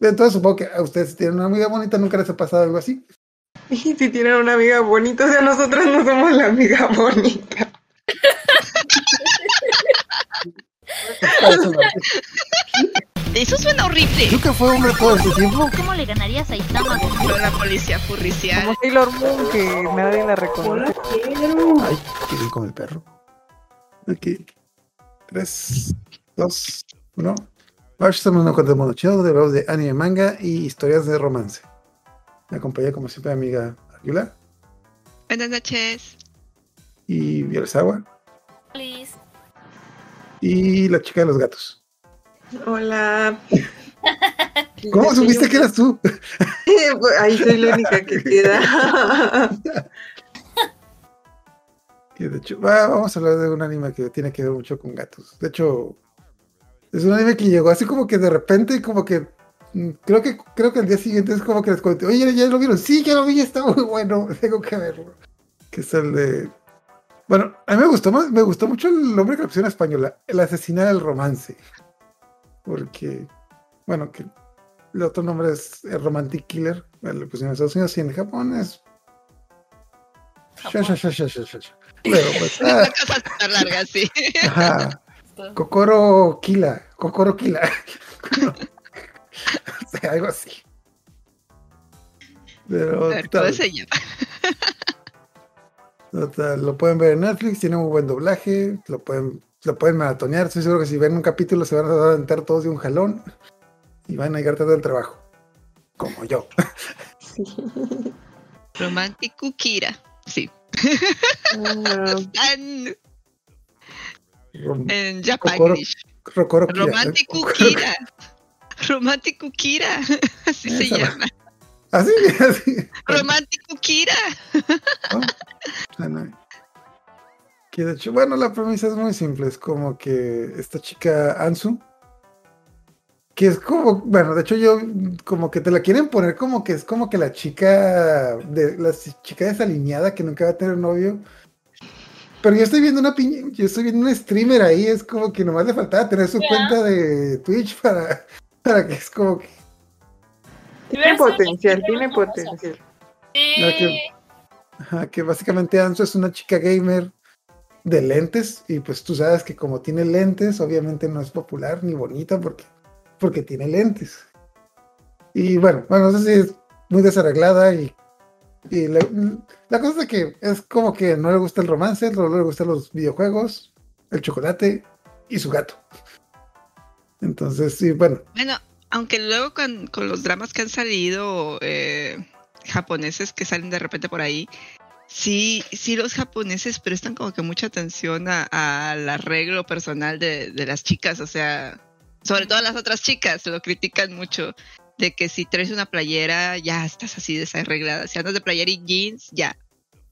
entonces supongo que a ustedes si tienen una amiga bonita, nunca les ha pasado algo así. Y si tienen una amiga bonita, o sea, nosotras no somos la amiga bonita. Eso suena horrible. Nunca fue hombre todo este tiempo. ¿Cómo le ganarías a Itama? Con la policía furricial. Como Sailor Moon, que nadie la reconoce. Ay, quiero ir con el perro. Aquí. Tres, dos, uno. Ahora estamos en un cuento de mono chido de hablamos de anime, manga y historias de romance. Me acompaña como siempre mi amiga Águila Buenas noches. y Violasawa Please. y la chica de los gatos. Hola. ¿Cómo supiste que eras tú? Ahí soy la única que queda. Y de hecho, va- vamos a hablar de un anime que tiene que ver mucho con gatos. De hecho, es un anime que llegó así como que de repente, como que mm, creo que creo que el día siguiente es como que les comenté, oye, ¿ya lo vieron? Sí, ya lo vi, está muy bueno, tengo que verlo. Que es el de. Bueno, a mí me gustó más, me gustó mucho el nombre que le pusieron en español, el asesino del romance. Porque, bueno, que el otro nombre es el Romantic Killer, lo pusieron en Estados Unidos y en Japón es. Pero pues, ah, Una cosa súper larga, sí. ajá. Kokoro Kila, Kokoro Kila. o sea, algo así. Pero A ver, ¿Cómo total, se llama? total, lo pueden ver en Netflix, tiene muy buen doblaje, lo pueden, lo pueden maratonear. Estoy seguro que si ven un capítulo se van a dar a entrar todos de un jalón y van a llegar todo el trabajo. Como yo. Romantic Kira. Sí. Rom- en Japanese. Kokoro Kira. Romantic Kokoro- Kira. Así se llama. Así, así. Kira. ¿no? Bueno, Que de hecho, bueno, la premisa es muy simple. Es como que esta chica Ansu, que es como, bueno, de hecho yo como que te la quieren poner como que es como que la chica de la chica desalineada que nunca va a tener novio. Pero yo estoy viendo una piña, yo estoy viendo un streamer ahí, es como que nomás le faltaba tener su cuenta de Twitch para, para que es como que Tiene potencial, tiene potencial. Sí. que- Ajá, que básicamente Anso es una chica gamer de lentes y pues tú sabes que como tiene lentes, obviamente no es popular ni bonita porque, porque tiene lentes. Y bueno, bueno, no sé si es muy desarreglada y, y la, la cosa es que es como que no le gusta el romance, no le gustan los videojuegos, el chocolate y su gato. Entonces, sí, bueno, Bueno, aunque luego con, con los dramas que han salido eh, japoneses que salen de repente por ahí, sí, sí los japoneses prestan como que mucha atención al arreglo personal de, de las chicas, o sea, sobre todo las otras chicas, lo critican mucho, de que si traes una playera ya estás así desarreglada, si andas de playera y jeans, ya.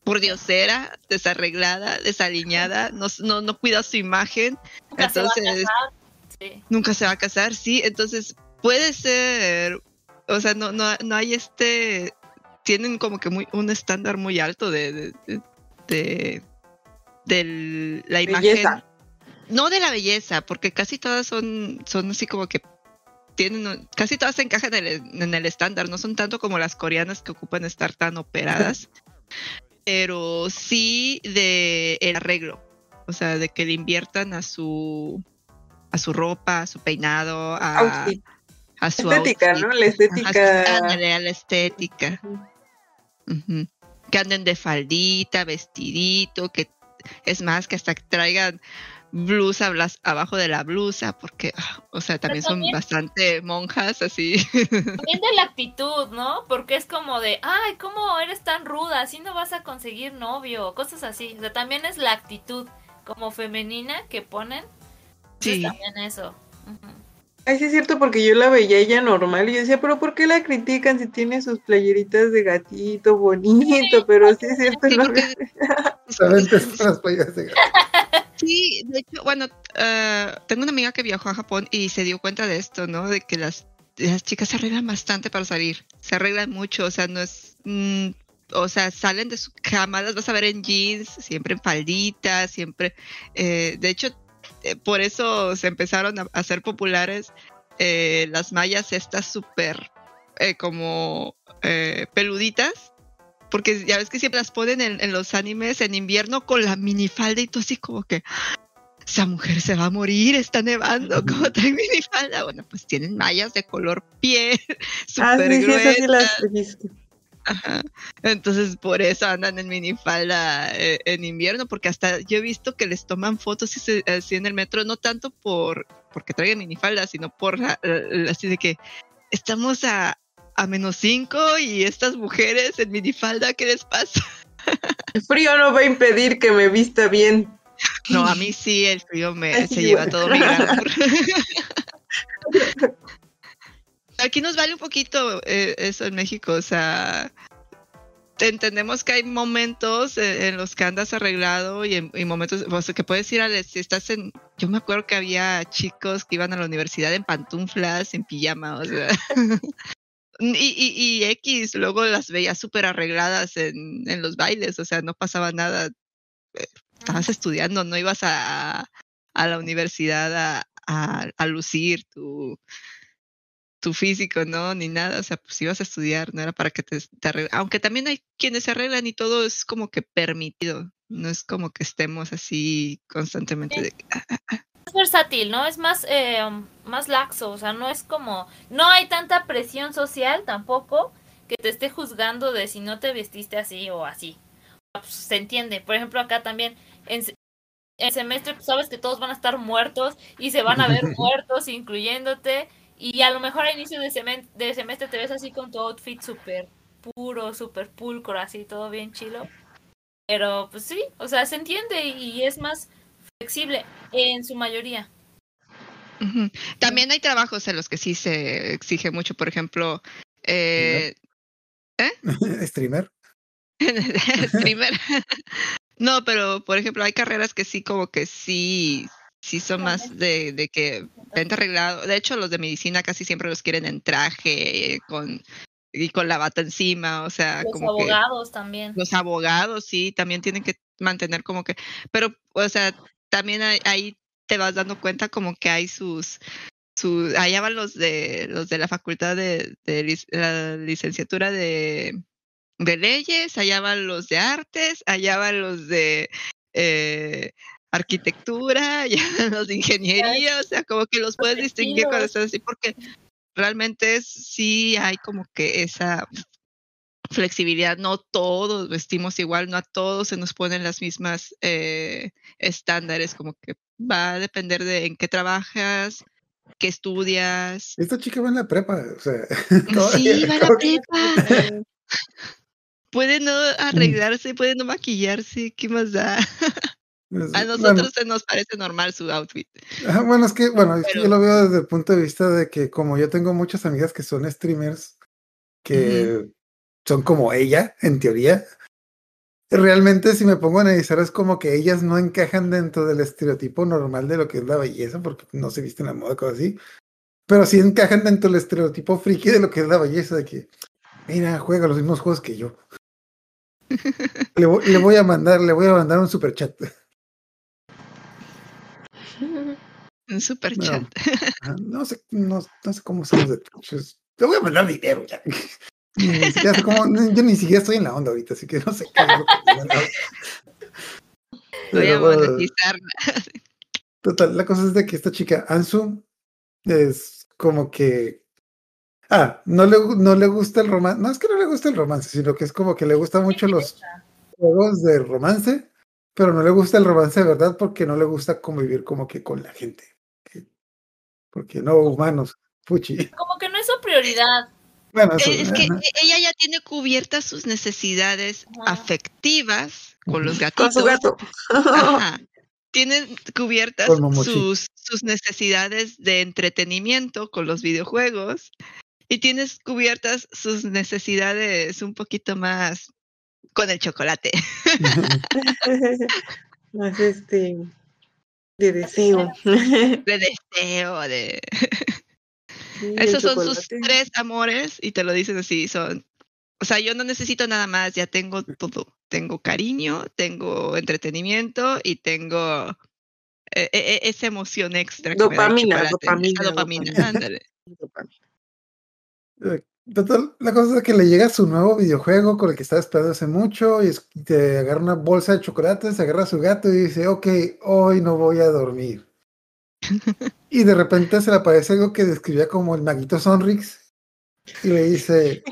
Por diosera, desarreglada, desaliñada, no, no, no cuida su imagen, Nunca se va a casar. Sí. nunca se va a casar, sí, entonces puede ser, o sea, no, no, no hay este, tienen como que muy, un estándar muy alto de, de, de, la imagen. Belleza. No de la belleza, porque casi todas son, son así como que tienen, un- casi todas se encajan en el, en el estándar, no son tanto como las coreanas que ocupan estar tan operadas, pero sí de el arreglo, o sea, de que le inviertan a su a su ropa, a su peinado, a, Outfit. a su Estética, outfit. ¿no? La estética. ándale, a la estética. Ujú. Que anden de faldita, vestidito, que es más, que hasta que traigan blusa blas- abajo de la blusa, porque, ah, o sea, también son bastante monjas así. También de la actitud, ¿no? Porque es como de, ay, ¿cómo eres tan ruda? Así no vas a conseguir novio, cosas así. O sea, también es la actitud como femenina que ponen. Sí. también eso. Ay, sí es cierto, porque yo la veía ella normal y yo decía, pero ¿por qué la critican si tiene sus playeritas de gatito bonito? Pero sí es cierto, Sí, ¿no? porque solamente es para las de gato. Sí, de hecho, bueno, ah, tengo una amiga que viajó a Japón y se dio cuenta de esto, ¿no? De que las, las chicas se arreglan bastante para salir, se arreglan mucho, o sea, no es, mm, o sea, salen de su cama, las vas a ver en jeans, siempre en falditas, siempre, eh, de hecho, eh, por eso se empezaron a, a hacer populares eh, las mallas estas súper eh, como eh, peluditas. Porque ya ves que siempre las ponen en, en los animes en invierno con la minifalda y todo así como que esa mujer se va a morir, está nevando, como trae minifalda. Bueno, pues tienen mallas de color piel, Ah, súper sí, sí, las. Ajá. Entonces por eso andan en minifalda eh, en invierno, porque hasta yo he visto que les toman fotos y se- así en el metro, no tanto por porque traigan minifalda, sino por la- la- así de que estamos a, a menos cinco y estas mujeres en minifalda, ¿qué les pasa? El frío no va a impedir que me vista bien. No, a mí sí el frío me Ay, se lleva bueno. todo mi glamour. Aquí nos vale un poquito eh, eso en México, o sea, te entendemos que hay momentos en, en los que andas arreglado y, en, y momentos o sea, que puedes ir a la- si estás en yo me acuerdo que había chicos que iban a la universidad en pantuflas, en pijama, o sea. Y, y, y X, luego las veías súper arregladas en, en los bailes, o sea, no pasaba nada. eh, Estabas estudiando, no ibas a, a la universidad a, a, a lucir tu, tu físico, ¿no? Ni nada, o sea, pues ibas a estudiar, no era para que te, te arregl- Aunque también hay quienes se arreglan y todo es como que permitido, no es como que estemos así constantemente de que, "Ah, Es versátil, ¿no? Es más, eh, más laxo, o sea, no es como... No hay tanta presión social tampoco que te esté juzgando de si no te vestiste así o así. Pues, se entiende. Por ejemplo, acá también en, en semestre pues, sabes que todos van a estar muertos y se van a ver muertos, incluyéndote. Y a lo mejor a inicio de, semen- de semestre te ves así con tu outfit súper puro, súper pulcro, así, todo bien chilo. Pero pues sí, o sea, se entiende y es más flexible en su mayoría. También hay trabajos en los que sí se exige mucho, por ejemplo, eh, Streamer. streamer. no, pero por ejemplo, hay carreras que sí, como que sí, sí son más de, de que vente arreglado. De hecho, los de medicina casi siempre los quieren en traje, eh, con y con la bata encima, o sea, Los como que abogados también. los abogados sí también tienen que mantener como que pero o sea también hay- ahí te vas dando cuenta como que hay sus sus allá van los de los de la facultad de, de lic- la licenciatura de de leyes allá van los de artes allá van los de eh, arquitectura allá van los de ingeniería o sea como que los puedes distinguir cuando estás así porque realmente es- sí hay como que esa flexibilidad, no todos vestimos igual, no a todos se nos ponen las mismas eh, estándares, como que va a depender de en qué trabajas, qué estudias. Esta chica va en la prepa, o sea. Sí, todavía, va a la prepa. Puede no arreglarse, puede no maquillarse, ¿qué más da? es- A bueno, nosotros se nos parece normal su outfit. Bueno, es que, bueno, es que Pero- yo lo veo desde el punto de vista de que como yo tengo muchas amigas que son streamers, que son como ella, en teoría, realmente si me pongo a analizar es como que ellas no encajan dentro del estereotipo normal de lo que es la belleza, porque no se visten a moda, cosas así, pero sí encajan dentro del estereotipo friki de lo que es la belleza, de que, mira, juega los mismos juegos que yo. Le voy, le voy a mandar, le voy a mandar un super chat. Un super chat. No sé, no, no sé cómo son los de Te voy a mandar dinero ya. Ni siquiera sé cómo- ni- yo ni siquiera estoy en la onda ahorita, así que no sé qué es lo que. Voy a monetizarla. total, la cosa es de que esta chica, Ansu, es como que. Ah, no le, no le gusta el romance. No es que no le gusta el romance, sino que es como que le gustan mucho los juegos de romance, pero no le gusta el romance de verdad porque no le gusta convivir como que con la gente. que- Porque no humanos, puchi. Como que no es su prioridad. Bueno, eso, Eh, Es que e- ella ya tiene cubiertas sus necesidades Ajá. afectivas con los Con gatitos. su gato. Ajá. Tienen cubiertas Con sus, sus necesidades de entretenimiento con los videojuegos y tienes cubiertas sus necesidades un poquito más con el chocolate. Más este. De deseo. De deseo, de... Sí, Esos son sus tres amores y te lo dicen así, son... O sea, yo no necesito nada más, ya tengo todo. Tengo cariño, tengo entretenimiento y tengo eh, eh, esa emoción extra. que me da el Dopamina, dopamina, dopamina, dopamina. ándale. Eh, Total, la cosa es que le llega su nuevo videojuego con el que estaba esperando hace mucho y, es- y te agarra una bolsa de chocolates, agarra a su gato y dice, ok, hoy no voy a dormir. Y de repente se le aparece algo que describía como el maguito Sonrix y le dice,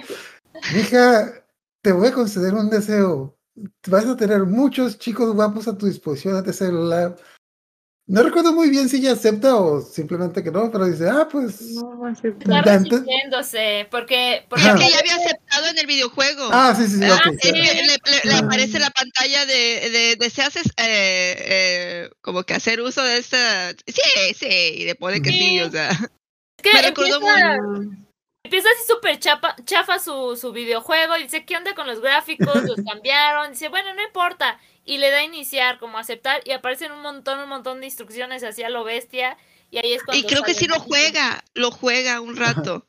hija, te voy a conceder un deseo. Vas a tener muchos chicos guapos a tu disposición antes de la... No recuerdo muy bien si ella acepta o simplemente que no, pero dice, ah, pues... No, va a ser Está resistiéndose, porque, porque. Es que ya había aceptado en el videojuego. Ah, sí, sí, sí, Ah, ok, es que ya. le, le- le aparece la pantalla de, de deseas es- eh, eh, como que hacer uso de esta sí sí y le pone que sí, Sí. o sea es que me recordó empieza, Mm, empieza así súper chapa- chafa su, su videojuego y dice, ¿qué onda con los gráficos? Los cambiaron. Dice, bueno, no importa. Y le da a iniciar, como aceptar, y aparecen un montón, un montón de instrucciones hacia lo bestia. Y ahí es cuando. y creo que sí lo juega lo juega un rato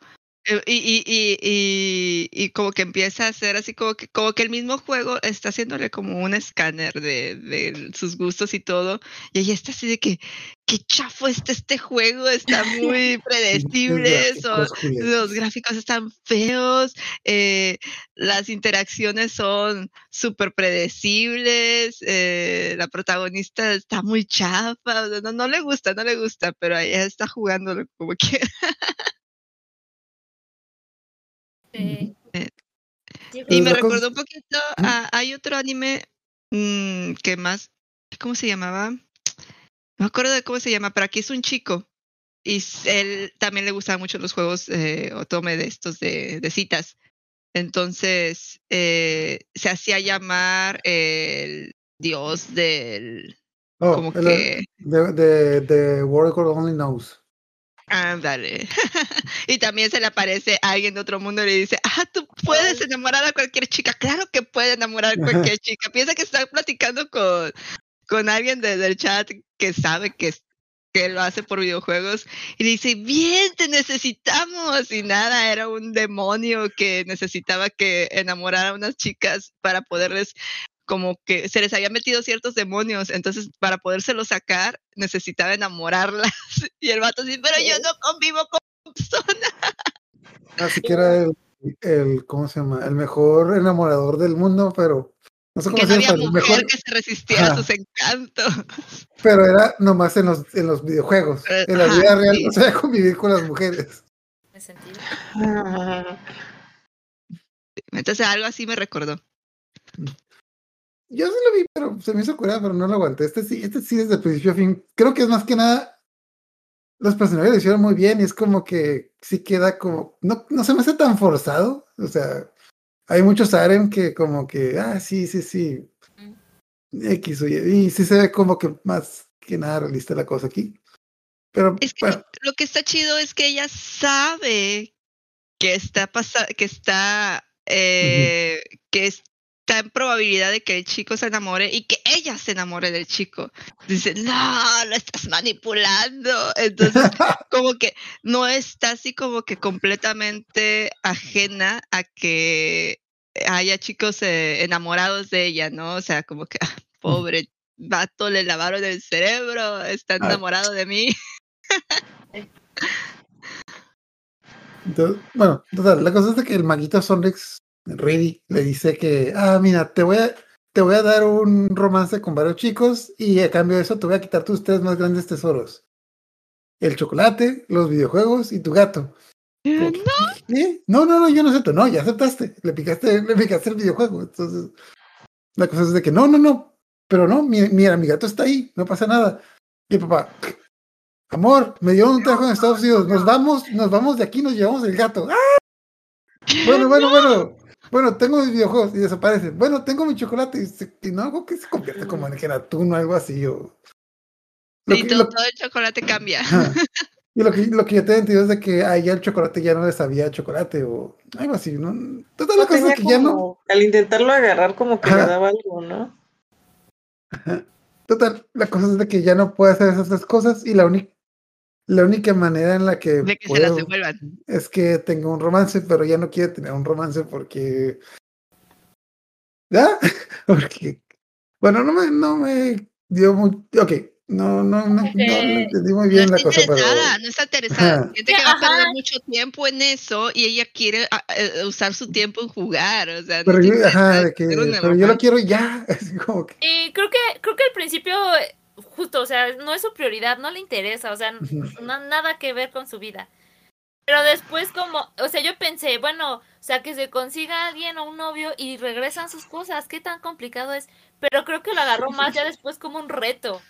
y, y, y, y, y como que empieza a hacer así como que como que el mismo juego está haciéndole como un escáner de, de sus gustos y todo y ella está así de que qué chafo está este juego está muy predecible son- Gráficos, Julieta. los gráficos están feos, eh, las interacciones son súper predecibles, eh, la protagonista está muy chafa, o sea, no, no le gusta, no le gusta, pero ella está jugando como que Sí. Eh, Y me recordó un poquito a, hay otro anime mm, que más, ¿cómo se llamaba? No me acuerdo de cómo se llama, pero aquí es un chico. Y él también le gustaban mucho los juegos eh, otome de estos de, de citas. Entonces eh, se hacía llamar el dios del... Oh, como el- que... de, de, de World God Only Knows. Ándale. y también se le aparece a alguien de otro mundo y le dice, ah, tú puedes enamorar a cualquier chica. Claro que puede enamorar a cualquier chica. Piensa que está platicando con, con alguien de- del chat que sabe que, que lo hace por videojuegos y le dice, bien, te necesitamos. Y nada, era un demonio que necesitaba que enamorara a unas chicas para poderles como que se les había metido ciertos demonios, entonces para podérselos sacar necesitaba enamorarlas. Y el vato así, pero yo no convivo con personas. Así que era el, el, ¿cómo se llama? El mejor enamorador del mundo, pero no sé cómo Que se no llama, había el mujer mejor, que se resistiera a sus encantos. pero era nomás en los, en los videojuegos. En la ajá, vida real sí. no sabía convivir con las mujeres. tiene sentido. ah, Entonces algo así me recordó. Yo sí lo vi, pero se me hizo curada, pero no lo aguanté. Este sí, este sí desde el principio a fin. Creo que es más que nada. Los personajes lo hicieron muy bien y es como que sí queda como. No, no se me hace tan forzado. O sea, hay muchos Aren que como que, ah, sí, sí, sí. X o Y. Y sí se ve como que más que nada realista la cosa aquí. Pero Es que bueno, lo que está chido es que ella sabe que está pasa que está eh, que está en probabilidad de que el chico se enamore y que ella se enamore del chico. Dice, no, lo estás manipulando. Entonces, como que no está así como que completamente ajena a que haya chicos eh, enamorados de ella, ¿no? O sea, como que, ah, pobre vato, le lavaron el cerebro, está enamorado de mí. Entonces, bueno, total, la cosa es de que el maguito Sonrix, Ready, le dice que, ah, mira, te voy a, te voy a dar un romance con varios chicos y a cambio de eso te voy a quitar tus tres más grandes tesoros. El chocolate, los videojuegos y tu gato. ¿qué? No, no, no, yo no acepto. No, ya aceptaste. Le picaste, le picaste el videojuego. Entonces, la cosa es de que, no, no, no. Pero no, mi- mira, mi gato está ahí, no pasa nada. Y el papá, amor, me dio un trabajo en Estados Unidos. Nos vamos, nos vamos de aquí, nos llevamos el gato. ¡Ah! Bueno, bueno, bueno. Bueno, tengo mis videojuegos y desaparecen. Bueno, tengo mi chocolate y, se- y no algo que se convierte como en atún o algo así. O... Sí, que- todo, lo- todo el chocolate cambia. Y lo que, lo que yo te he entendido es de que a ella el chocolate ya no le sabía chocolate o algo así, ¿no? Total, la no cosa tenía es que ya no. Al intentarlo agarrar, como que le daba algo, ¿no? Total, la cosa es de que ya no puede hacer esas tres cosas y la única la única manera en la que, De que se las puedo devuelvan. es que tenga un romance, pero ya no quiere tener un romance porque ¿ya? porque bueno, no me no me dio muy ok, no, no, no, no, no entendí muy No bien la está cosa, pero interesada, no está interesada. Siente que va a perder mucho tiempo en eso y ella quiere eh, usar su tiempo en jugar. O sea, no pero le yo, ajá, que, pero yo lo quiero ya, así como que, Y creo que, creo que al principio, justo, o sea, no es su prioridad, no le interesa, o sea, no, nada que ver con su vida. Pero después como, o sea, yo pensé, bueno, o sea, que se consiga alguien o un novio y regresan sus cosas, qué tan complicado es. Pero creo que lo agarró más ya después como un reto.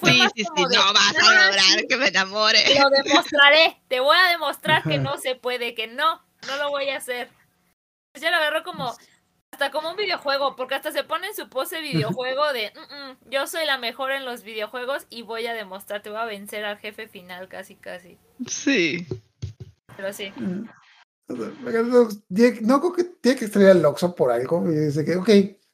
Fue Sí, sí, sí, de, no vas "Ah, a lograr sí, que me enamore. Te lo demostraré, te voy a demostrar que no se puede, que no, no lo voy a hacer. Pues ya lo agarró como, hasta como un videojuego, porque hasta se pone en su pose videojuego de, "Mm, mm, yo soy la mejor en los videojuegos y voy a demostrar, te voy a vencer al jefe final casi, casi. Sí. Pero sí. mm, no, creo que tiene que extraer al Oxxo por algo, y dice que, ok,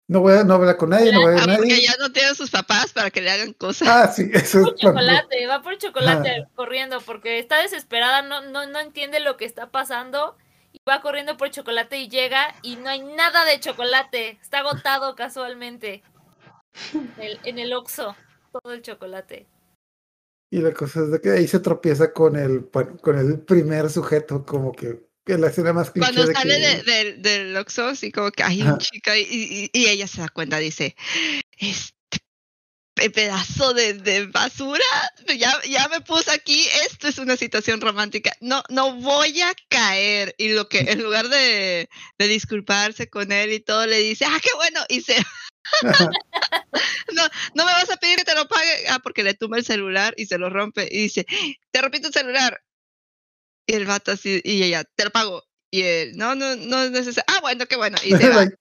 no voy a no hablar con nadie, no voy a ver a Ah, porque nadie. ya no tiene a sus papás para que le hagan cosas. Ah, sí, eso es Por chocolate, va por chocolate Ajá. corriendo porque está desesperada, no, no, no entiende lo que está pasando y va corriendo por chocolate y llega y no hay nada de chocolate, está agotado casualmente. En el, en el Oxxo, todo el chocolate. Y la cosa es de que ahí se tropieza con el, bueno, con el primer sujeto, como que en la escena más Cuando de sale que- de- del del Oxxo, así como que hay un chica y, y- y ella se da cuenta, dice, este pedazo de, basura, ya, ya me puse aquí, esto es una situación romántica, no, no voy a caer. Y lo que en lugar de, disculparse con él y todo, le dice, ah, qué bueno, y se, no, no me vas a pedir que te lo pague, ah, porque le tumba el celular y se lo rompe y dice, te rompí tu celular. Y el vato así, y ella, te lo pago. Y él, no, no, no es necesario. Ah, bueno, qué bueno. Y se va. Bye,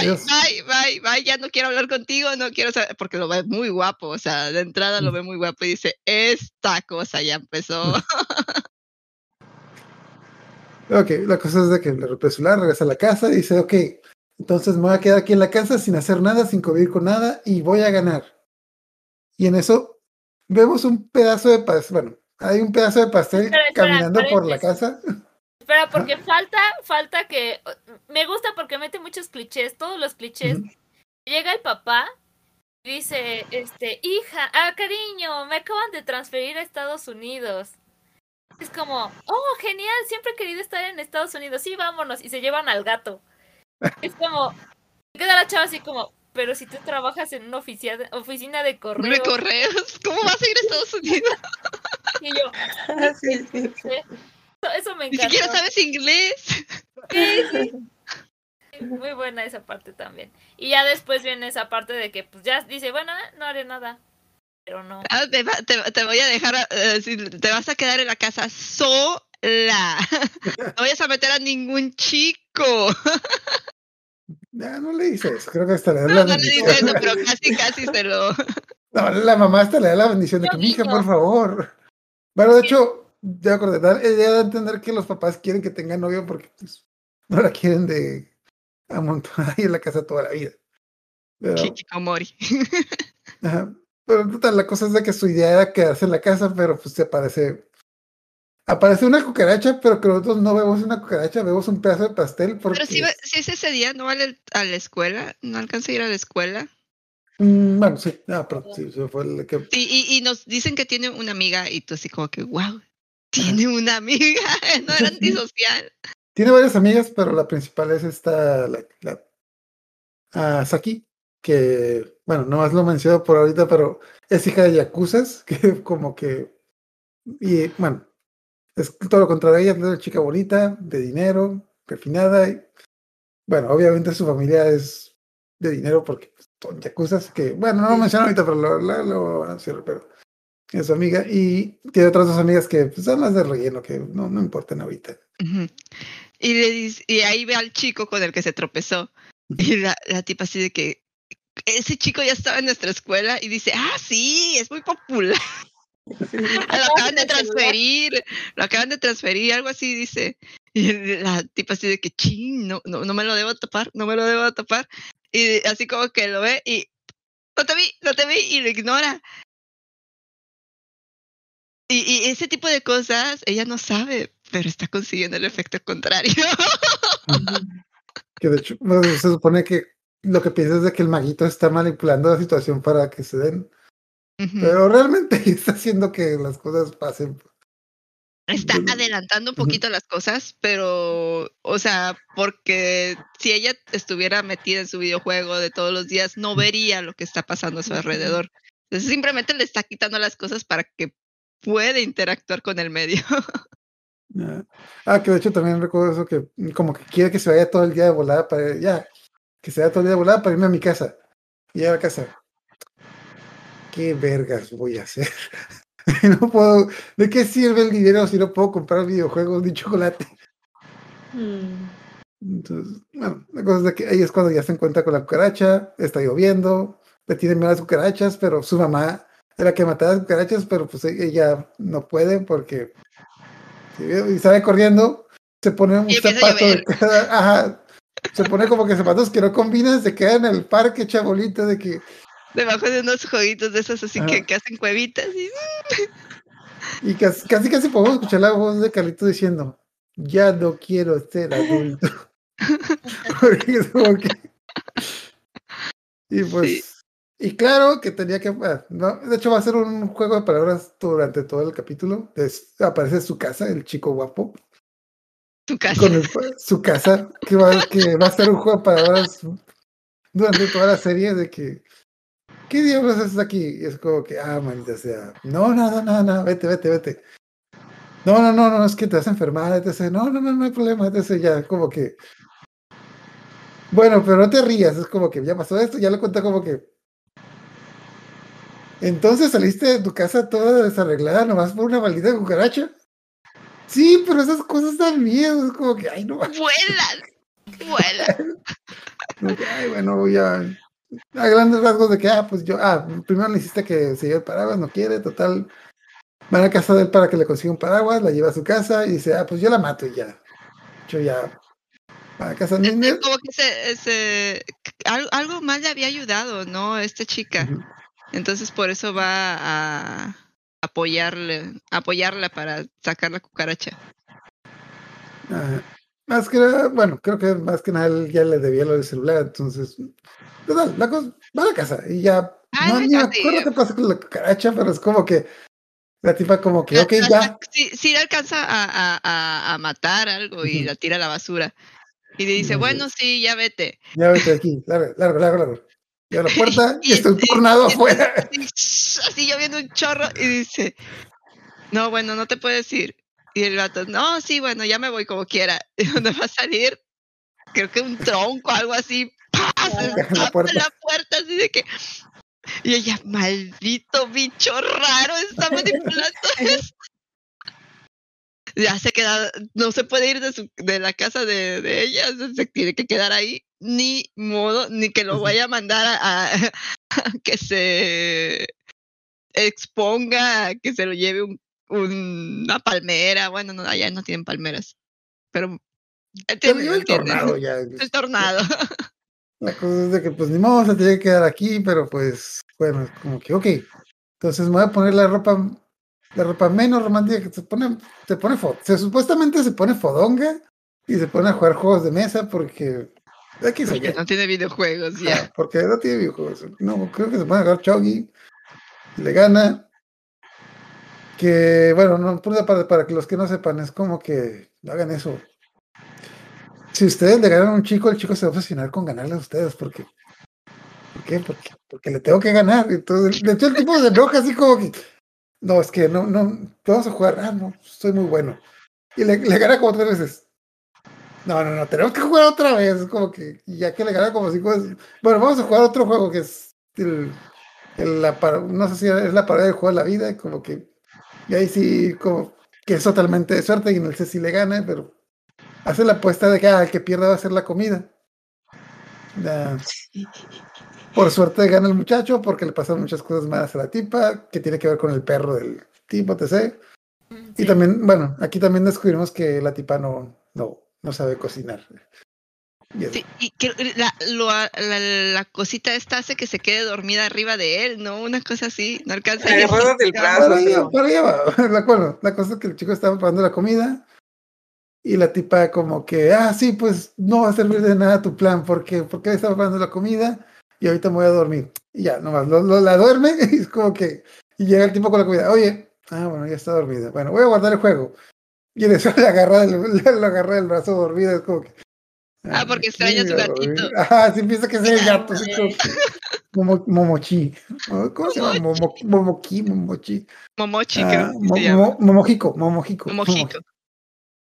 bye, bye, bye, ya no quiero hablar contigo, no quiero saber, porque lo ve muy guapo, o sea, de entrada lo ve muy guapo y dice, esta cosa ya empezó. Ok, la cosa es de que le rompe celular, regresa a la casa y dice, ok, entonces me voy a quedar aquí en la casa sin hacer nada, sin convivir con nada y voy a ganar. Y en eso vemos un pedazo de pastel, bueno, hay un pedazo de pastel espera, caminando por la casa. Espera, porque falta, falta que, me gusta porque mete muchos clichés, todos los clichés. Llega el papá y dice, este, hija, ah, cariño, me acaban de transferir a Estados Unidos. Es como, oh, genial, siempre he querido estar en Estados Unidos, sí, vámonos, y se llevan al gato. Es como, queda la chava así como, pero si tú trabajas en una oficia- oficina de Nueve correo, correos, ¿cómo vas a ir a Estados Unidos? y yo, Ah, sí, sí, sí. Eso, eso me Ni encantó. siquiera sabes inglés. Sí, sí. Muy buena esa parte también. Y ya después viene esa parte de que pues ya dice, bueno, eh, no haré nada. Pero no. Ah, te, va- te- te voy a dejar, eh, te vas a quedar en la casa sola. No vayas a meter a ningún chico. Ya, no le dice eso, creo que hasta le da No, la no le bendición. dice eso, pero casi, casi se lo... No, la mamá hasta le da la bendición de que, mi hija, por favor. Bueno, de hecho, ya acordé, da- ella da a entender que los papás quieren que tenga novio porque pues, no la quieren de amontonar ahí en la casa toda la vida. Pero, ajá. Pero en total, la cosa es de que su idea era quedarse en la casa, pero pues se aparece. Aparece una cucaracha, pero que nosotros no vemos una cucaracha, vemos un pedazo de pastel. Porque, Pero si, va- si es ese día, ¿no vale a la escuela? ¿No alcanza a ir a la escuela? Mm, bueno, sí, ah, pero sí, eso fue el que. Y, y nos dicen que tiene una amiga y tú así como que, wow, tiene una amiga, no era antisocial. Tiene varias amigas, pero la principal es esta, la, la ah, Saki, que, bueno, no más lo menciono por ahorita, pero es hija de Yakuzas, que como que, y bueno, es todo lo contrario, ella es una chica bonita, de dinero, refinada, y bueno, obviamente su familia es de dinero porque son Yakuzas, que, bueno, no lo menciono ahorita, pero lo, lo, lo van a pero es su amiga, y tiene otras dos amigas que pues, son las de relleno, que no, no importan ahorita. Y, le dice, y ahí ve al chico con el que se tropezó. Y la, la tipa así de que ese chico ya estaba en nuestra escuela y dice, ah, sí, es muy popular. lo acaban de transferir, lo acaban de transferir, algo así dice. Y la tipa así de que, ching, no, no, no me lo debo tapar, no me lo debo tapar. Y así como que lo ve y, no te vi, no te vi, y lo ignora. Y, y ese tipo de cosas, ella no sabe, pero está consiguiendo el efecto contrario. Que de hecho, bueno, se supone que lo que piensas es de que el maguito está manipulando la situación para que se den. Pero realmente está haciendo que las cosas pasen. Está adelantando un poquito las cosas, pero, o sea, porque si ella estuviera metida en su videojuego de todos los días, no vería lo que está pasando a su alrededor. Entonces simplemente le está quitando las cosas para que pueda interactuar con el medio. Ah, que de hecho también recuerdo eso que mm, como que quiere que se vaya todo el día de volada para ya, que se vaya todo el día de volada para irme a mi casa. Y a la casa. ¿Qué vergas voy a hacer? no puedo. ¿De qué sirve el dinero si no puedo comprar videojuegos ni chocolate? Mm. Entonces, bueno, la cosa es de que ahí es cuando ya se encuentra con la cucaracha, está lloviendo, le tienen miedo a las cucarachas, pero su mamá era que mataba cucarachas, pero pues e- ella no puede porque y sale corriendo, se pone un zapato de cada, ajá, se pone como que zapatos que no combinan, se queda en el parque chabolito de que, Debajo de unos jueguitos de esos así que, hacen cuevitas y y casi casi, casi podemos escuchar la voz de Carlito diciendo, ya no quiero ser adulto. Porque. Y pues... Y claro que tenía que... no, de hecho va a ser un juego de palabras durante todo el capítulo. Es- aparece su casa, el chico guapo. tu casa. Con el- su casa, que va, que va a ser un juego de palabras durante toda la serie de que... ¿Qué diablos haces aquí? Y es como que, ah, maldita sea. No, nada, nada, nada, vete, vete, vete. No, no, no, no, es que te vas a enfermar, etc. No, no, no, no hay problema, etc. Ya, como que. Bueno, pero no te rías, es como que ya pasó esto, ya lo cuenta como que. Entonces saliste de tu casa toda desarreglada nomás por una maldita cucaracha. Sí, pero esas cosas dan miedo, es como que, ay, no, Vuelan. Vuelan. ay, bueno, voy a. Grandes rasgos de que, ah, pues yo, ah, primero le hiciste que se lleve el paraguas, no quiere, total. Van a casa de él para que le consiga un paraguas, la lleva a su casa y dice, ah, pues yo la mato y ya. Yo ya. A casa de Este, como que se, se- algo, algo más le había ayudado, ¿no? Esta chica. Entonces por eso va a apoyarle, apoyarla para sacar la cucaracha. Ajá. Más que nada, bueno, creo que más que nada él ya le debía lo del celular, entonces. Total, la cosa, va a la casa y ya. Ay, no, ni me acuerdo qué pasa con la cucaracha, pero es como que. La tipa como que, ok, La- ya. Sí, sí le alcanza a, a- a- matar algo y la tira a la basura. Y le dice, bueno, sí, ya vete. Ya vete aquí, largo, largo, largo, largo. Y a la puerta y Y- está un y- tornado afuera. Así, lloviendo un chorro y dice, no, bueno, no te puedes ir. Y el gato, no, sí, bueno, ya me voy como quiera. ¿Y dónde va a salir? Creo que un tronco, algo así. Se En la puerta. la puerta así de que... Y ella, maldito bicho raro, está manipulando esto. Ya se queda, no se puede ir de, su, de la casa de, de ella, se tiene que quedar ahí, ni modo, ni que lo vaya a mandar a, a- a que se exponga, a que se lo lleve un, un- una palmera, bueno, no, allá no tienen palmeras, pero yo el tornado ya. El tornado. La cosa es de que, pues ni modo, se tiene que quedar aquí, pero pues, bueno, es como que, ok. Entonces me voy a poner la ropa, la ropa menos romántica que se pone, se pone, se supuestamente se pone fodonga y se pone a jugar juegos de mesa porque, aquí Porque no tiene videojuegos ya. Ah, porque no tiene videojuegos. No, creo que se pone a jugar Chogi y le gana. Que, bueno, no, por una parte, para que los que no sepan, es como que hagan eso. Si ustedes le ganan a un chico, el chico se va a obsesionar con ganarle a ustedes, porque. ¿Por qué? Porque, porque le tengo que ganar. Entonces, de hecho, el tipo se enoja así como que. No, es que no, no, vamos a jugar. Ah, no, soy muy bueno. Y le, le gana como tres veces. No, no, no, tenemos que jugar otra vez. Es como que, y ya que le gana como cinco veces. Bueno, vamos a jugar otro juego que es el, el- la, no sé si es la parodia del juego de la vida, como que, y ahí sí, como que es totalmente de suerte y no sé si le gane, pero hace la apuesta de que ah, el que pierda va a ser la comida. Por suerte gana el muchacho porque le pasan muchas cosas malas a la tipa, que tiene que ver con el perro del tipo, etc. Y Sí. también, bueno, aquí también descubrimos que la tipa no, no, no sabe cocinar. Sí, y que la, lo- la, la cosita esta hace que se quede dormida arriba de él, ¿no? Una cosa así, no alcanza a Agarrado del brazo. Para allá, para allá va, de acuerdo. La cosa es que el chico estaba preparando la comida y la tipa como que, ah, sí, pues no va a servir de nada tu plan, porque ¿por qué estaba preparando la comida? Y ahorita me voy a dormir. Y ya, nomás lo, lo- la duerme y es como que. Y llega el tipo con la comida. Oye, ah, bueno, ya está dormida. Bueno, voy a guardar el juego. Y en eso le agarra del, le, le agarra brazo dormida. Es como que. Ah, porque extraña a su gatito. Ajá, sí piensa que es el gato. así como Momo- Momochi. ¿Cómo se llama? Momo- Momoki, Momochi. Momochi, Ah, creo que Mo- Momojico, Momojico. Momojito.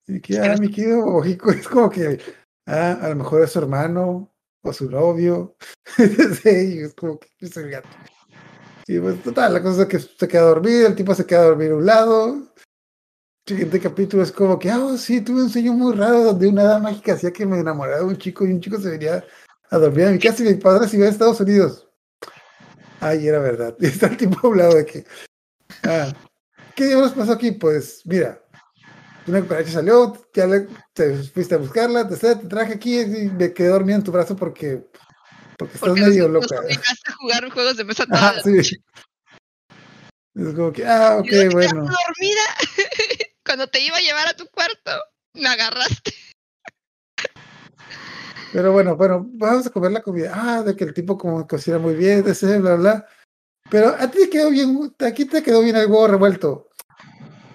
Y que, ah, mi querido Momojico, es como que, ah, a lo mejor es su hermano o su novio. sí, es como que es el gato. Y pues, total, la cosa es que se queda dormido, el tipo se queda a dormir a un lado. Siguiente capítulo es como que, ah, oh, sí, tuve un sueño muy raro donde una hada mágica hacía que me enamorara de un chico y un chico se venía a dormir a mi casa y mi padre se iba a Estados Unidos. Ay, era verdad. Y está el tipo a un lado de que, ah, ¿qué diablos pasó aquí? Pues, mira, una cucaracha salió, ya le, te fuiste a buscarla, te, te traje aquí y me quedé dormido en tu brazo porque, porque estás Porque medio loca. a jugar juegos de mesa toda Ajá, la sí. Es como que, ah, ok, te bueno. dormida cuando te iba a llevar a tu cuarto. Me agarraste. Pero bueno, bueno, vamos a comer la comida. Ah, de que el tipo como cocina muy bien, de ese, bla, bla. Pero a ti te quedó bien, aquí te quedó bien el huevo revuelto.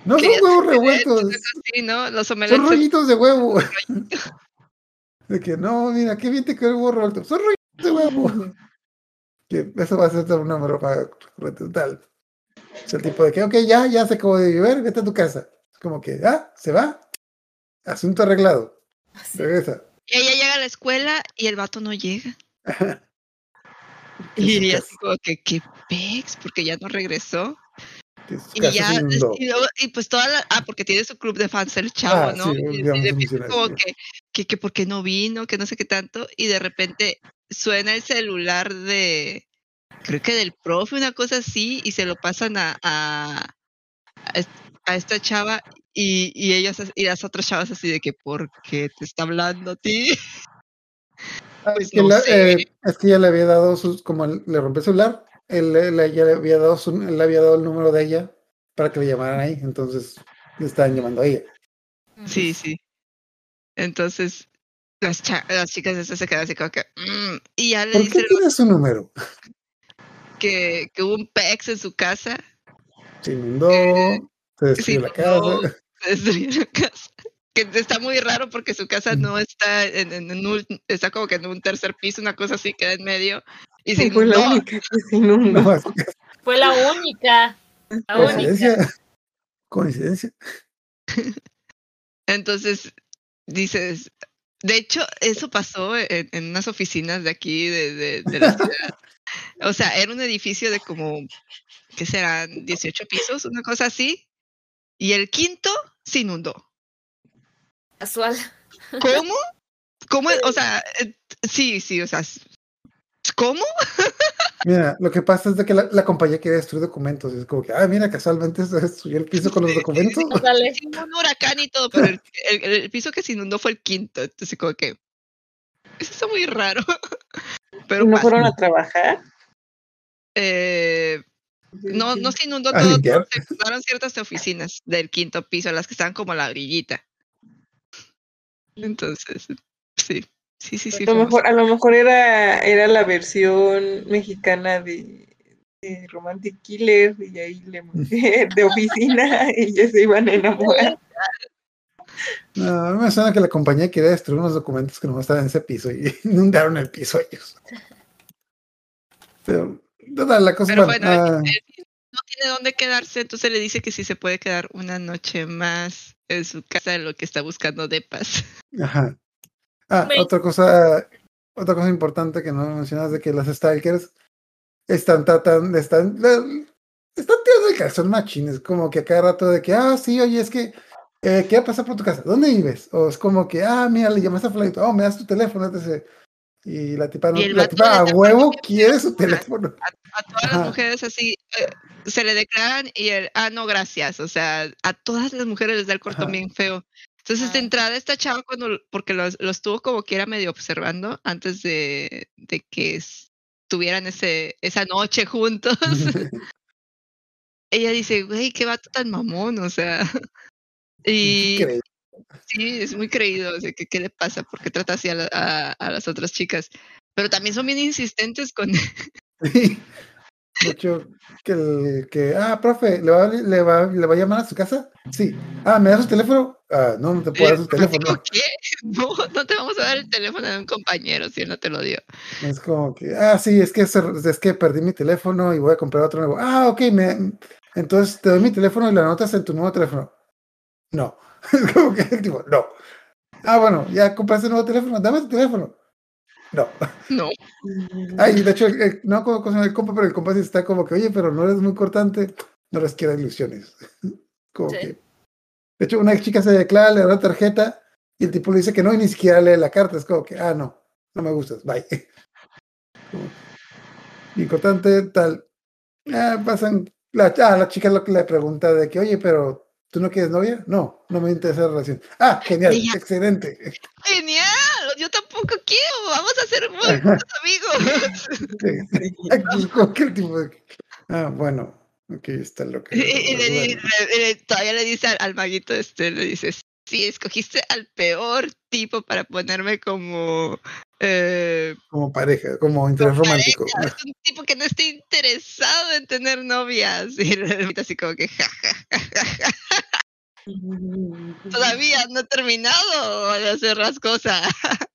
No son huevos revueltos, ¿no? Los son rollitos de huevo. De que no, mira, qué bien te quedó el huevo revuelto. Son rollitos de huevo. Que eso va a ser una broma total. Es el tipo de que, ok, ya, ya se acabó de llover, vete a tu casa. Como que, ah, se va. Asunto arreglado. Regresa. Y ella llega a la escuela y el vato no llega. Y casa- así como que, ¿qué pex? Porque ya no regresó. Y ya, y, luego- y pues toda la, ah, porque tiene su club de fans el chavo, Ah, ¿no? sí, y, menciona como que, que, que por qué no vino, que no sé qué tanto, y de repente suena el celular de, creo que del profe, una cosa así, y se lo pasan a, a, a est- a esta chava, y, y ellas, as- y las otras chavas así de que, ¿por qué te está hablando a ti? Ah, Pues es, que no la- eh, es que ya le había dado sus, como le rompió el celular, él, él- él ya le había dado su, él le había dado el número de ella para que le llamaran ahí, entonces le estaban llamando a ella. Sí, sí. Entonces, las, cha- las chicas estas se quedan así como que, "Mm", y ya le ¿Por dice qué tiene su número? que, que hubo un pex en su casa, Se inundó, se casa. la casa. Que está muy raro porque su casa no está en, en- en un, está como que en un tercer piso, una cosa así, queda en medio. Y se Sí, fue la inundó. única que se inundó. No, es Fue la única. La única. coincidencia. Coincidencia. Entonces, dices, de hecho, eso pasó en, en unas oficinas de aquí, de, de, de la ciudad. O sea, era un edificio de como, ¿qué serán? 18 pisos, una cosa así. Y el quinto se inundó. Casual. ¿Cómo? ¿Cómo? O sea, eh, sí, sí, o sea, ¿cómo? Mira, lo que pasa es de que la, la compañía quiere destruir documentos. Es como que, ah, mira, casualmente se destruyó el piso con los documentos. Sí, hubo un huracán y todo, pero el, el- el piso que se inundó fue el quinto. Entonces, como que, eso está muy raro. Pero ¿Y no pasa. fueron a trabajar? Eh, no, no se inundó todo, se inundaron ciertas oficinas del quinto piso, las que estaban como la orillita. Entonces, sí, sí, sí, sí. a, lo mejor, a lo mejor era, era la versión mexicana de, de Romantic Killer y ahí le de oficina y ya se iban a enamorar. No, a mí me suena que la compañía quería destruir unos documentos que no estaban en ese piso y inundaron el piso ellos. Pero, total, la cosa Pero bueno, ah, él no tiene dónde quedarse, entonces le dice que sí se puede quedar una noche más en su casa, lo que está buscando de paz. Ajá. Ah, Me- otra cosa, otra cosa importante que no mencionas de que las stalkers están tratando, están, están tirando el calzón machines, como que a cada rato de que, ah, sí, oye, es que, eh, ¿qué va a pasar por tu casa? ¿Dónde vives? O es como que, ah, mira, le llamaste a fulanito, oh, me das tu teléfono, etc. Y la tipa, no, Y el la tipa a huevo quiere su a teléfono. A todas Ajá. las mujeres así eh, se le declaran y él, ah, no, gracias. O sea, a todas las mujeres les da el cortón Ajá. bien feo. Entonces, de entrada, esta chava, cuando, porque los, los tuvo como que era medio observando antes de, de que es- tuvieran ese, esa noche juntos, ella dice, güey, qué vato tan mamón, o sea. Y. sí, es muy creído, o sea, ¿qué, qué le pasa? ¿Por qué trata así a, la- a- a las otras chicas? Pero también son bien insistentes con, Sí. De hecho, que el que, ah, profe, ¿le va, le, va, ¿le va a llamar a su casa? Sí. Ah, ¿me das su teléfono? Ah, no, no te puedo dar su teléfono. ¿Qué? No, no te vamos a dar el teléfono de un compañero si él no te lo dio. Es como que, ah, sí, es que, es que perdí mi teléfono y voy a comprar otro nuevo. Ah, ok, me, entonces te doy mi teléfono y lo anotas en tu nuevo teléfono. No. Es como que, tipo, no. Ah, bueno, ya compraste un nuevo teléfono, dame tu teléfono. No. No. Ay, de hecho, el- el- no como cosa el compa, pero el compa está como que, oye, pero no eres muy cortante, no les quiero ilusiones. Como Sí. que. De hecho, una chica se declara, le da la tarjeta y el tipo le dice que no y ni siquiera lee la carta. Es como que, ah, no, no me gustas, bye. Como, Importante, tal. Ah, pasan. La, ah, la chica lo que le pregunta de que, oye, pero ¿tú no quieres novia? No, no me interesa la relación. Ah, genial, excelente. Genial, yo tampoco quiero, vamos a ser buenos amigos. Que el tipo de ah, bueno, ok, está lo que. Y, y le di- bueno. le- le- todavía le dice al, al maguito este, le dices, sí, escogiste al peor tipo para ponerme como eh, Como pareja, como interés romántico. pareja. Es un tipo que no está interesado en tener novias. Y así como que ja, ja, ja, ja, todavía no he terminado de hacer las cosas.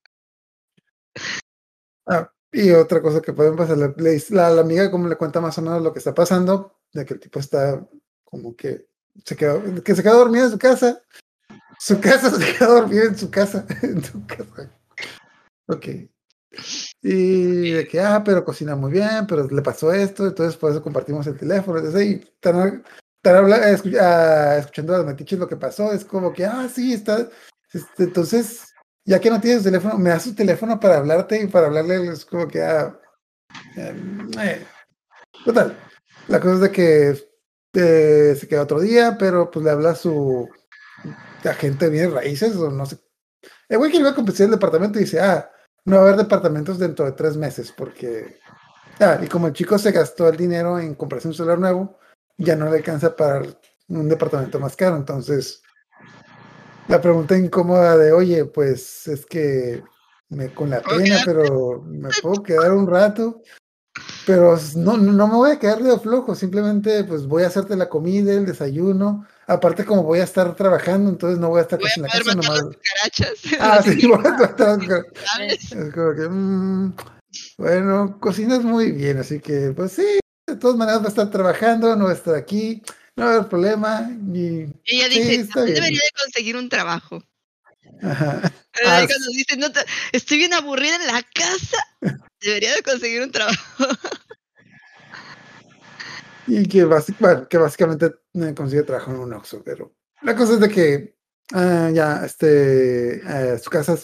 Ah, y otra cosa que pueden pasar, la, la amiga como le cuenta más o menos lo que está pasando, de que el tipo está como que se quedó, que se quedó dormido en su casa. Su casa se quedó dormido en su casa. En su casa. Ok. Y de que, ah, pero cocina muy bien, pero le pasó esto, entonces por eso compartimos el teléfono. Entonces, están habla- escu- ah, escuchando a los metiches lo que pasó. Es como que, ah, sí, está. este, entonces, ya que no tienes su teléfono, me das su teléfono para hablarte y para hablarle. Es como que, ah. em, eh. Total. La cosa es de que eh, se queda otro día, pero pues le habla a su agente de bienes raíces o no sé. El güey que iba a competir el departamento y dice, ah, no va a haber departamentos dentro de tres meses porque... Ah, y como el chico se gastó el dinero en comprarse un celular nuevo, ya no le alcanza para un departamento más caro. Entonces, la pregunta incómoda de, oye, pues es que me con la ¿Puedo pena, pero me puedo quedar un rato. Pero no, no me voy a quedar de flojo, simplemente pues voy a hacerte la comida, el desayuno. Aparte, como voy a estar trabajando, entonces no voy a estar Voy casi a en la casa las nomás. Ah, sí, voy a inevitables. es como que, mm, bueno, cocinas muy bien, así que, pues sí, de todas maneras va a estar trabajando, no va a estar aquí, no va a haber problema. Y ella Sí, dice, "También debería de conseguir un trabajo. ajá. Pero Ah, cuando no te- estoy bien aburrida en la casa, debería de conseguir un trabajo. Y que, basi- bueno, que básicamente eh, consigue trabajo en un Oxxo, pero la cosa es de que ah, ya, este, eh, su casa,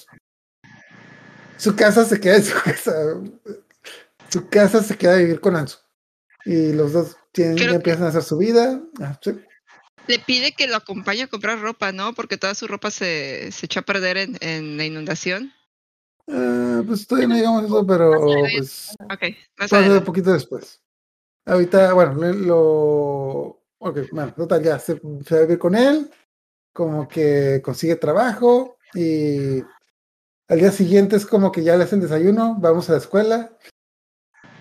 su casa se queda en su casa, su casa se queda a vivir con Ansu. Y los dos tienen, ya empiezan a hacer su vida. Ah, sí. Le pide que lo acompañe a comprar ropa, ¿no? Porque toda su ropa se, se echó a perder en, en la inundación. Ah, pues todavía no digamos eso, pero pues Ok, más pasa un poquito después. Ahorita, bueno, lo. Ok, bueno, total, ya se, se va a vivir con él, como que consigue trabajo y al día siguiente es como que ya le hacen desayuno, vamos a la escuela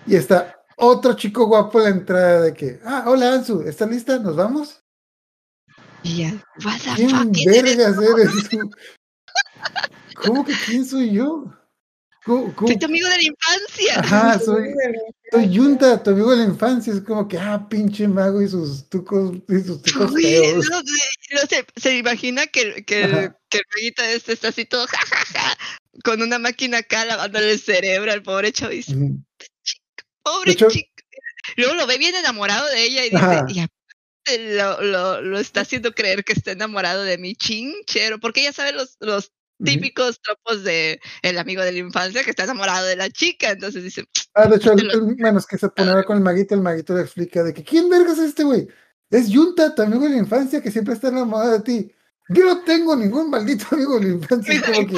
y está otro chico guapo en la entrada de que, ah, hola Ansu, ¿estás lista? ¿Nos vamos? Y ya, ¿Quién vergas eres tú? ¿Cómo que quién soy yo? ¿Cómo- cómo- Soy tu amigo de la infancia. Ajá, soy, soy Yunta, tu amigo de la infancia. Es como que, ah, pinche mago y sus tucos, y sus tucos Uy, no, no, se, se imagina que, que, el- que el este está así todo jajaja, con una máquina acá lavándole el cerebro al pobre Ujú. pobre hecho- chico. Luego lo ve bien enamorado de ella y dice, Ajá. y aparte lo, lo, lo está haciendo creer que está enamorado de mi chinchero, porque ella sabe los, los. Típicos tropos de el amigo de la infancia que está enamorado de la chica, entonces dice, Ah, de hecho, el, el- bueno, es que se pone a hablar con el maguito, el maguito le explica de que, ¿quién vergas es este güey? Es Yunta, tu amigo de la infancia que siempre está enamorado de ti. Yo no tengo ningún maldito amigo de la infancia. Como que,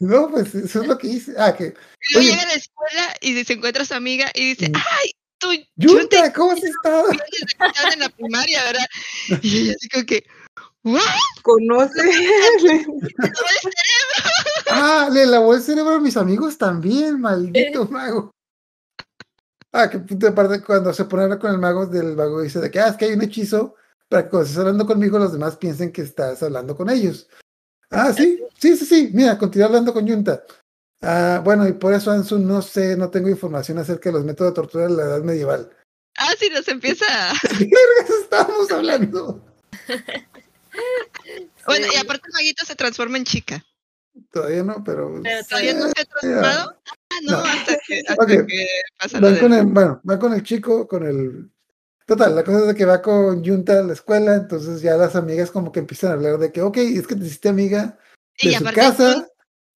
no, pues eso es lo que hice. Ah, que, Y luego Oye. llega a la escuela y se encuentra a su amiga y dice, Mm. ay, tú, yo te Yunta, ¿cómo has estado? en la primaria, ¿verdad? Y ella así como que, Conoce. Ah, le lavó el cerebro a mis amigos también, maldito mago. Ah, que punto de parte cuando se pone a hablar con el mago del mago dice de que, ah, es que hay un hechizo para que cuando estés hablando conmigo los demás piensen que estás hablando con ellos. Ah, sí, sí, sí, sí, mira, continúa hablando con Yunta. Ah, bueno, y por eso, Ansu, no sé, no tengo información acerca de los métodos de tortura de la edad medieval. Ah, sí, nos empieza. ¿Qué estábamos hablando? Bueno, y aparte el maguito se transforma en chica. Todavía no, pero. Pero ¿Todavía no se ha transformado? Ah, no, No. hasta que, hasta Ok. que pasa lo Van de... con el, bueno, va con el chico, con el. Total, la cosa es de que va con Yunta a la escuela, entonces ya las amigas como que empiezan a hablar de que, ok, es que te hiciste amiga de Y su aparte, casa,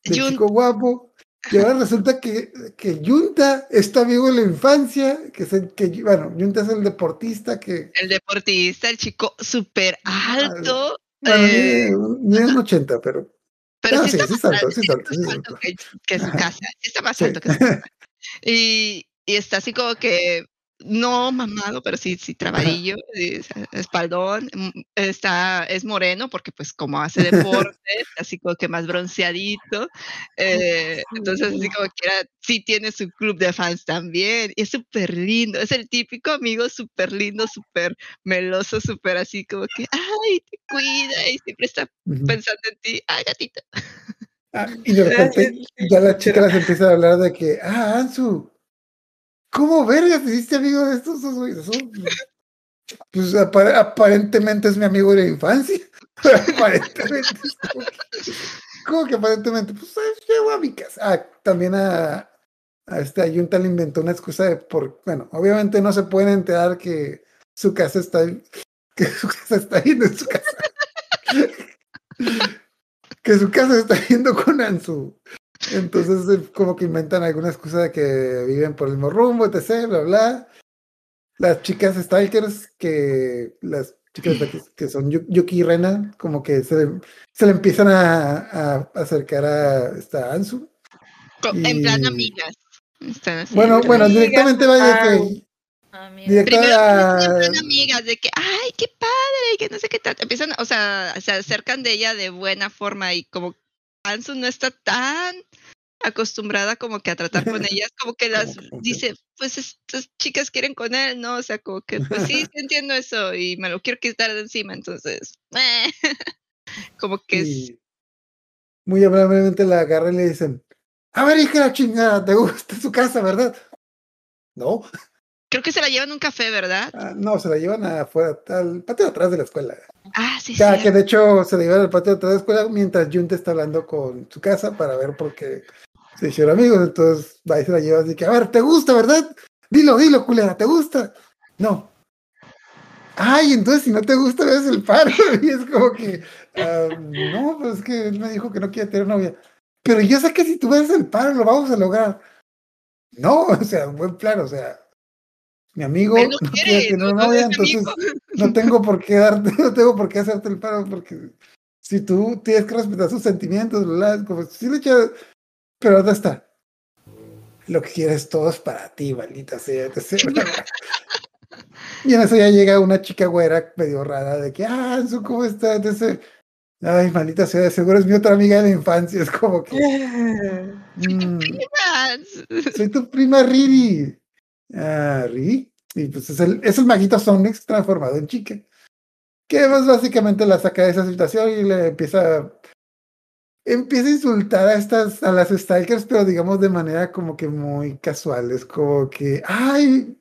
Jun- chico guapo, y ahora resulta que, que Yunta es tu amigo de la infancia, que que, bueno, Yunta es el deportista que, el deportista, el chico súper alto. bueno, eh, ni, ni un 80, pero pero ah, sí, sí, está sí más alto, alto, sí alto, está sí alto. que, que su casa. Está más alto que su casa. Y, y está así como que no mamado, pero sí, sí trabadillo, sea, espaldón, mm, está, es moreno porque pues como hace deporte, así como que más bronceadito, eh, entonces así como que era, sí tiene su club de fans también, y es súper lindo, es el típico amigo súper lindo, súper meloso, súper así como que, ay, te cuida y siempre está pensando en ti, ay, gatito. Ah, y de repente ya la chica les empieza a hablar de que, ah, Ansu, ¿cómo vergas te hiciste amigo de estos dos güeyes? Pues apa- aparentemente es mi amigo de la infancia. aparentemente. como que- ¿Cómo que aparentemente? Pues llego a mi casa. Ah, también a, a este Ayunta le inventó una excusa de por, bueno, obviamente no se pueden enterar que su casa está, que su casa está yendo en su casa. que su casa está yendo con Ansu. Entonces, eh, como que inventan alguna excusa de que viven por el mismo rumbo, etc., bla, bla. Las chicas Stalkers, que las chicas que, son Yu- Yuki y Rena, como que se, le- se le empiezan a, a acercar a esta Ansu. Co- En plan Y- amigas. Están Bueno, en plan- bueno, Amigas, directamente vaya que directa Primero a- empiezan en plan amigas de que, ay, qué padre, que no sé qué tal. Empiezan, o sea, se acercan de ella de buena forma y como Ansu no está tan acostumbrada como que a tratar con ellas, como que las dice, pues estas chicas quieren con él, ¿no? O sea, como que, pues sí, sí entiendo eso y me lo quiero quitar de encima, entonces, como que es, muy amablemente la agarran y le dicen, a ver, hija la chingada, ¿te gusta su casa, verdad? No, creo que se la llevan a un café, ¿verdad? Ah, no, se la llevan afuera, al patio atrás de la escuela. Ah, sí, sí. que de hecho se la llevan al patio de la escuela mientras Junta está hablando con su casa para ver por qué se hicieron amigos. Entonces va y se la lleva así que, a ver, ¿te gusta, verdad? Dilo, dilo, culera, ¿te gusta? No. Ay, entonces si no te gusta, ves el paro. Y es como que, ah, no, pues es que él me dijo que no quiere tener novia. Pero yo sé que si tú ves el paro, lo vamos a lograr. No, o sea, buen plan, o sea, mi amigo no no quiere, quiere tener no- novia, entonces no tengo por qué darte, no tengo por qué hacerte el paro, porque si tú tienes que respetar sus sentimientos, bla, bla, como si le echas, pero ¿dónde está? Lo que quieres todo es para ti, maldita sea. Y en eso ya llega una chica güera medio rara de que, ah, ¿cómo está? Entonces, ay, maldita sea, de seguro es mi otra amiga de la infancia. Es como que, mm, soy tu prima Riri. Ah. Y pues es el, es el maguito Sonic transformado en chica. Que pues básicamente la saca de esa situación y le empieza empieza a insultar a estas, a las stalkers, pero digamos de manera como que muy casual. Es como que, ay,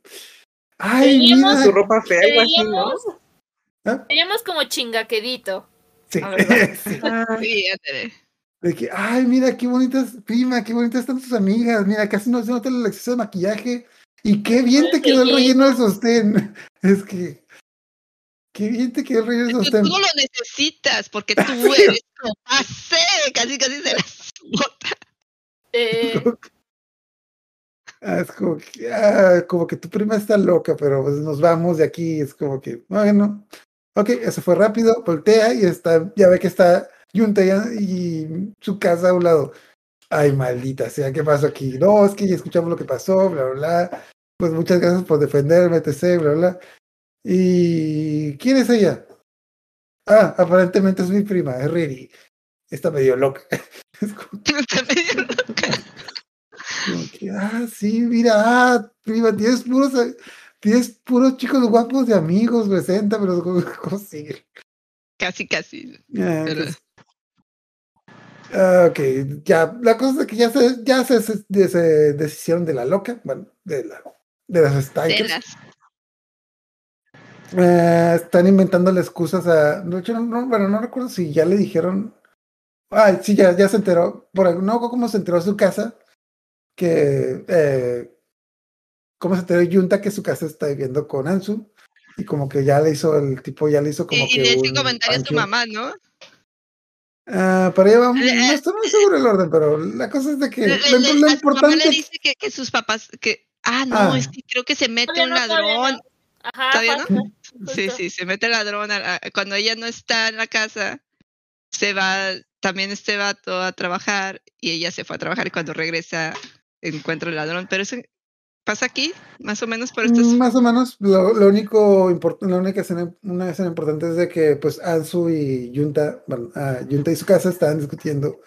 ay, Veíamos mira. Su ropa fea, algo así, ¿no? ¿Ah? veíamos como chingaquedito. Sí. Ah. De que, ay, mira qué bonitas, prima, qué bonitas están tus amigas. Mira, casi no se nota el exceso de maquillaje. Y qué bien te quedó el relleno del sostén. Es que, qué bien te quedó el relleno del sostén. tú no lo necesitas porque tú eres como pasé, casi casi se las bota. Eh, Ah, es como que, ah, como que tu prima está loca, pero pues nos vamos de aquí. Es como que, bueno, ok, eso fue rápido, voltea y está, ya ve que está Yunta ya- y su casa a un lado. Ay, maldita sea, ¿qué pasó aquí? No, es que ya escuchamos lo que pasó, bla, bla, bla. Pues muchas gracias por defenderme, etc., bla, bla. ¿Y quién es ella? Ah, aparentemente es mi prima, es Riri. Está medio loca. Está medio loca. como que, ah, sí, mira, ah, prima, tienes puros, tienes puros chicos guapos de amigos, presenta, pero ¿cómo, cómo sigue? Casi, casi. Ah, Pero- pues- Ah, ok, ya, la cosa es que ya se, ya se, se, de- se deshicieron de la loca, bueno, de la, de las Stikers. Eh, están inventándole excusas a. De hecho, no, no, bueno, no recuerdo si ya le dijeron. Ay, sí, ya, ya se enteró. Por algún- no, cómo se enteró su casa. Que. Eh, cómo se enteró Junta que su casa está viviendo con Ansu. Y como que ya le hizo, el tipo ya le hizo como Y, y que. le hice un comentario a su mamá, ¿no? Ah, para allá vamos. Le- No estoy muy seguro del orden, pero la cosa es de que. Le- lo, le- lo mamá le importante. dice que, que sus papás, que, ah, no, Ah. es que creo que se mete un todavía no. ladrón. Ajá, ¿Todavía no? Sí, sí, se mete el ladrón. a- cuando ella no está en la casa, se va también este vato a trabajar y ella se fue a trabajar y cuando regresa encuentra el ladrón. Pero eso pasa aquí, más o menos por estos. Mm, Más o menos, lo, lo único la única escena, una escena importante es de que pues Ansu y Junta, bueno, ah, Junta y su casa estaban discutiendo.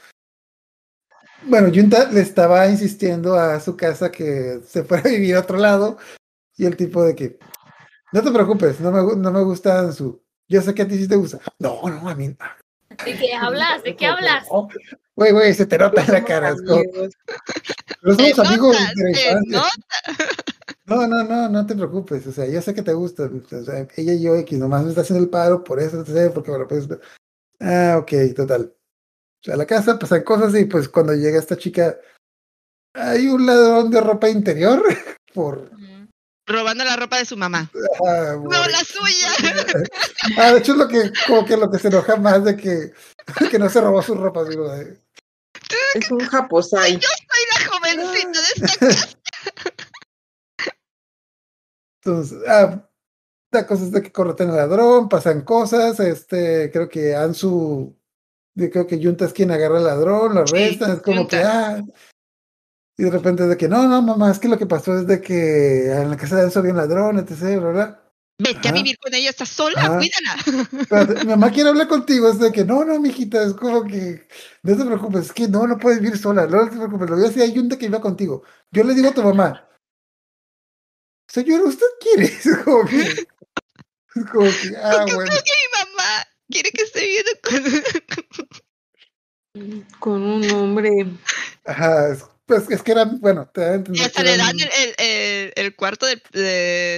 Bueno, Junta le estaba insistiendo a su casa que se fuera a vivir a otro lado y el tipo de que no te preocupes, no me, no me gusta Ansu. Yo sé que a ti sí te gusta. No, no, a mí. ¿De qué hablas? ¿De qué hablas? Güey, güey, se te nota en la cara. Se somos amigos. No, no, no, no te preocupes. O sea, yo sé que te gusta. O sea, ella y yo, X, nomás me está haciendo el paro, por eso, sé, porque bueno, pues. Ah, ok, total. O sea, a la casa pasan cosas y pues cuando llega esta chica, hay un ladrón de ropa interior por. Robando la ropa de su mamá. Ah, No, la suya. Ah, de hecho es lo que, como que lo que se enoja más de que, que no se robó su ropa, digo, de- Es un japosai. Soy la jovencita de esta casa. Entonces, ah, la cosa es de que correten al ladrón, pasan cosas, este, creo que Ansu, yo creo que Junta es quien agarra al ladrón, lo arrestan, es como que, ah, y de repente es de que, no, no, mamá, es que lo que pasó es de que en la casa de Ansu había un ladrón, etc., bla, bla. Vete a vivir con ella, estás sola, Ajá. cuídala. Espérate, mi mamá quiere hablar contigo, es de que, no, no, mijita, es como que, no te preocupes, es que no, no puedes vivir sola, no te preocupes, lo voy a decir a Junta que iba contigo. Yo le digo a tu mamá, señora, ¿usted quiere? Es como que, es como que, ah, bueno. creo que mi mamá quiere que esté viviendo con... Con un hombre. Ajá, es, pues es que eran, bueno, te da a Y hasta le dan el, el, el- el cuarto de, de,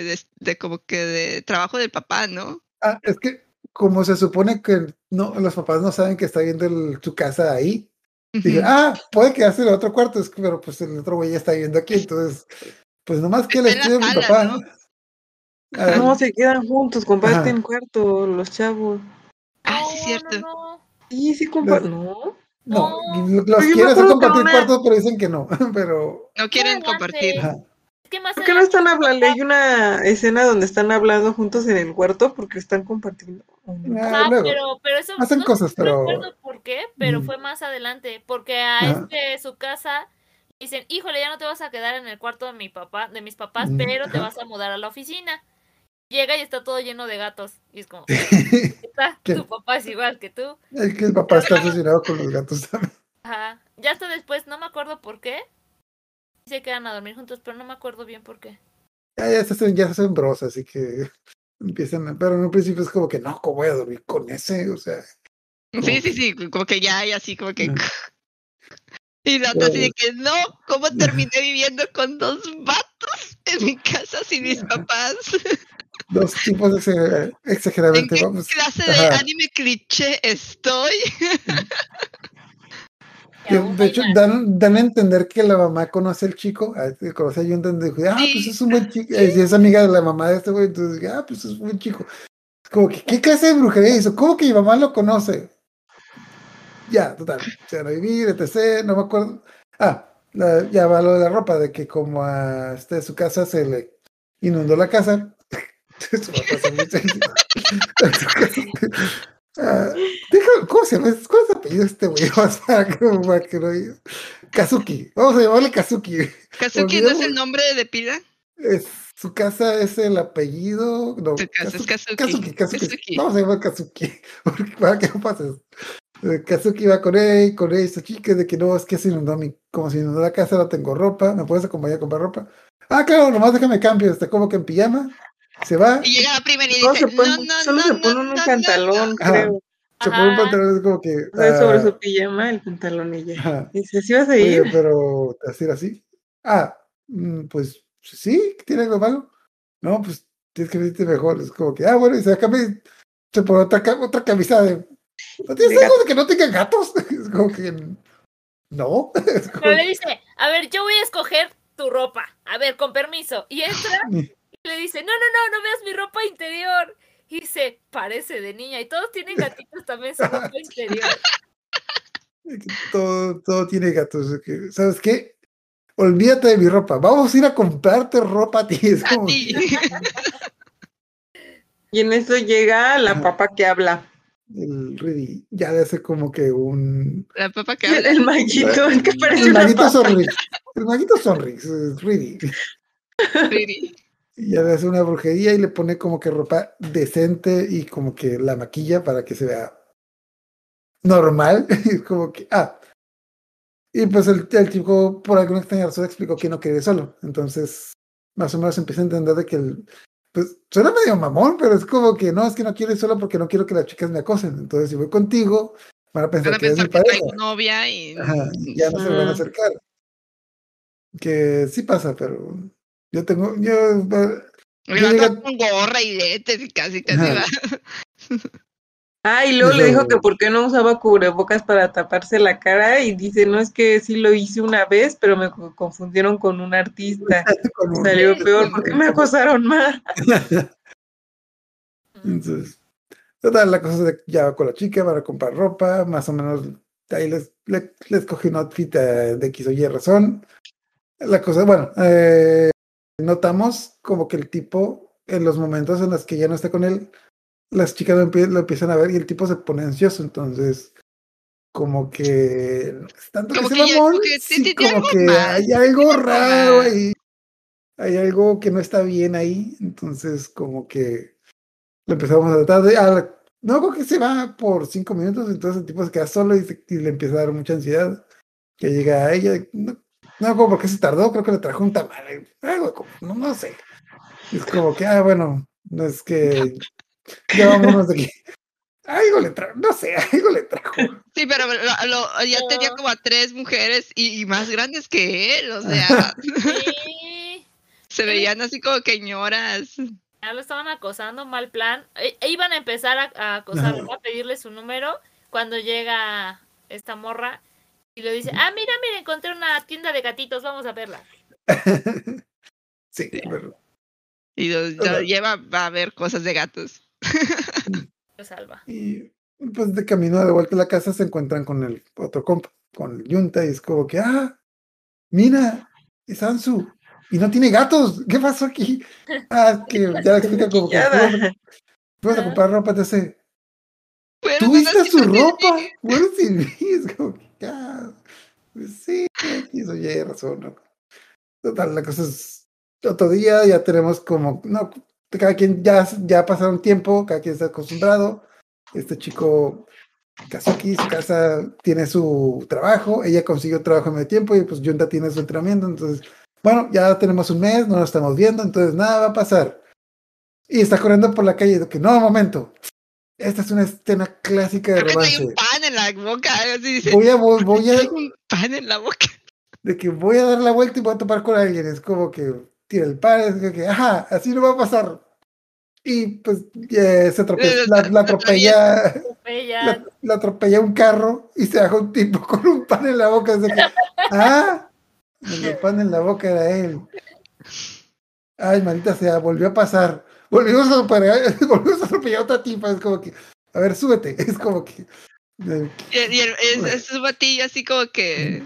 de- de como que de trabajo del papá, ¿no? Ah, es que como se supone que no, los papás no saben que está viendo el- su casa ahí, dije, ah, puede quedarse en el otro cuarto, es que, pero pues el otro güey ya está viviendo aquí, entonces, pues nomás que le a mi papá. ¿no? Ah, No, se quedan juntos, comparten Ajá. cuarto, los chavos. Ah, sí, No, cierto. no, no. Sí, sí, comparten. No. No, no. los Pero yo me quiere hacer compartir una- cuarto, pero dicen que no, pero, No quieren compartir. ajá. Más ¿Por qué no están hablando? Hay una escena donde están hablando juntos en el cuarto porque están compartiendo. Ah, luego, pero, pero eso hacen no, cosas, no pero- recuerdo por qué, pero Mm. fue más adelante, porque a este su casa dicen, híjole, ya no te vas a quedar en el cuarto de mi papá, de mis papás, Mm, pero te vas a mudar a la oficina. Llega y está todo lleno de gatos. Y es como, tu papá es igual que tú. es que el papá está asesinado con los gatos también. Ajá. Ya hasta después, no me acuerdo por qué. Se quedan a dormir juntos, pero no me acuerdo bien por qué. Ya, ya se hacen, ya se hacen bros, así que empiezan, a- pero en un principio es como que no, ¿cómo voy a dormir con ese? O sea, Sí, sí, sí, como que ya hay así como que... Y la otra así de que no, ¿cómo terminé viviendo con dos vatos en mi casa sin mis papás? Dos tipos de exe- ¿En exageradamente qué vamos. clase de ajá. anime cliché estoy? De hecho, dan, dan a entender que la mamá conoce al chico, que conoce a Junta, y dijo, ah, Sí. pues es un buen chico, y es amiga de la mamá de este güey, entonces ah, pues es un buen chico. Es como que, ¿qué clase de brujería hizo? ¿Cómo que mi mamá lo conoce? Ya, total, se van a vivir, etc., no me acuerdo. Ah, la- ya va lo de la ropa, de que como a este, su casa se le inundó la casa. Su papá se me- Ah, ¿Cómo se llama? ¿Cuál es el apellido de este güey? O sea, como que diga. Kazuki. Vamos a llamarle Kazuki. ¿Kazuki no es el nombre de pila? Es, su casa es el apellido. No, Su casa es Kazuki. Kazuki, Kazuki. Kazuki. Vamos a llamar Kazuki. Para que no pase eso. Eh, Kazuki iba con él, con él, esta chica, de que no, es que se inundó mi, como se inundó la casa, no tengo ropa, ¿me puedes acompañar a comprar ropa? Ah, claro, nomás déjame cambio, está como que en pijama, se va, Y llega la primera y dice, se pone, no, no, solo no, se no, pone no, un no, pantalón, creo. se pone un pantalón, es como que... O sea, sobre ah, su pijama, el pantalón y ya. ajá. Y dice, ¿sí vas a Oye, ir? pero ¿te vas a ir así? Ah, mm, pues sí, ¿tiene algo malo? No, pues tienes que vestirte mejor. Es como que, ah, bueno, y se cambia se pone otra, otra camisa de. ¿No tienes De algo de que no tengan gatos? Es como que. No. Como Pero le dice, a ver, yo voy a escoger tu ropa. A ver, con permiso. Y entra le dice, no, no, no, no veas mi ropa interior. Y dice, parece de niña. Y todos tienen gatitos también su ropa interior. todo, todo tiene gatos. ¿Sabes qué? Olvídate de mi ropa. Vamos a ir a comprarte ropa a ti. Es como. Sí. Y en eso llega la papa que habla. El Ready ya le hace como que un. La papa que El, habla. el maguito, es que parece El maguito. Sonrix. El maguito Sonrix. Es Ready. Y le hace una brujería y le pone como que ropa decente y como que la maquilla para que se vea normal. Y como que, ah. Y pues el, el chico, por alguna extraña razón, explicó que no quería ir solo. Entonces, más o menos empieza a entender de que el. Pues suena medio mamón, pero es como que no, es que no quiero ir solo porque no quiero que las chicas me acosen. Entonces, si voy contigo, van a pensar Van a que pensar que pareja. traigo novia y... Ajá, y ya no se me van a acercar. Que sí pasa, pero yo tengo. Yo, Me Yo diga- con gorra y lentes y casi, casi va. Ah, y luego le dijo que por qué no usaba cubrebocas para taparse la cara y dice, no, es que sí lo hice una vez, pero me co- confundieron con un artista. con un- Salió peor porque me acosaron más. Entonces, total, la cosa es de que ya va con la chica, van a comprar ropa, más o menos ahí les, le- les coge un outfit eh, de X o Y razón. La cosa, bueno, eh, notamos como que el tipo, en los momentos en los que ya no está con él, las chicas lo, empie- lo empiezan a ver y el tipo se pone ansioso, entonces como que tanto Como que que ya- que sí, como que hay algo raro ahí, hay algo que no está bien ahí, entonces como que lo empezamos a tratar de, a- no creo que se va por cinco minutos, entonces el tipo se queda solo y, se- y le empieza a dar mucha ansiedad, que llega a ella, no, no como porque se tardó, creo que le trajo un tamal, no, no sé, es como que, ah, bueno, no es que ya vámonos de aquí. Algo le trajo, no sé, algo le trajo. Sí, pero lo- lo- ya tenía como a tres mujeres y, y más grandes que él, o sea, Sí. se veían así como que ñoras. Ya lo estaban acosando, mal plan. E- e iban a empezar a, a acosarlo, a pedirle su número cuando llega esta morra y le dice, ah, mira, mira, encontré una tienda de gatitos, vamos a verla. sí, pero Y lo, lo lleva a ver cosas de gatos. Lo salva. Y pues de camino de vuelta a la casa se encuentran con el otro compa, con el Yunta, y es como que, ah, mira, es Ansu, y no tiene gatos, ¿qué pasó aquí? Ah, que ya le explica como que fuimos a comprar ropa, entonces, Pero ¿tú no su ropa? Bueno, sí, es como que, ah, pues sí, eso ya hay razón, ¿no? Total, la cosa es, otro día ya tenemos como, no, cada quien ya, ya pasaron tiempo, cada quien está acostumbrado. Este chico Kazuki se casa, tiene su trabajo, ella consiguió trabajo en medio tiempo y pues Yunta tiene su entrenamiento. Entonces, bueno, ya tenemos un mes, no nos estamos viendo, entonces nada va a pasar. Y está corriendo por la calle y que no, momento. Esta es una escena clásica de romance. Pan la boca, así dice. Voy a, voy, voy a, un pan en la boca. de que voy a dar la vuelta y voy a topar con alguien. Es como que tira el par, es como que, ajá, así no va a pasar. Y pues se atropella, la, la atropella, Ella, la, la atropella un carro y se baja un tipo con un pan en la boca. Es de que, ah, el pan en la boca era él. Ay, maldita sea, volvió a pasar. Volvimos a atropellar, volvimos a atropellar a otra tipa. Es como que, a ver, súbete. Es como que. Y, y el- es, es un batillo así como que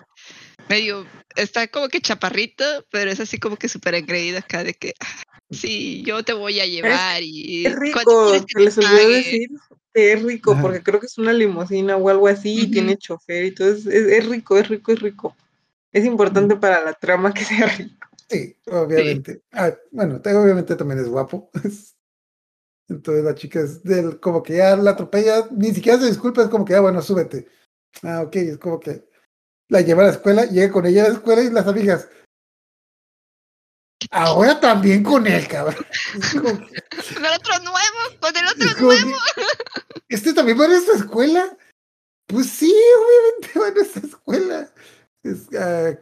medio, está como que chaparrito, pero es así como que súper engreído acá de que, ah, sí, yo te voy a llevar y... Es ¿cuánto rico, que les te olvidó pague?" decir que es rico, Ajá. porque creo que es una limusina o algo así y tiene chofer y todo. Es, es, rico, es rico, es rico. Es importante para la trama que sea rico. Sí, obviamente. Ah, bueno, te- obviamente también es guapo. Entonces la chica es del, como que ya la atropella, ni siquiera se disculpa, es como que ya bueno, súbete. Ah, ok, es como que la lleva a la escuela, llega con ella a la escuela y las amigas. Ahora también con él, cabrón. Con el otro nuevo, con el otro nuevo. que, ¿Este también va a esta escuela? Pues sí, obviamente va a esta escuela. Es ah,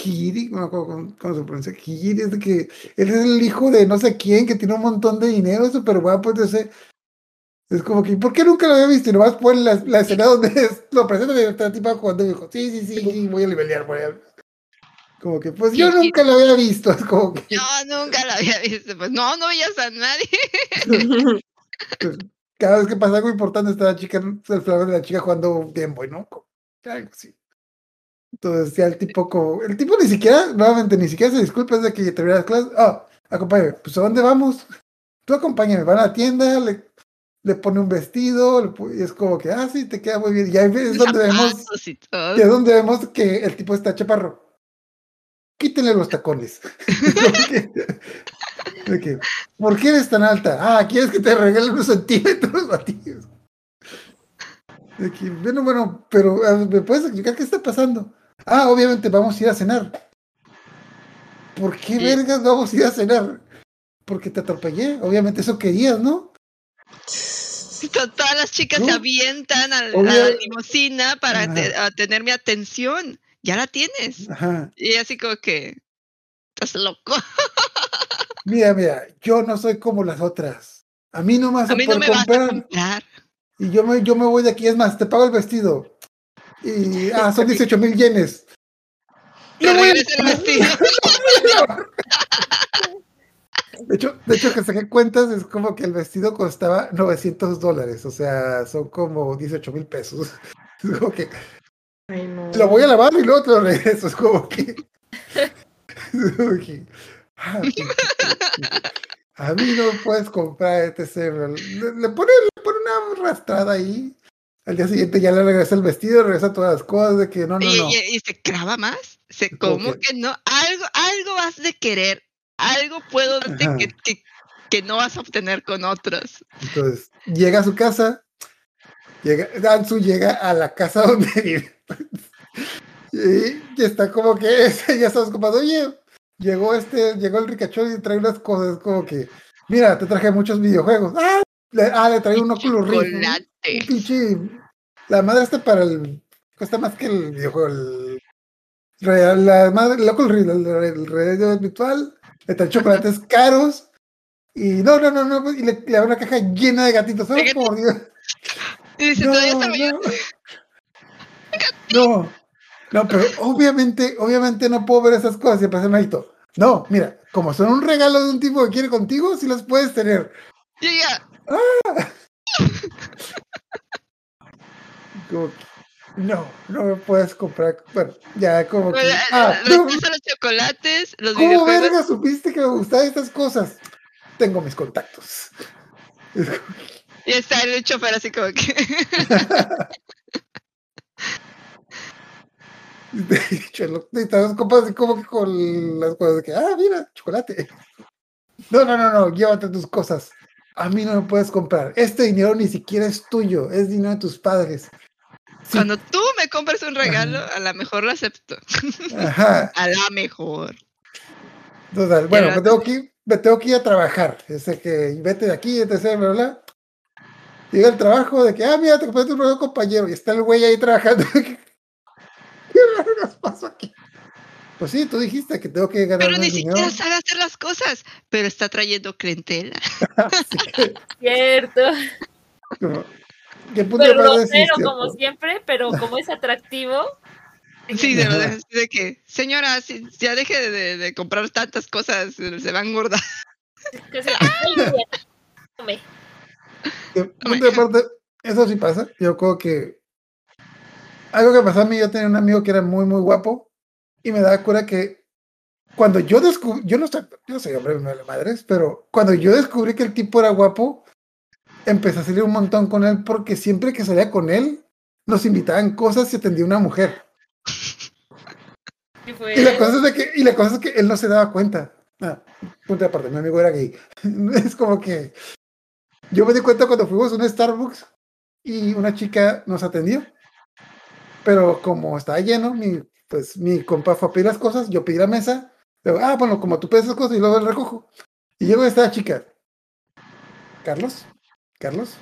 Kiri, no me acuerdo cómo, cómo se pronuncia. Kiri es de que él es el hijo de no sé quién que tiene un montón de dinero, súper guapo, entonces es como que, ¿por qué nunca lo había visto? Y nomás ponen la, la escena donde es- lo presentan y está tipo jugando y dijo, sí, sí, sí, sí, voy a nivelear, voy a... Como que, pues yo sí. nunca lo había visto, es como que... No, nunca lo había visto. Pues no, no veías a nadie. pues, cada vez que pasa algo importante está la chica, el flavor de la chica jugando Game Boy, ¿no? Algo así. Entonces ya el tipo como, el tipo ni siquiera, nuevamente, ni siquiera se disculpa desde que termina las clases. Ah, acompáñame, pues ¿a dónde vamos? Tú acompáñame, van a la tienda, le, le pone un vestido, le y es como que, ah, sí, te queda muy bien. Y ahí es donde vemos, y es donde vemos que el tipo está chaparro. Quítenle los tacones. De que, ¿Por qué eres tan alta? Ah, ¿quieres que te regale unos centímetros batidos? De que, bueno, bueno, pero a ¿me puedes explicar qué está pasando? Ah, obviamente vamos a ir a cenar. ¿Por qué Sí. vergas vamos a ir a cenar? Porque te atropellé. Obviamente eso querías, ¿no? To- Todas las chicas No. se avientan a, la limusina para te- a tener mi atención. Ya la tienes. Ajá. Y así como que, estás loco. Mira, mira, yo no soy como las otras. A mí no me vas a, A mí no me vas a comprar. comprar. Y yo me, yo me voy de aquí, es más, te pago el vestido. Y, ah, son 18 mil yenes. No voy a- el vestido. De hecho, de hecho, que saqué cuentas, es como que el vestido costaba 900 dólares, o sea, son como 18 mil pesos. Es como que Ay, no. lo voy a lavar y luego te lo regreso, es como que... es como que, a mí no puedes comprar etc. Le, le pone, le pone una arrastrada ahí. Al día siguiente ya le regresa el vestido, regresa todas las cosas de que no, no, y, no. y- y se clava más. Se, Como ¿Cómo que- que no? Algo, algo vas de querer. Algo puedo darte que, que, que no vas a obtener con otros. Entonces, llega a su casa, llega, Danzu llega a la casa donde vive. Y, y está como que, ya estamos como, oye, llegó este, llegó el ricachón y trae unas cosas como que, mira, te traje muchos videojuegos. Ah, le, ah, le trae un Oculus Rift. Un pinche, la madre está para el, cuesta más que el videojuego, el, real, la madre, el Oculus Rift, el, el realidad virtual, le trae chocolates caros. Y no, no, no, no, y le, le da una caja llena de gatitos. ¡Oh, por Dios! Y dice, No, todavía está no. No, no, pero obviamente, obviamente no puedo ver esas cosas y malito. No, mira, como son un regalo de un tipo que quiere contigo, sí las puedes tener. Como que, no, no me puedes comprar. Bueno, ya como que. le Ah, no, los chocolates, los ¿Cómo videojuegos. verga supiste que me gustaban estas cosas? Tengo mis contactos. Y está el chofer así como que. De hecho, lo- compas así como que con las cosas de que, ah, mira, chocolate. No, no, no, no, llévate tus cosas. A mí no me puedes comprar. Este dinero ni siquiera es tuyo, es dinero de tus padres. Sí. Cuando tú me compras un regalo, a lo mejor lo acepto. Ajá. A la mejor. Total, bueno, me tengo que ir, me tengo que ir a trabajar. Ese que vete de aquí, etc. Bla, bla. Llega el trabajo de que, ah, mira, te compraste un nuevo compañero. Y está el güey ahí trabajando. ¿Qué vergas pasó aquí? Pues sí, tú dijiste que tengo que ganar Pero ni dinero. siquiera sabe hacer las cosas, pero está trayendo clientela. Cierto. como, ¿qué punto Pero grosero deciste? como siempre, pero como es atractivo. Sí, lo deja así de que, señora, si- ya deje de, de- de comprar tantas cosas, se va a engordar. Punto de parte, eso sí pasa. Yo creo que algo que pasó a mí, yo tenía un amigo que era muy, muy guapo y me daba cura que cuando yo descubrí, yo no soy, yo soy hombre vale madres, pero cuando yo descubrí que el tipo era guapo, empecé a salir un montón con él porque siempre que salía con él, nos invitaban cosas y atendía una mujer. Y la cosa es de que, y la cosa es que él no se daba cuenta. Ah, punto de aparte, mi amigo era gay. Es como que Yo me di cuenta cuando fuimos a un Starbucks y una chica nos atendió. Pero como estaba lleno, mi, pues mi compa fue a pedir las cosas, yo pedí la mesa. Digo, ah, bueno, como tú pides esas cosas y luego las recojo. Y llegó esta chica. ¿Carlos? ¿Carlos?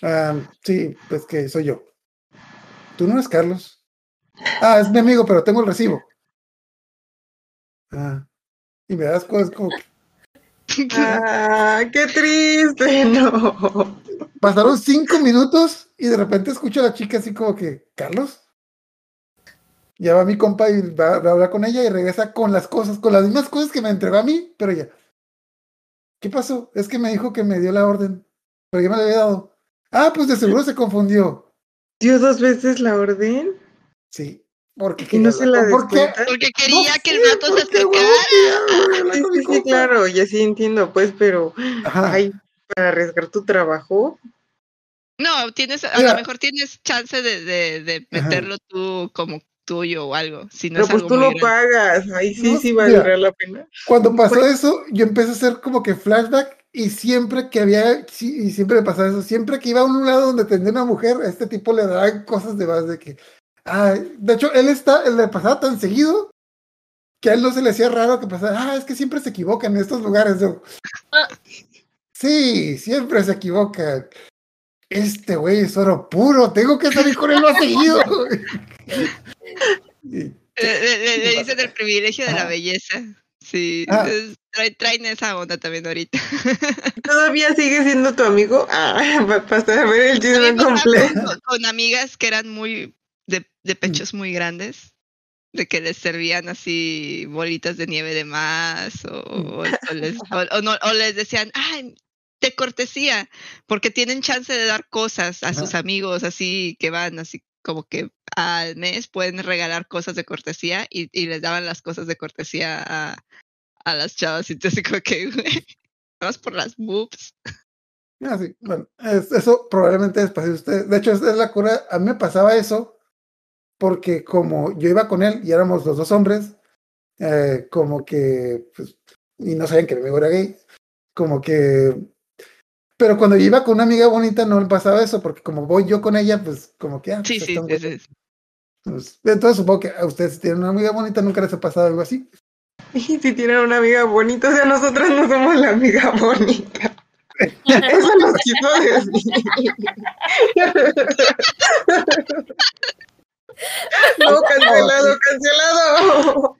Ah, sí, pues que soy yo. Tú no eres Carlos. Ah, es mi amigo, pero tengo el recibo. Ah. Y me das cosas como que Ah, qué triste, no. pasaron cinco minutos y de repente escucho a la chica así como que, Carlos. Ya va mi compa y va, va a hablar con ella y regresa con las cosas, con las mismas cosas que me entregó a mí, pero ya. ¿Qué pasó? Es que me dijo que me dio la orden, pero ya me la había dado. Ah, pues de seguro se confundió. ¿Dio dos veces la orden? Sí, porque ¿Y no se la ¿Por qué? Porque quería No que el sé, vato se ¿por qué, acercara. Sí, sí, sí, claro, ya sí entiendo, pues, pero, Ajá. ay, para arriesgar tu trabajo. No, tienes, a Mira. lo mejor tienes chance de, de, de Ajá. meterlo tú como tuyo o algo. Si no Pero es pues algo tú lo grande. pagas, ahí sí, No, sí mira. valdrá la pena. Cuando pasó eso, yo empecé a hacer como que flashback y siempre que había, sí, y siempre me pasaba eso, siempre que iba a un lado donde tendría una mujer, a este tipo le daban cosas de más de que, ah, de hecho, él está, él le pasaba tan seguido que a él no se le hacía raro que pasara, ah, es que siempre se equivocan en estos lugares. Yo, Ah. sí, siempre se equivocan. Este güey es oro puro, tengo que salir con él más seguido. Le, le- le- le dicen el privilegio de la Ajá. belleza. Sí, Ah. traen esa onda también ahorita. ¿Todavía sigue siendo tu amigo? Ah, para el chisme pasaba completo. con, con amigas que eran muy de, de pechos muy grandes, de que les servían así bolitas de nieve de más, o, o- o les, o- no- les decían, ay, de cortesía, porque tienen chance de dar cosas a sus Ajá. amigos así que van así como que al mes pueden regalar cosas de cortesía y, y les daban las cosas de cortesía a, a las chavas y así como que, güey, vamos por las boobs. Ah, sí, bueno, es- eso probablemente les pase a ustedes. De hecho, es la cura. A mí me pasaba eso porque como yo iba con él y éramos los dos hombres, eh, como que, pues, y no sabían que mi amigo era gay, como que... Pero cuando yo iba con una amiga bonita no me pasaba eso, porque como voy yo con ella, pues como que... ah, Sí, pues, sí, sí. Pues, entonces supongo que a ustedes si tienen una amiga bonita nunca les ha pasado algo así. Y si tienen una amiga bonita, o sea, nosotras no somos la amiga bonita. Eso nos quiso decir. No, cancelado, cancelado.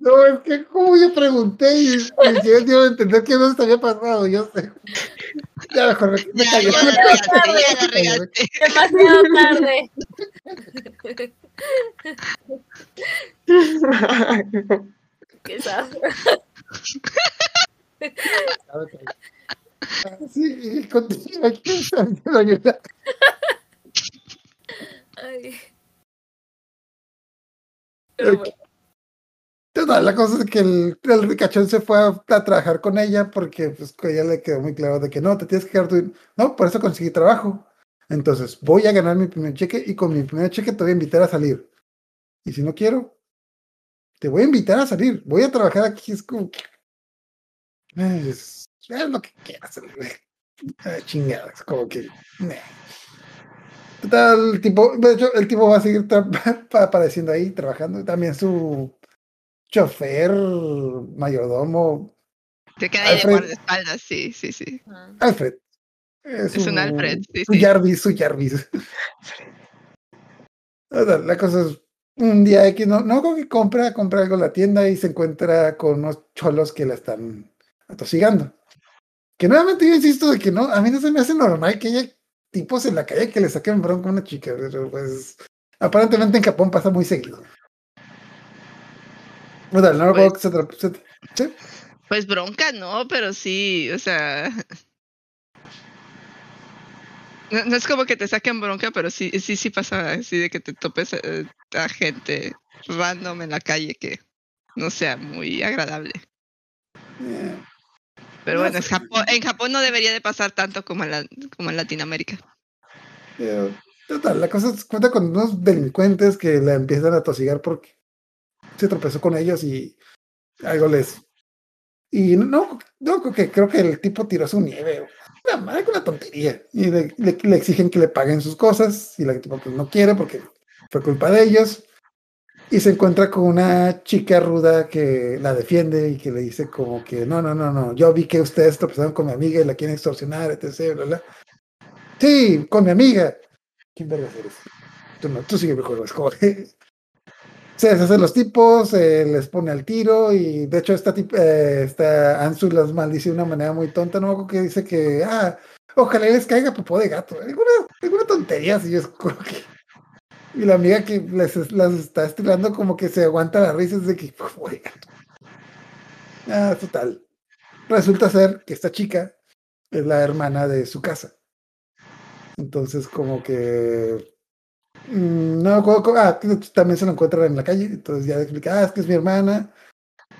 No. Es que como yo pregunté y, y yo dio a entender que no se había pasado, yo sé. Ya mejor me, me Ya, callo. ya ya regaste. Demasiado tarde. Qué sad. Sí, continúa. ¿quién sabe lo ayuda? Ay. Pero bueno. La cosa es que el, ricachón se fue a, trabajar con ella porque pues ella le quedó muy claro de que no, te tienes que quedar tu... No, por eso conseguí trabajo. Entonces voy a ganar mi primer cheque y con mi primer cheque te voy a invitar a salir. Y si no quiero, te voy a invitar a salir. Voy a trabajar aquí. Es como. Es, es lo que quieras. Ah, chingada, es como que... Total, el tipo, de hecho, el tipo va a seguir apareciendo ahí, trabajando. También su chofer, mayordomo, Te queda ahí de guardaespaldas, sí, sí, sí. Alfred. Es un Alfred, sí, Su sí. Jarvis, su Jarvis. La cosa es, un día X, no, no creo que compra, compra algo en la tienda y se encuentra con unos cholos que la están atosigando. Que nuevamente yo insisto de que no, a mí no se me hace normal que haya tipos en la calle que le saquen bronca a una chica, pero pues aparentemente en Japón pasa muy seguido. Total, no Pues- se se- sí. Pues bronca no, pero sí, o sea. No, no es como que te saquen bronca, pero sí, sí, sí pasa así de que te topes eh, a gente random en la calle que no sea muy agradable. Eh, Pero No bueno, es. Japón, en Japón no debería de pasar tanto como en, la- como en Latinoamérica. Pero, total, la cosa es cuenta con unos delincuentes que la empiezan a tosigar porque se tropezó con ellos y algo les. Y no, no que creo que el tipo tiró su nieve. Una madre con una tontería. Y le, le- le exigen que le paguen sus cosas. Y la tipo pues, no quiere porque fue culpa de ellos. Y se encuentra con una chica ruda que la defiende y que le dice como que no, no, no, no. Yo vi que ustedes tropezaron con mi amiga y la quieren extorsionar, etc. Bla, bla. Sí, con mi amiga. ¿Quién vergas eres? Tú no, tú sigue mejor, es se deshacen los tipos, eh, les pone al tiro y de hecho esta, eh, esta Ansu los maldice de una manera muy tonta, ¿no? Que dice que, ah, ojalá les caiga popó de gato. Alguna, alguna tontería así, es como que... Y la amiga que les, las está estirando como que se aguanta la risa de que popó de gato. Ah, total. Resulta ser que esta chica es la hermana de su casa. Entonces como que No, me acuerdo cómo- ah, también se lo encuentran en la calle, entonces ya le explica, ah, es que es mi hermana,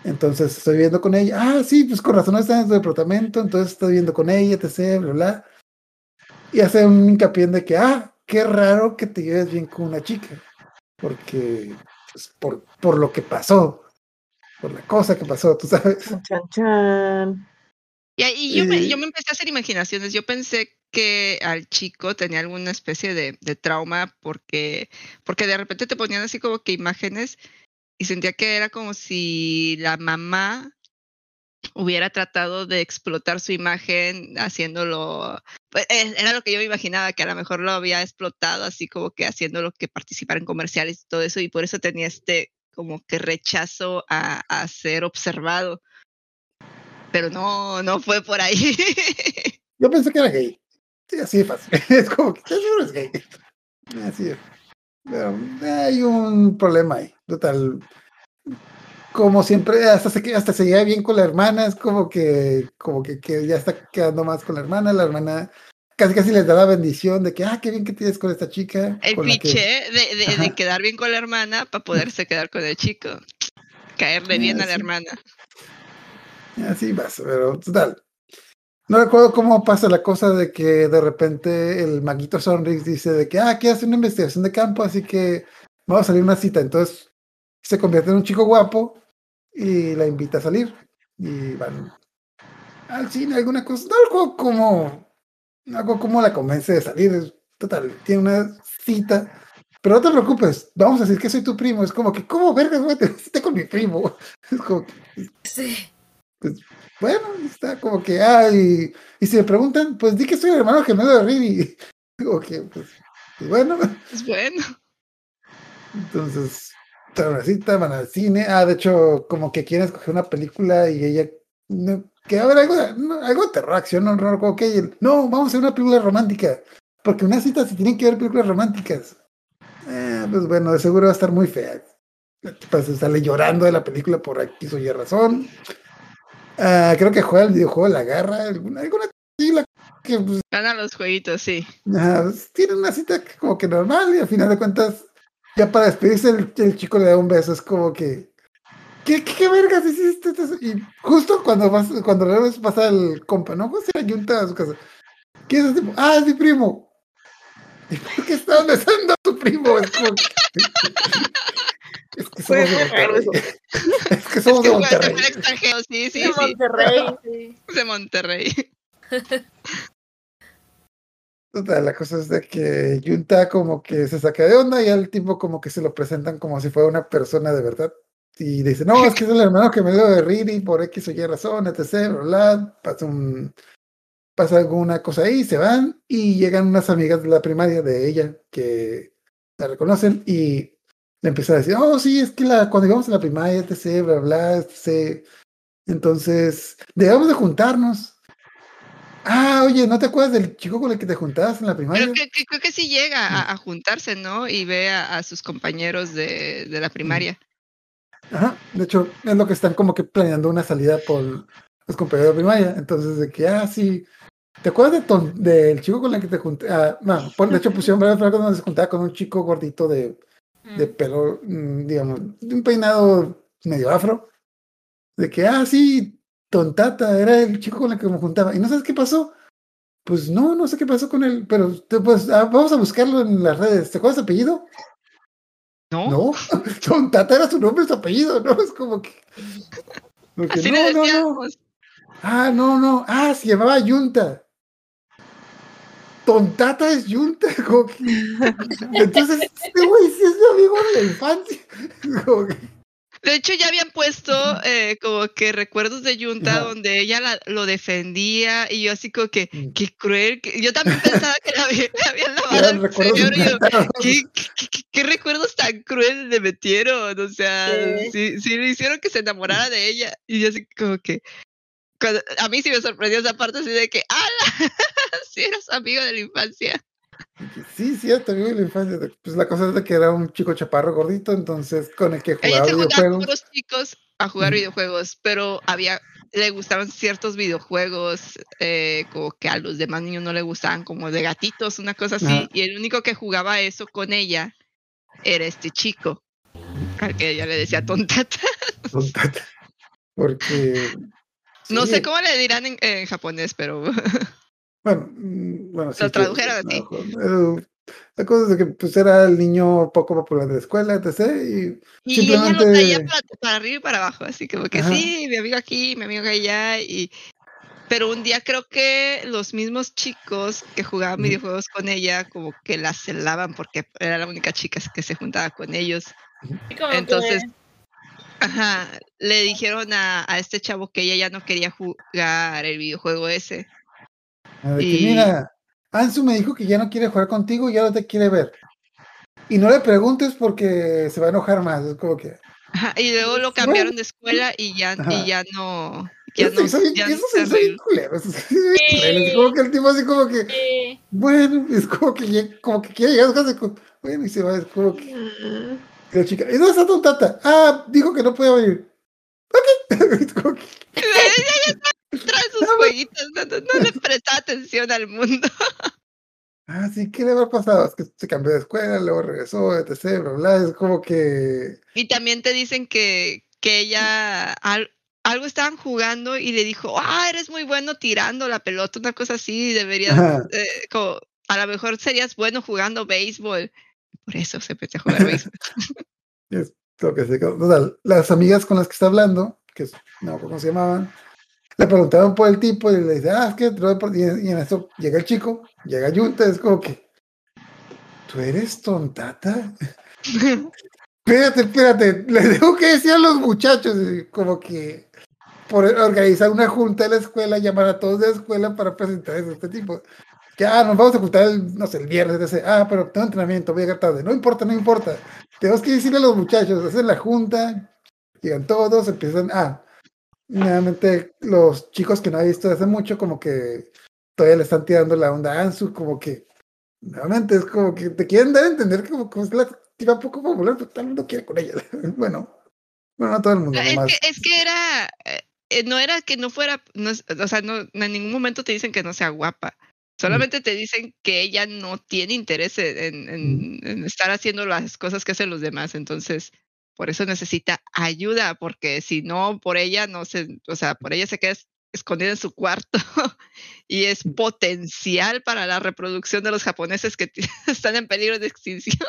entonces estoy viviendo con ella, ah, sí, pues con razón está en su departamento, entonces estoy viviendo con ella, etc, bla, bla, y hace un hincapié en de que, ah, qué raro que te lleves bien con una chica, porque, pues, por, por lo que pasó, por la cosa que pasó, tú sabes. Chan, chan. Y ahí yo, me, yo me empecé a hacer imaginaciones. Yo pensé que al chico tenía alguna especie de, de trauma porque, porque de repente te ponían así como que imágenes y sentía que era como si la mamá hubiera tratado de explotar su imagen haciéndolo, pues, eh, era lo que yo imaginaba, que a lo mejor lo había explotado así como que haciéndolo que participara en comerciales y todo eso y por eso tenía este como que rechazo a, a ser observado. Pero no, no fue por ahí. Yo pensé que era gay, sí, así de fácil, es como que seguro es gay, así es. Pero hay un problema ahí, total. Como siempre, hasta se, hasta se lleva bien con la hermana, es como que, como que, que ya está quedando más con la hermana, la hermana casi casi les da la bendición de que, ah, qué bien que tienes con esta chica. El que- cliché de, de- quedar bien con la hermana para poderse quedar con el chico. Caerle bien a la hermana. Así vas, pero total. No recuerdo cómo pasa la cosa de que de repente el maguito Sonrix dice de que, ah, que hace una investigación de campo, así que vamos a salir una cita. Entonces se convierte en un chico guapo y la invita a salir. Y van al cine, alguna cosa. No cómo, no recuerdo cómo la convence de salir. Total, tiene una cita. Pero no te preocupes, vamos a decir que soy tu primo. Es como que, ¿cómo vergas tener cita con mi primo? Es como que, Sí. Bueno, está como que, ah, y, si me preguntan, pues di que soy el hermano gemelo de Riri. Como que, pues, pues bueno, Es bueno. entonces, cita, van al cine. Ah, de hecho, como que quieren escoger una película y ella, no, que a haber algo, de- no, algo de terror, acción, no, no, como que, ella, no, vamos a hacer una película romántica. Porque una cita se tienen que ver películas románticas. Eh, pues bueno, de seguro va a estar muy fea. Se sale llorando de la película por aquí o Y razón. Ah, creo que juega el videojuego La Garra, alguna, alguna que pues, Gana los jueguitos, sí. pues, tiene una cita como que normal y al final de cuentas, ya para despedirse el, el chico le da un beso, es como que ¿qué, qué, qué vergas hiciste? Y justo cuando vas, cuando pasa el compa, ¿no? Era Junta a su casa. ¿Quién es ese tipo? Ah, es mi primo. ¿Y por qué estás besando a tu primo? Es como que- Es que somos de Monterrey. Es que Es somos que de Monterrey. sí, sí, de sí. Monterrey, de Monterrey. Total, la cosa es de que Junta como que se saca de onda y al tipo como que se lo presentan como si fuera una persona de verdad. Y dice, no, es que es el hermano gemelo de Riri por X o Y razón, etc. Bla, bla. Pasa, un, pasa alguna cosa ahí, se van y llegan unas amigas de la primaria de ella que la reconocen y le empiezan a decir, oh, sí, es que la, cuando íbamos a la primaria, etc. Bla, bla, etc. Entonces, debemos de juntarnos. Ah, oye, ¿no te acuerdas del chico con el que te juntabas en la primaria? Pero que, que- creo que sí llega a, a juntarse, ¿no? Y ve a, a sus compañeros de, de la primaria. Ajá, de hecho, es lo que están como que planeando una salida por los compañeros de primaria. Entonces, de que, ah, sí. ¿Te acuerdas de ton- del chico con el que te junté? Ah, no, por- de hecho, pusieron varias frases donde se juntaba con un chico gordito de, de Mm. pelo, mm, digamos, de un peinado medio afro. De que, ah, sí, tontata, era el chico con el que me juntaba. ¿Y no sabes qué pasó? Pues no, no sé qué pasó con él, pero pues ah, vamos a buscarlo en las redes. ¿Te acuerdas su apellido? ¿No? No, Tontata era su nombre su apellido, ¿no? Es como que. Así no, no, no. Ah, no, no. Ah, se llamaba Yunta. Tontata es Yunta. Entonces, este güey sí es mi amigo de la infancia. De hecho, ya habían puesto eh, como que recuerdos de Junta Ajá. donde ella la- lo defendía y yo así como que, Mm. qué cruel. que- Yo también pensaba que le había- habían lavado el cerebro. yo, encantados. ¿Qué, qué- qué- qué recuerdos tan crueles le metieron? O sea, Sí. sí, sí le hicieron que se enamorara de ella. Y yo así como que... a mí sí me sorprendió esa parte así de que, ¡ala! sí eras amigo de la infancia. Sí, cierto, amigo de la infancia. Pues la cosa es de que era un chico chaparro gordito, entonces con el que jugaba videojuegos. puros chicos a jugar videojuegos, pero había le gustaban ciertos videojuegos eh, como que a los demás niños no le gustaban, como de gatitos, una cosa así, y el único que jugaba eso con ella era este chico, al que ella le decía tontata. Tontata. Porque. No sé cómo le dirán en, en japonés, pero Bueno, mm, bueno, sí. Lo tradujeron así. La cosa es que pues era el niño poco popular de la escuela, etc. Y y ella lo Simplemente- traía para, para arriba y para abajo, así como que Ajá. sí, mi amigo aquí, mi amigo allá, y pero un día creo que los mismos chicos que jugaban videojuegos con ella como que la celaban porque era la única chica que se juntaba con ellos. Y como que- Entonces, Ajá, le dijeron a, a este chavo que ella ya no quería jugar el videojuego ese. a ver, que, Y- mira, Ansu me dijo que ya no quiere jugar contigo y ya no te quiere ver. Y no le preguntes porque se va a enojar más. Es como que. Ajá, y luego lo cambiaron de escuela y ya, y ya no, ya Eso no, ya eso se culero, eso culero. Es como que el tipo así como que. Sí. Bueno, es como que, ya- como que quiere llegar a casa. Bueno, y se va. Es como que. Y la chica. ¿Y dónde está tu tata? Ah, dijo que no podía venir. Ok. Trae sus jueguitos, no, no- no le presta atención al mundo. ah, sí, ¿qué le habrá pasado? Es que se cambió de escuela, luego regresó, etc. Bla, bla. Es como que. Y también te dicen que, que ella al- algo estaban jugando y le dijo, ah, eres muy bueno tirando la pelota, una cosa así, deberías, eh, como, a lo mejor serías bueno jugando béisbol. Por eso se empezó a jugar béisbol. Lo que se total, Las amigas con las que está hablando, que no cómo se llamaban, le preguntaron por el tipo y le dice, ah, es que te lo doy por-". y, en- y en eso llega el chico, llega Junta, es como que, ¿tú eres tontata? Espérate, espérate, les dejo que decían los muchachos, como que por organizar una junta de la escuela, llamar a todos de la escuela para presentar a este tipo. Que, ah, nos vamos a juntar, el, no sé, el viernes, etc. ah, pero tengo entrenamiento, voy a llegar tarde. No importa, no importa. Tenemos que decirle a los muchachos, hacen la junta, llegan todos, empiezan, ah, nuevamente los chicos que no he visto hace mucho, como que todavía le están tirando la onda a Ansu, como que, nuevamente es como que te quieren dar a entender que como, como es la tira poco popular, pero todo el mundo quiere con ella. bueno, bueno, no todo el mundo, es, nomás. que, es que era, eh, eh, no era que no fuera, no o sea, no, en ningún momento te dicen que no sea guapa. Solamente te dicen que ella no tiene interés en, en- en estar haciendo las cosas que hacen los demás. Entonces, por eso necesita ayuda, porque si no, por ella no se, o sea, por ella se queda es- escondida en su cuarto y es potencial para la reproducción de los japoneses que están en peligro de extinción.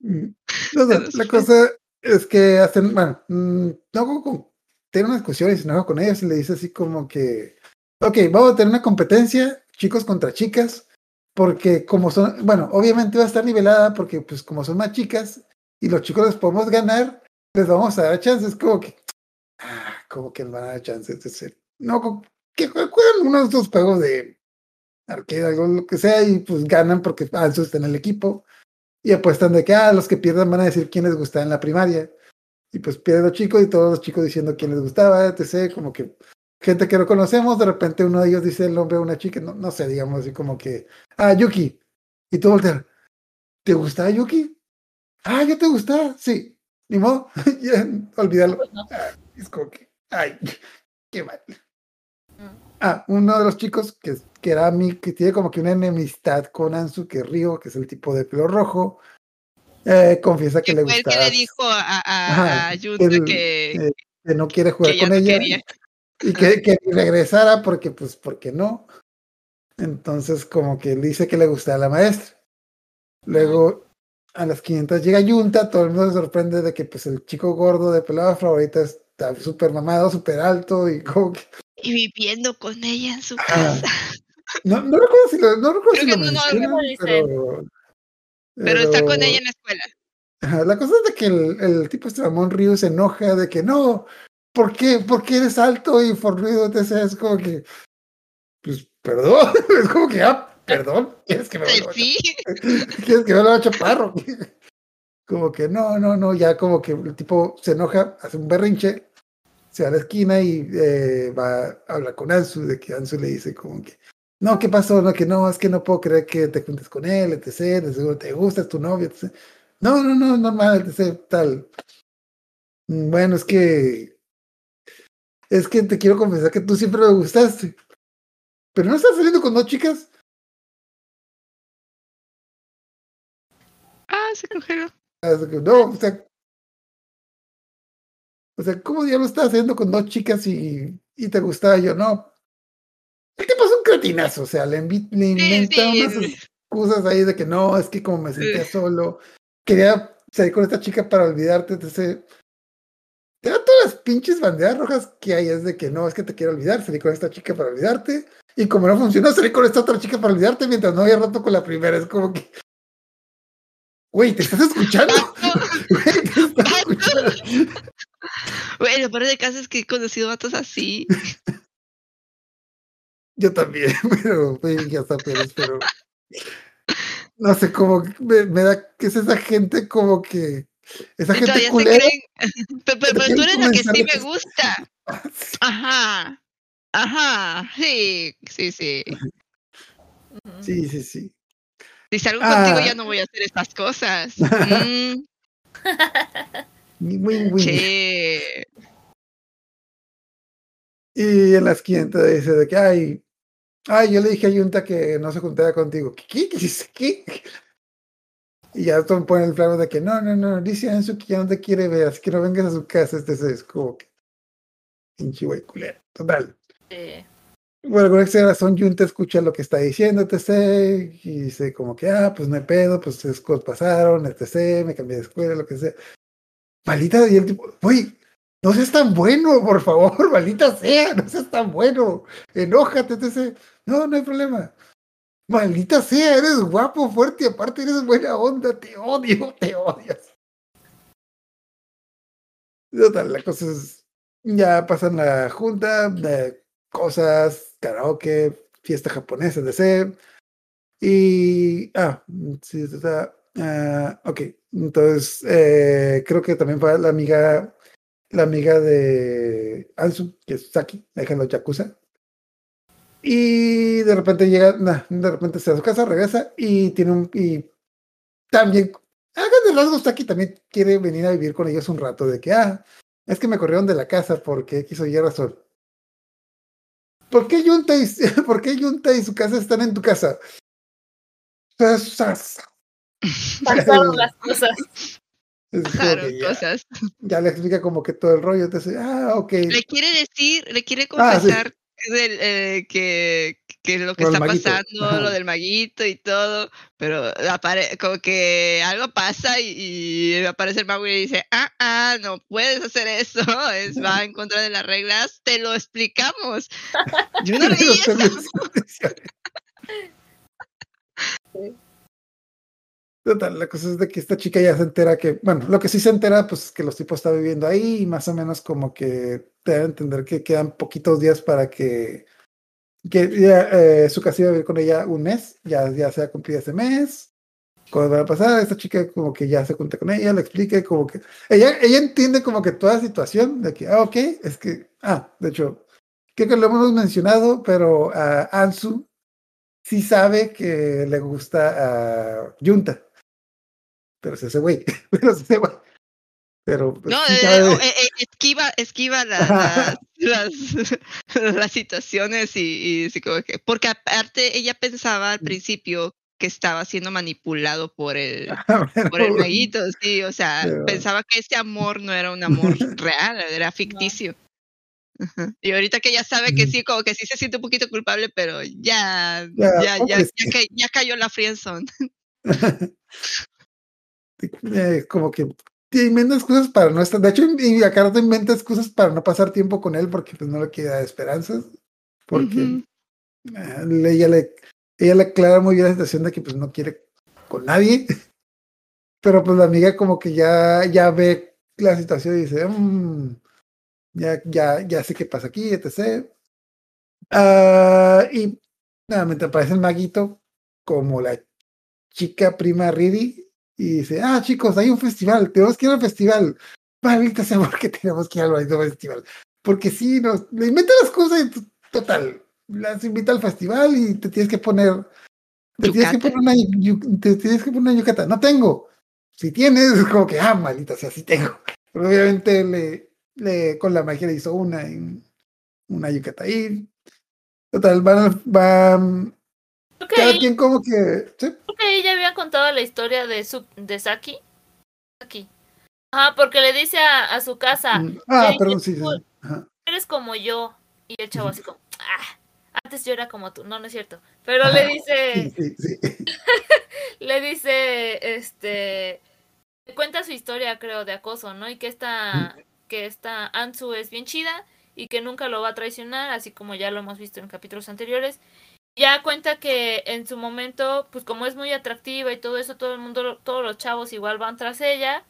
Mm. No la sí. cosa es que hacen, bueno, mm, no con, tiene una discusión y se enoja con ellos y le dice así como que, ok, vamos a tener una competencia, chicos contra chicas, porque como son, bueno, obviamente va a estar nivelada porque pues como son más chicas y los chicos les podemos ganar, les vamos a dar chances, como que, ah, como que les van a dar chances de ser, no, que jue- juegan uno de estos juegos de arcade, algo, lo que sea, y pues ganan porque Ansu está en el equipo. Y apuestan de que, ah, los que pierdan van a decir quién les gustaba en la primaria. Y pues pierden los chicos y todos los chicos diciendo quién les gustaba, etc. Como que gente que no conocemos, de repente uno de ellos dice el nombre de una chica, no, no sé, digamos así como que, ah, Yuki. Y tú volteas, ¿te gustaba Yuki? Ah, ¿yo te gustaba? Sí. Ni modo, olvídalo. Pues. Ah, es como que, ay, qué mal. Mm. Ah, uno de los chicos que, que era mi, que tiene como que una enemistad con Ansu, que es Ryo, que es el tipo de pelo rojo, eh, confiesa que le el que le dijo a, a, que, que no quiere jugar que con no ella quería. Y que, que regresara porque, pues, porque no. Entonces, como que dice que le gustaba la maestra. Luego, a las 500 llega Yunta, todo el mundo se sorprende de que pues el chico gordo de pelada favorita está súper mamado, súper alto y como que... Y viviendo con ella en su Ah, casa. No, no recuerdo si lo, no recuerdo si lo no, mencionan, pero... Pero está con ella en la escuela. La cosa es de que el, el tipo Ramón Ríos se enoja de que no, ¿por qué? ¿Por qué eres alto y fornido? Es como que, pues, perdón, es como que, ah, perdón, ¿quieres que me Pues vuelva sí. ¿Quieres que me lo chaparro? Como que no, no, no, ya como que el tipo se enoja, hace un berrinche, se va a la esquina y eh, va a hablar con Ansu, de que Ansu le dice como que, no, ¿qué pasó? No, que no, es que no puedo creer que te juntes con él, etc. De seguro te gusta, es tu novio, etc. No, no, no, normal, etc. Tal. "Mm, Bueno, es que, es que te quiero confesar que tú siempre me gustaste. Pero no estás saliendo con dos chicas. Ah, se. Así que, No, o sea. O sea, ¿cómo diablos estás haciendo con dos chicas y, y te gustaba yo? No. El tipo es un cretinazo, o sea, le, le inventa sí, unas sí. excusas ahí de que no, es que como me sentía solo, quería salir con esta chica para olvidarte, entonces. Te da todas las pinches banderas rojas que hay, es de que no, es que te quiero olvidar, salí con esta chica para olvidarte, y como no funcionó, salí con esta otra chica para olvidarte mientras no había rato con la primera, es como que. Güey, ¿te estás escuchando? Güey, te estás escuchando. Bueno, pero de caso es que he conocido vatos así. Yo también, pero güey, ya está, pero, pero no sé cómo me, me da que es esa gente como que esa gente todavía se culera. creen. Pero, pero- pero tú eres la que sí me gusta. Ajá. Ajá. Sí, sí, sí. Sí, sí, sí. Si salgo Ah. contigo ya no voy a hacer estas cosas. Mm, Win, win. che. Y en las 500 dice de que ay, ay, yo le dije a Yunta que no se juntara contigo. ¿Qué? ¿Qué? ¿Qué? Y ya Tom pone el flago de que no, no, no, dice Ansu que ya no te quiere ver, así que no vengas a su casa. Este es como que pinche güey culero. Total. Sí. Por alguna razón, Junta escucha lo que está diciendo, etc. Y dice como que, ah, pues no hay pedo, pues esas cosas pasaron, etc. Me cambié de escuela, lo que sea. Maldita, y el tipo, güey, no seas tan bueno, por favor, maldita sea, no seas tan bueno. Enójate, etc. No, no hay problema. Maldita sea, eres guapo, fuerte, aparte eres buena onda, te odio, te odias. Total, la cosa es, ya pasan la junta, cosas, karaoke, fiesta japonesa, etc. Y, ah, sí, está, ah, ok, entonces, eh, creo que también fue la amiga, la amiga de Ansu, que es Saki, la hija de los Yakuza. Y de repente llega, nah, de repente se va a su casa, regresa y tiene un, y también, hagan de rasgos, Saki también quiere venir a vivir con ellos un rato, de que, ah, es que me corrieron de la casa porque quiso y razón. ¿Por qué Yunta y, ¿por qué Yunta y su casa están en tu casa? Pasaron las cosas. que ya, cosas. ya le explica como que todo el rollo, entonces, ah, ok. Le quiere decir, le quiere Ah, sí. Del, eh, que, que lo que está pasando, Ajá. lo del maguito y todo, pero apare como que algo pasa y, y aparece el mago y dice, ah, ah, no puedes hacer eso, es va en contra de las reglas, te lo explicamos. Yo no leí eso. Total, la cosa es de que esta chica ya se entera que, bueno, lo que sí se entera, pues es que los tipos están viviendo ahí y más o menos como que te a entender que quedan poquitos días para que, que eh, su casa iba a vivir con ella un mes, ya, ya se ha cumplido ese mes. Cosas van a pasar, esta chica como que ya se cuenta con ella, le explica como que ella, ella entiende como que toda la situación de que, ah, ok, es que, ah, de hecho, creo que lo hemos mencionado, pero a Ansu sí sabe que le gusta a Junta. Pero es ese güey. Pero es ese güey. Pero pues, No, eh, o- eh, eh, esquiva, esquiva la- las, las, las situaciones y, y sí como que, porque aparte ella pensaba al principio que estaba siendo manipulado por el, pero- por el maguito, sí, o sea, Pero- pensaba que ese amor no era un amor real, era ficticio. Ajá. Y ahorita que ya sabe que sí, como que sí se siente un poquito culpable, pero ya, Ya, ya, ya, ya, ya cayó la friendzone. Eh, como que te inventas cosas para no estar. De hecho, y acá te inventas cosas para no pasar tiempo con él porque pues no le queda esperanzas. Porque ah, ella le ella le aclara muy bien la situación de que pues no quiere con nadie. Pero pues la amiga como que ya, ya ve la situación y dice, "Mm, ya, ya, ya sé qué pasa aquí, etc. Ah, y nuevamente aparece el maguito como la chica prima Riri y dice, ah chicos, hay un festival, tenemos que ir al festival. Maldita sea, ¿por qué tenemos que ir al maldito festival? Porque sí, nos, le inventa las cosas y total, las invita al festival y te tienes que poner, te tienes que poner una, te tienes que poner una yucata. No tengo. Si tienes, es como que, ah, maldita sea, sí tengo. Pero obviamente le, le, con la magia le hizo una, una yucata. Y total, van, van Que, cada quien como que, sí, creo que ahí ya habían contado la historia de, su, de Saki. Saki. Ajá, porque le dice a, a su casa, mm, ah, perdón, sí, sí, ajá. eres como yo. Y el chavo así como, ah, antes yo era como tú. No, no es cierto. Pero le dice, Sí, sí, sí. le dice, este, le cuenta su historia, creo, de acoso, ¿no? Y que esta, que esta Ansu es bien chida y que nunca lo va a traicionar, así como ya lo hemos visto en capítulos anteriores. Ya cuenta que en su momento, pues como es muy atractiva y todo eso, todo el mundo, todos los chavos igual van tras ella,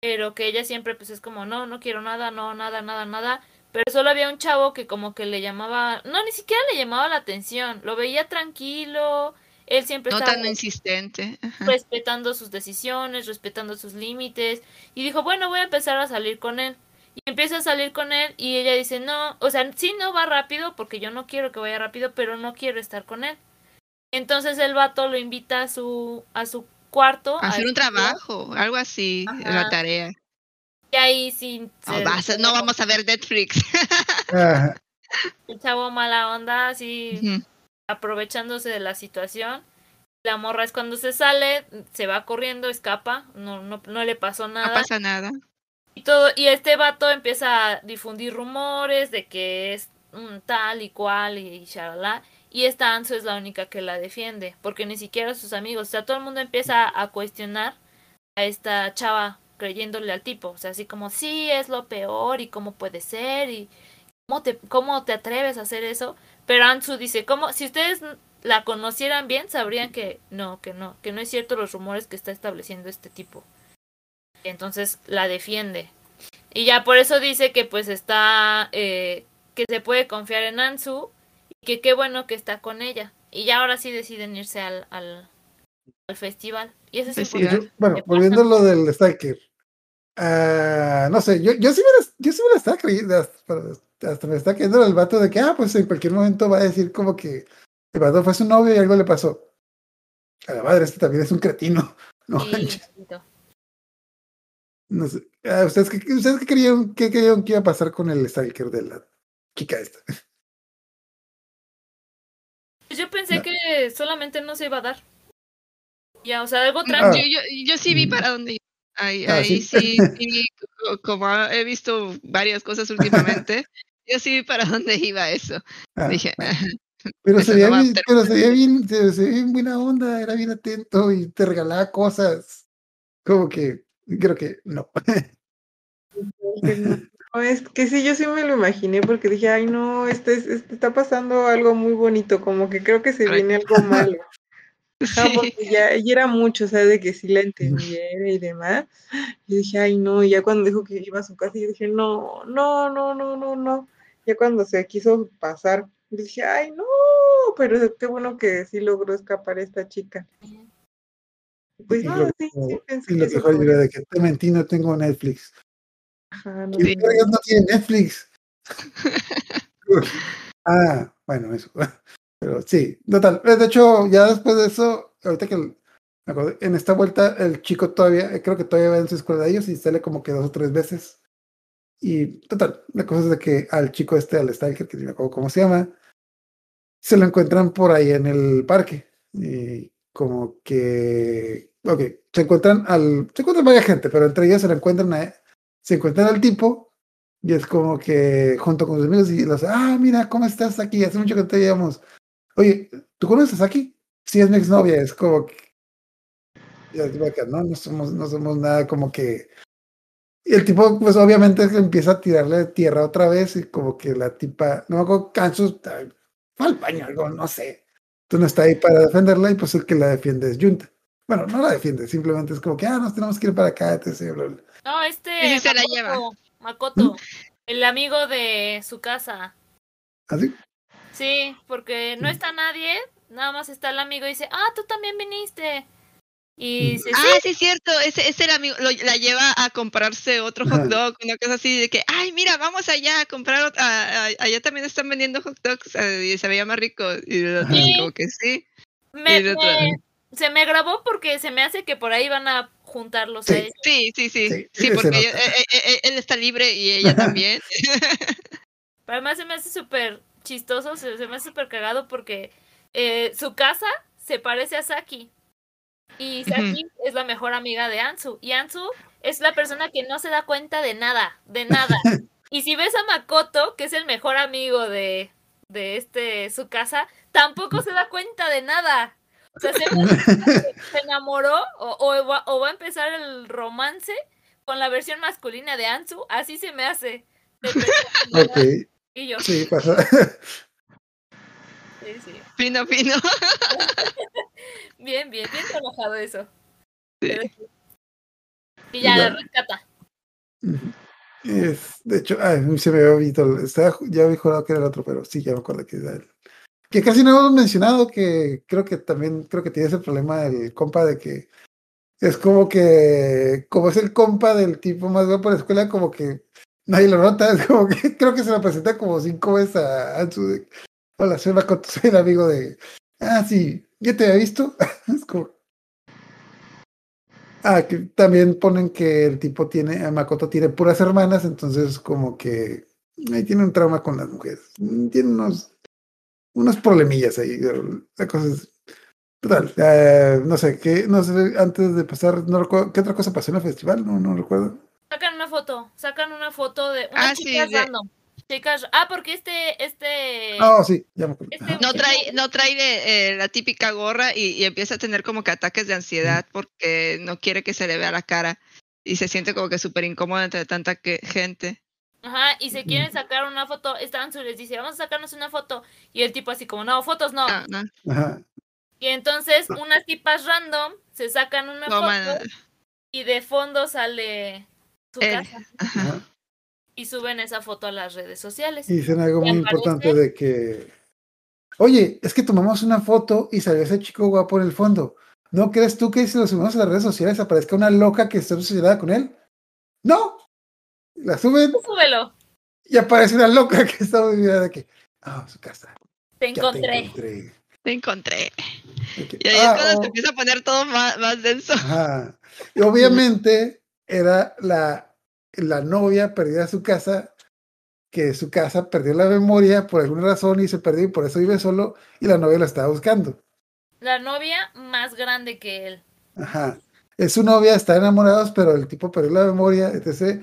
pero que ella siempre pues es como, no, no quiero nada, no, nada, nada, nada. Pero solo había un chavo que como que le llamaba, no, ni siquiera le llamaba la atención, lo veía tranquilo, él siempre No estaba tan insistente. Ajá. respetando sus decisiones, respetando sus límites. Y dijo, bueno, voy a empezar a salir con él. Y empieza a salir con él y ella dice, no, o sea, sí, no va rápido porque yo no quiero que vaya rápido, pero no quiero estar con él. Entonces el vato lo invita a su, a su cuarto. a Hacer un trabajo, algo así, Ajá. la tarea. Y ahí sí, No, vas vamos a ver Netflix. El chavo mala onda, así aprovechándose de la situación. La morra es cuando se sale, se va corriendo, escapa, no, no, no le pasó nada. No pasa nada. Y todo, y este vato empieza a difundir rumores de que es un tal y cual y, y shalala. Y esta Anso es la única que la defiende, porque ni siquiera sus amigos, o sea, todo el mundo empieza a cuestionar a esta chava creyéndole al tipo, o sea, así como, sí, es lo peor y cómo puede ser y cómo te, cómo te atreves a hacer eso. Pero Ansu dice, ¿cómo? Si ustedes la conocieran bien, sabrían que no, que no, que no es cierto los rumores que está estableciendo este tipo. Entonces la defiende. Y ya por eso dice que pues está, eh, que se puede confiar en Ansu y que qué bueno que está con ella. Y ya ahora sí deciden irse al, al, al festival. Y eso es. Yo- importante. bueno, ¿Qué volviendo a lo del Stalker. Ah, no sé, yo, yo sí me la, yo sí me la estaba creyendo, hasta, hasta me está creyendo el vato de que, ah, pues en cualquier momento va a decir como que el vato fue su novio y algo le pasó. A la madre, este también es un cretino. No, Sí. No sé. Ah, ¿Ustedes qué, ustedes qué creían, qué creían que iba a pasar con el Stalker de la chica esta? Pues yo pensé No. que solamente no se iba a dar. Ya, o sea, algo Ah. Yo, tranquilo. yo, yo sí vi Mm. para dónde iba. Ahí, Ah, ahí ¿sí? sí, sí, co- como he visto varias cosas últimamente, yo sí vi para dónde iba eso. Ah, Dije, bueno. Pero Eso se veía no bien, pero se veía bien, se, se veía bien buena onda, era bien atento y te regalaba cosas. Como que creo que no. Que no, no, es que sí, yo sí me lo imaginé porque dije, ay no, este, es- este está pasando algo muy bonito, como que creo que se Ay. viene algo malo. Porque ya, ya era mucho, o sea, de que sí la entendiera y demás. Y dije, ay no, y ya cuando dijo que iba a su casa, yo dije, no, no, no, no, no, no. Ya cuando se quiso pasar, dije, ay no, pero qué bueno que sí logró escapar esta chica. Pues y no, lo, sí, sí, pensé y que lo que fue de que te mentí, no tengo Netflix. Ajá, no ¿Quién sé. vergas no tiene Netflix? ah, bueno, eso. Pero sí, total. Eh, De hecho, ya después de eso, ahorita que me acordé, en esta vuelta el chico todavía, eh, creo que todavía va en su escuela de ellos y sale como que dos o tres veces. Y total, la cosa es de que al chico este, al Stalker, que no me acuerdo cómo se llama, se lo encuentran por ahí en el parque. Y como que, ok, se encuentran al, se encuentran varias gente, pero entre ellos se lo encuentran a, se encuentran al tipo y es como que junto con sus amigos y los, ah, mira, ¿cómo estás aquí? Hace mucho que te veíamos. Oye, ¿tú conoces aquí? Sí, es mi exnovia, es como que, no, no somos, no somos nada como que. Y el tipo, pues obviamente empieza a tirarle tierra otra vez y como que la tipa, no me acuerdo, Kansu fue al baño, algo, no sé. Tú no está ahí para defenderla y pues el que la defiende es Junta. Bueno, no la defiende, simplemente es como que, ah, nos tenemos que ir para acá, etc. bla, bla. No, este. Sí se la Makoto, lleva. Makoto, el amigo de su casa. Así. Sí, porque no Mm. está nadie, nada más está el amigo y dice, ah, tú también viniste. Y Mm. dice, Ah, sí, sí, es cierto. Ese, ese era amigo, lo- la lleva a comprarse otro hot dog, una cosa así de que, ay, mira, vamos allá a comprar, a- a- allá también están vendiendo hot dogs eh, y se veía más rico. Y el otro como que sí. y me- se me grabó porque se me hace que por ahí van a juntarlos Sí. a ellos. Sí, sí, sí. Sí, porque ella- eh, eh, eh, él está libre y ella también. Pero además se me hace súper chistoso, se, se me hace súper cagado porque eh, su casa se parece a Saki. Y Saki es la mejor amiga de Ansu. Y Ansu es la persona que no se da cuenta de nada, de nada. y si ves a Makoto, que es el mejor amigo de, de este su casa, tampoco se da cuenta de nada. O sea, se, enamoró o, o va, o va a empezar el romance con la versión masculina de Ansu. Así se me hace. Ok, Y yo, sí, pasa. sí, sí. Fino, fino. Bien, bien, bien trabajado eso. Sí. Y ya la rescata. Es, de hecho, ay, se me había visto, estaba, ya había jurado que era el otro, pero sí, ya me acuerdo que era él. Que casi no hemos mencionado que creo que también, creo que tiene ese problema el compa de que es como que, como es el compa del tipo más guapo de la escuela, como que nadie lo nota, es como que creo que se lo presenta como cinco veces a Ansu de, hola, soy Makoto, soy el amigo de, ah, sí, ya te había visto, es como, Ah, también ponen que el tipo tiene, Makoto tiene puras hermanas, entonces como que ahí tiene un trauma con las mujeres. Tiene unos, unos problemillas ahí. La cosa es. Total, eh, no sé, qué, no sé, antes de pasar, no recuerdo, ¿qué otra cosa pasó en el festival? No, no recuerdo. Sacan una foto, sacan una foto de unas Ah, sí, chicas de- random. Chicas, ah, porque este, este, Ah, sí, ya me acuerdo. Este-. No trae, no trae eh, eh, la típica gorra y, y empieza a tener como que ataques de ansiedad porque no quiere que se le vea la cara y se siente como que súper incómodo entre tanta que- gente. Ajá, y se quieren sacar una foto, Stanzu les dice, vamos a sacarnos una foto, y el tipo así como, no, fotos no. Ah, no, Ajá. Y entonces unas tipas random se sacan una no, foto man, y de fondo sale su Él. casa ajá. Y suben esa foto a las redes sociales. Y dicen algo ¿Te muy importante de que, oye, es que tomamos una foto y salió ese chico guapo en el fondo. ¿No crees tú que si lo subimos a las redes sociales aparezca una loca que está obsesionada con él? No. La suben Súbelo, y aparece una loca que está obsesionada de que, ah, su casa. te ya te encontré. encontré". Te encontré. Y ahí "Ah, es cuando oh". se empieza a poner todo más, más denso. Ajá. Y obviamente era la, la novia perdida a su casa, que su casa perdió la memoria por alguna razón y se perdió y por eso vive solo y la novia la estaba buscando. La novia más grande que él. Ajá. Es su novia, están enamorados, pero el tipo perdió la memoria, etc.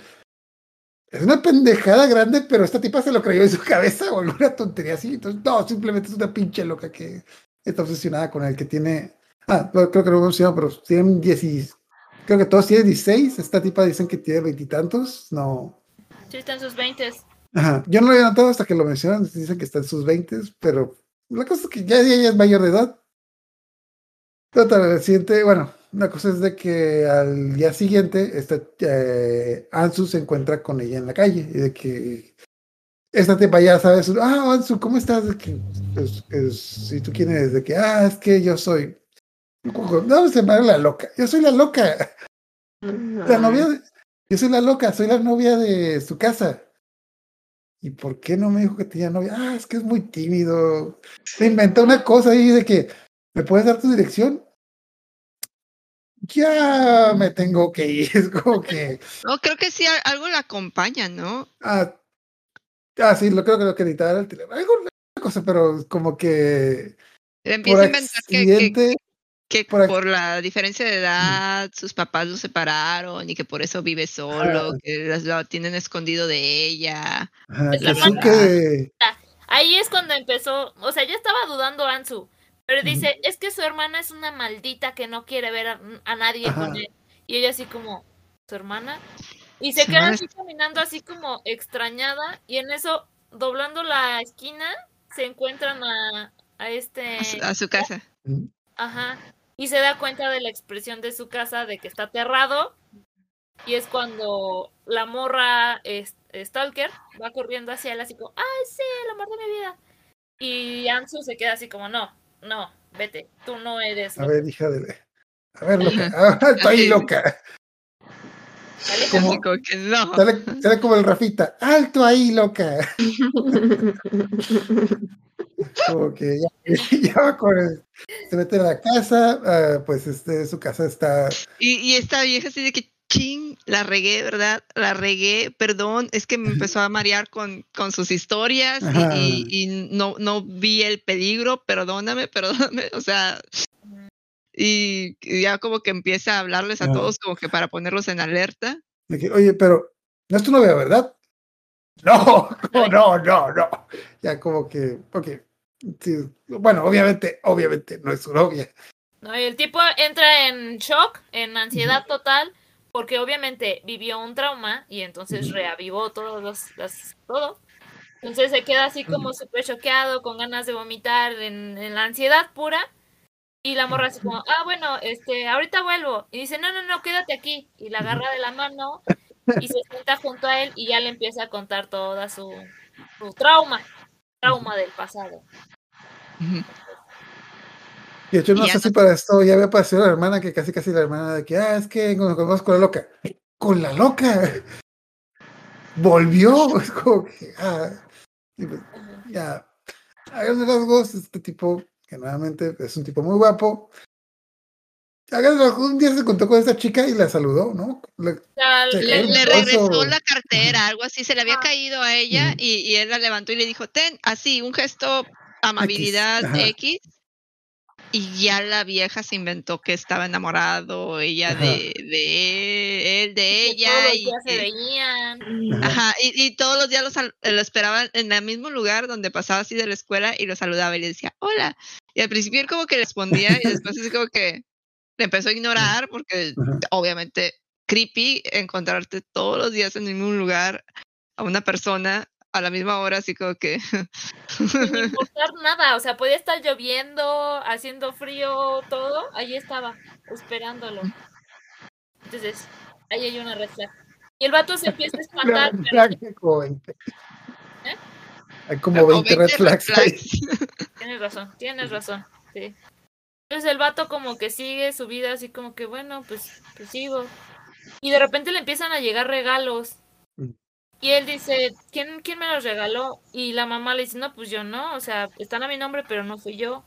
Es una pendejada grande, pero esta tipa se lo creyó en su cabeza o alguna tontería así. Entonces, no, simplemente es una pinche loca que está obsesionada con el que tiene. Ah, creo que no lo mencionado, pero tienen 10. Creo que todos tienen 16. Esta tipa dicen que tiene veintitantos. No. Sí, está en sus 20 Ajá. Yo no lo había notado hasta que lo mencionan. Dicen que está en sus 20, pero la cosa es que ya ella es mayor de edad. Total, el siguiente, bueno, una cosa es de que al día siguiente, este, eh, Ansu se encuentra con ella en la calle y de que esta tipa ya sabe, su, ah, Ansu, ¿cómo estás? De que, es- si tú quién eres, de que, ah, es que yo soy, no, se llama la loca, yo soy la loca, la novia, de- yo soy la loca, soy la novia de su casa. ¿Y por qué no me dijo que tenía novia? Ah, es que es muy tímido. Se inventó una cosa ahí de que, ¿me puedes dar tu dirección? Ya me tengo que ir. Es como que, No, creo que sí, algo la acompaña, ¿no? ah, ah sí, lo creo que lo que era el teléfono. Algo, una cosa, pero como que empieza a inventar que, que, accidente, que por la diferencia de edad sus papás lo separaron y que por eso vive solo, Ah. que las- lo tienen escondido de ella. la que Suke- Ahí es cuando empezó, o sea, ya estaba dudando Ansu, Pero dice, es que su hermana es una maldita que no quiere ver a, a nadie Ajá. con él. Y ella así como, ¿su hermana? Y se queda así caminando así como extrañada. Y en eso, doblando la esquina, se encuentran a, a este... A su, a su casa. Ajá. Y se da cuenta de la expresión de su casa, de que está aterrado. Y es cuando la morra es- Stalker va corriendo hacia él así como, ¡ay, sí, el amor de mi vida! Y Ansu se queda así como, no, no, vete, tú no eres... A ver, hija de. A ver, loca. Ah, alto ahí, Así. loca. Aléjate". como- como que no. Sale, sale como el Rafita. Alto ahí, loca. Como que ya, ya va con el- se mete a la casa, ah, pues este, su casa está. Y, y esta vieja así de que ching, la regué, ¿verdad? La regué, perdón, es que me empezó a marear con, con sus historias y- Ajá. y, y no, no vi el peligro, perdóname, perdóname, o sea, y, y ya como que empieza a hablarles a Ajá. todos como que para ponerlos en alerta. de que, Oye, pero no es tu novia, ¿verdad? No, no, no, no, no. Ya como que, ok. sí, bueno, obviamente, obviamente no es su novia. No, y el tipo entra en shock, en ansiedad total, porque obviamente vivió un trauma y entonces reavivó todos los, todo. Entonces se queda así como súper choqueado, con ganas de vomitar, en, en la ansiedad pura. Y la morra así como, ah, bueno, este, ahorita vuelvo. Y dice, no, no, no, quédate aquí. Y la agarra de la mano y se sienta junto a él y ya le empieza a contar toda su, su trauma, trauma del pasado. Y de hecho, no sé no- si para esto ya había aparecido la hermana, que casi casi la hermana de que, ah, es que nos conozco con la loca. Con la loca. Volvió. Es como que, ah. pues, ya. A grandes rasgos, este tipo, que nuevamente es un tipo muy guapo. A grandes rasgos, un día se encontró con esta chica y la saludó, ¿no? Le- regresó la cartera, algo así, se le había Ah. caído a ella y, y él la levantó y le dijo, ten, así, un gesto, amabilidad. X. Y ya la vieja se inventó que estaba enamorado, ella de, de él, de que ella. todos los y días se veían. Ajá, y, y todos los días lo, sal- lo esperaban en el mismo lugar donde pasaba así de la escuela y lo saludaba y le decía, hola. Y al principio él como que respondía y después así como que le empezó a ignorar porque Ajá. obviamente creepy encontrarte todos los días en el mismo lugar a una persona a la misma hora, así como que sin importar nada, o sea, podía estar lloviendo, haciendo frío, todo, ahí estaba, esperándolo. Entonces, ahí hay una flag. Y el vato se empieza a espantar, pero flag, hay como 20. ¿Eh? Hay como 20 red tienes razón, tienes razón, sí. Entonces el vato como que sigue su vida así como que, bueno, pues, pues sigo. Y de repente le empiezan a llegar regalos. Y él dice, ¿quién, ¿quién me los regaló? Y la mamá le dice, no, pues yo no, o sea, están a mi nombre, pero no fui yo.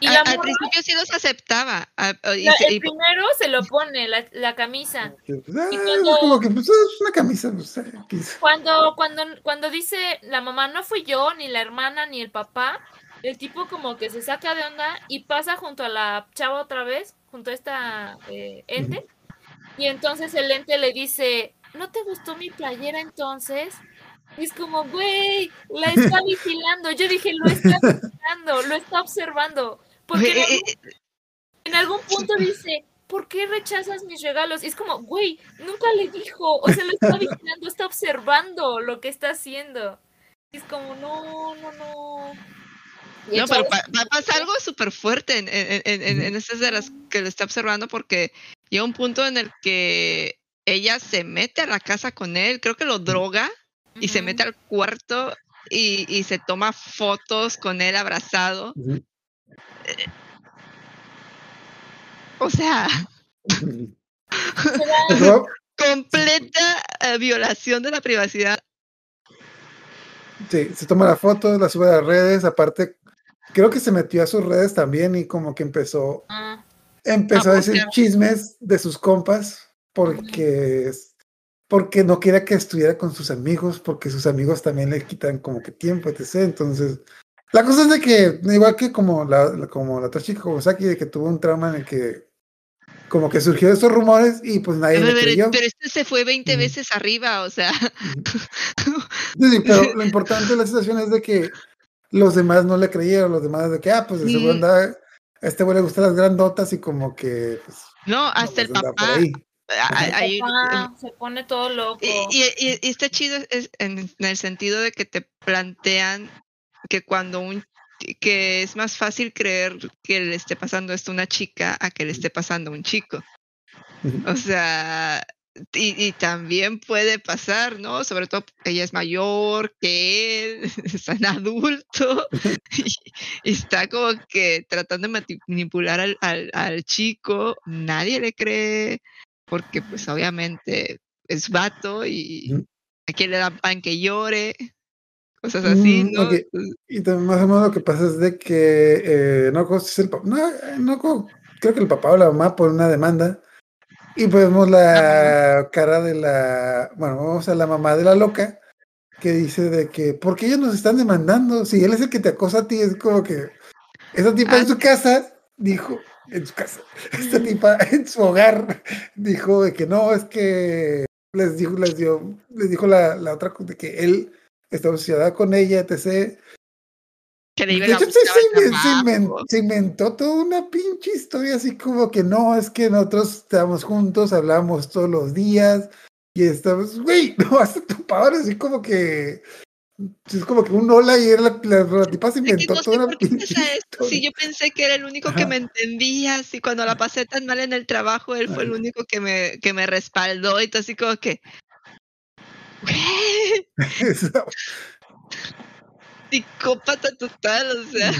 Y A- la al morra, principio sí los aceptaba. a- a- y la- se- el y- primero se lo pone, la, la camisa. Pues, ah, Y es cuando- como que pues, es una camisa, pues, cuando, cuando dice la mamá, no fui yo, ni la hermana, ni el papá, el tipo como que se saca de onda y pasa junto a la chava otra vez, junto a esta eh, ente. Y entonces el ente le dice, ¿no te gustó mi playera entonces? Y es como, güey, la está vigilando. Yo dije, lo está vigilando, lo está observando. Porque en Eh, algún, eh, en algún punto dice, ¿por qué rechazas mis regalos? Y es como, güey, nunca le dijo. O sea, lo está vigilando, está observando lo que está haciendo. Y es como, no, no, no. No, pero pa- pa- pasa algo súper fuerte en, en, en, en- en estas de las que lo está observando porque llega un punto en el que ella se mete a la casa con él, creo que lo droga y se mete al cuarto y, y se toma fotos con él abrazado. Ujú. O sea, completa eh, violación de la privacidad. sí, se toma la foto, la sube a las redes, aparte, creo que se metió a sus redes también y como que empezó, Ah, empezó A a decir chismes de sus compas porque, porque no quería que estuviera con sus amigos, porque sus amigos también le quitan como que tiempo, etc. Entonces, la cosa es de que, igual que como la, como la otra chica, como Saki, de que tuvo un trauma en el que como que surgió estos rumores y pues nadie Pero, le creyó. pero este se fue 20 Ujú. veces arriba, o sea, Sí, sí, pero lo importante de la situación es de que los demás no le creyeron, los demás de que, ah, pues de seguro Mm. a este güey le gustan las grandotas y como que, pues, No, no, hasta el pues, por papá. Ahí. a- ahí- Papá, se pone todo loco. y, y- y- está chido es- en, en el sentido de que te plantean que cuando un que es más fácil creer que le esté pasando esto a una chica a que le esté pasando a un chico. O sea, y, y también puede pasar, ¿no? Sobre todo porque ella es mayor que él, es tan adulto y, está como que tratando de manipular al, al, al chico. Nadie le cree porque pues obviamente es vato y a quien le da pan que llore, cosas así, Mm, ¿no? Y también más o menos lo que pasa es de que, eh, no es el no, eh, no creo que el papá o la mamá por una demanda. Y pues vemos la cara de la, bueno, vamos a la mamá de la loca que dice de que, ¿por qué ellos nos están demandando? Si él es el que te acosa a ti, es como que esa tipa Ah, en su casa dijo, en su casa, esta tipa en su hogar dijo de que no, es que les dijo, les dio, les dijo la, la otra de que él estaba asociada con ella, etc. que le De iba a a hecho, se, buscar se inventó toda una pinche historia así como que no, es que nosotros estábamos juntos, hablamos todos los días y estamos, güey, no, hasta tu padre así como que es como que un hola y él, la, la, la tipa se Es que inventó no toda una esto. Si yo pensé que era el único que me entendía, si cuando la pasé tan mal en el trabajo, él fue el único que me, que me respaldó y todo así como que, psicópata total, o sea.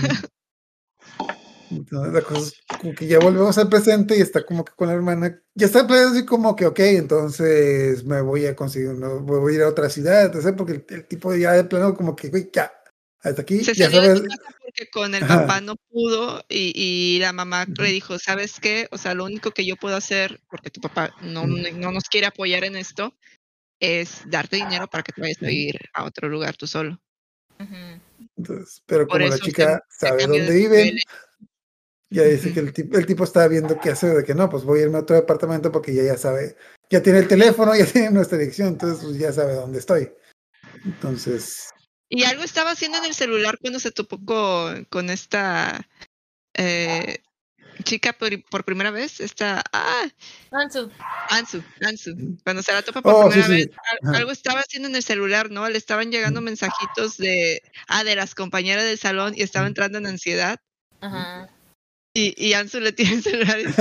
Entonces, la cosa es como que ya volvemos al presente y está como que con la hermana. Ya está así como que, ok, entonces me voy a conseguir, no, voy a ir a otra ciudad, etc. Porque el, el tipo ya de plano como que, güey, ya, hasta aquí, Se ya sabes. porque con el Ajá. papá no pudo y, y la mamá Ujú. le dijo, ¿sabes qué? O sea, lo único que yo puedo hacer, porque tu papá no, Ujú. no nos quiere apoyar en esto, es darte dinero para que te vayas a ir a otro lugar tú solo. Ujú. Entonces, pero Por como la se- chica se sabe cambió dónde nivel. Ya dice que el tipo, el tipo estaba viendo qué hacer, de que no, pues voy a irme a otro departamento porque ya, ya sabe, ya tiene el teléfono, ya tiene nuestra dirección, entonces pues ya sabe dónde estoy. Entonces, Y algo estaba haciendo en el celular cuando se topó con, con esta eh, chica por, por primera vez, esta ah, Ansu, Ansu, Ansu. Cuando se la topa por Oh, primera sí. vez, al- algo estaba haciendo en el celular, ¿no? Le estaban llegando mensajitos de ah, de las compañeras del salón y estaba entrando en ansiedad. ajá. Y, y Ansu le tiene el celular y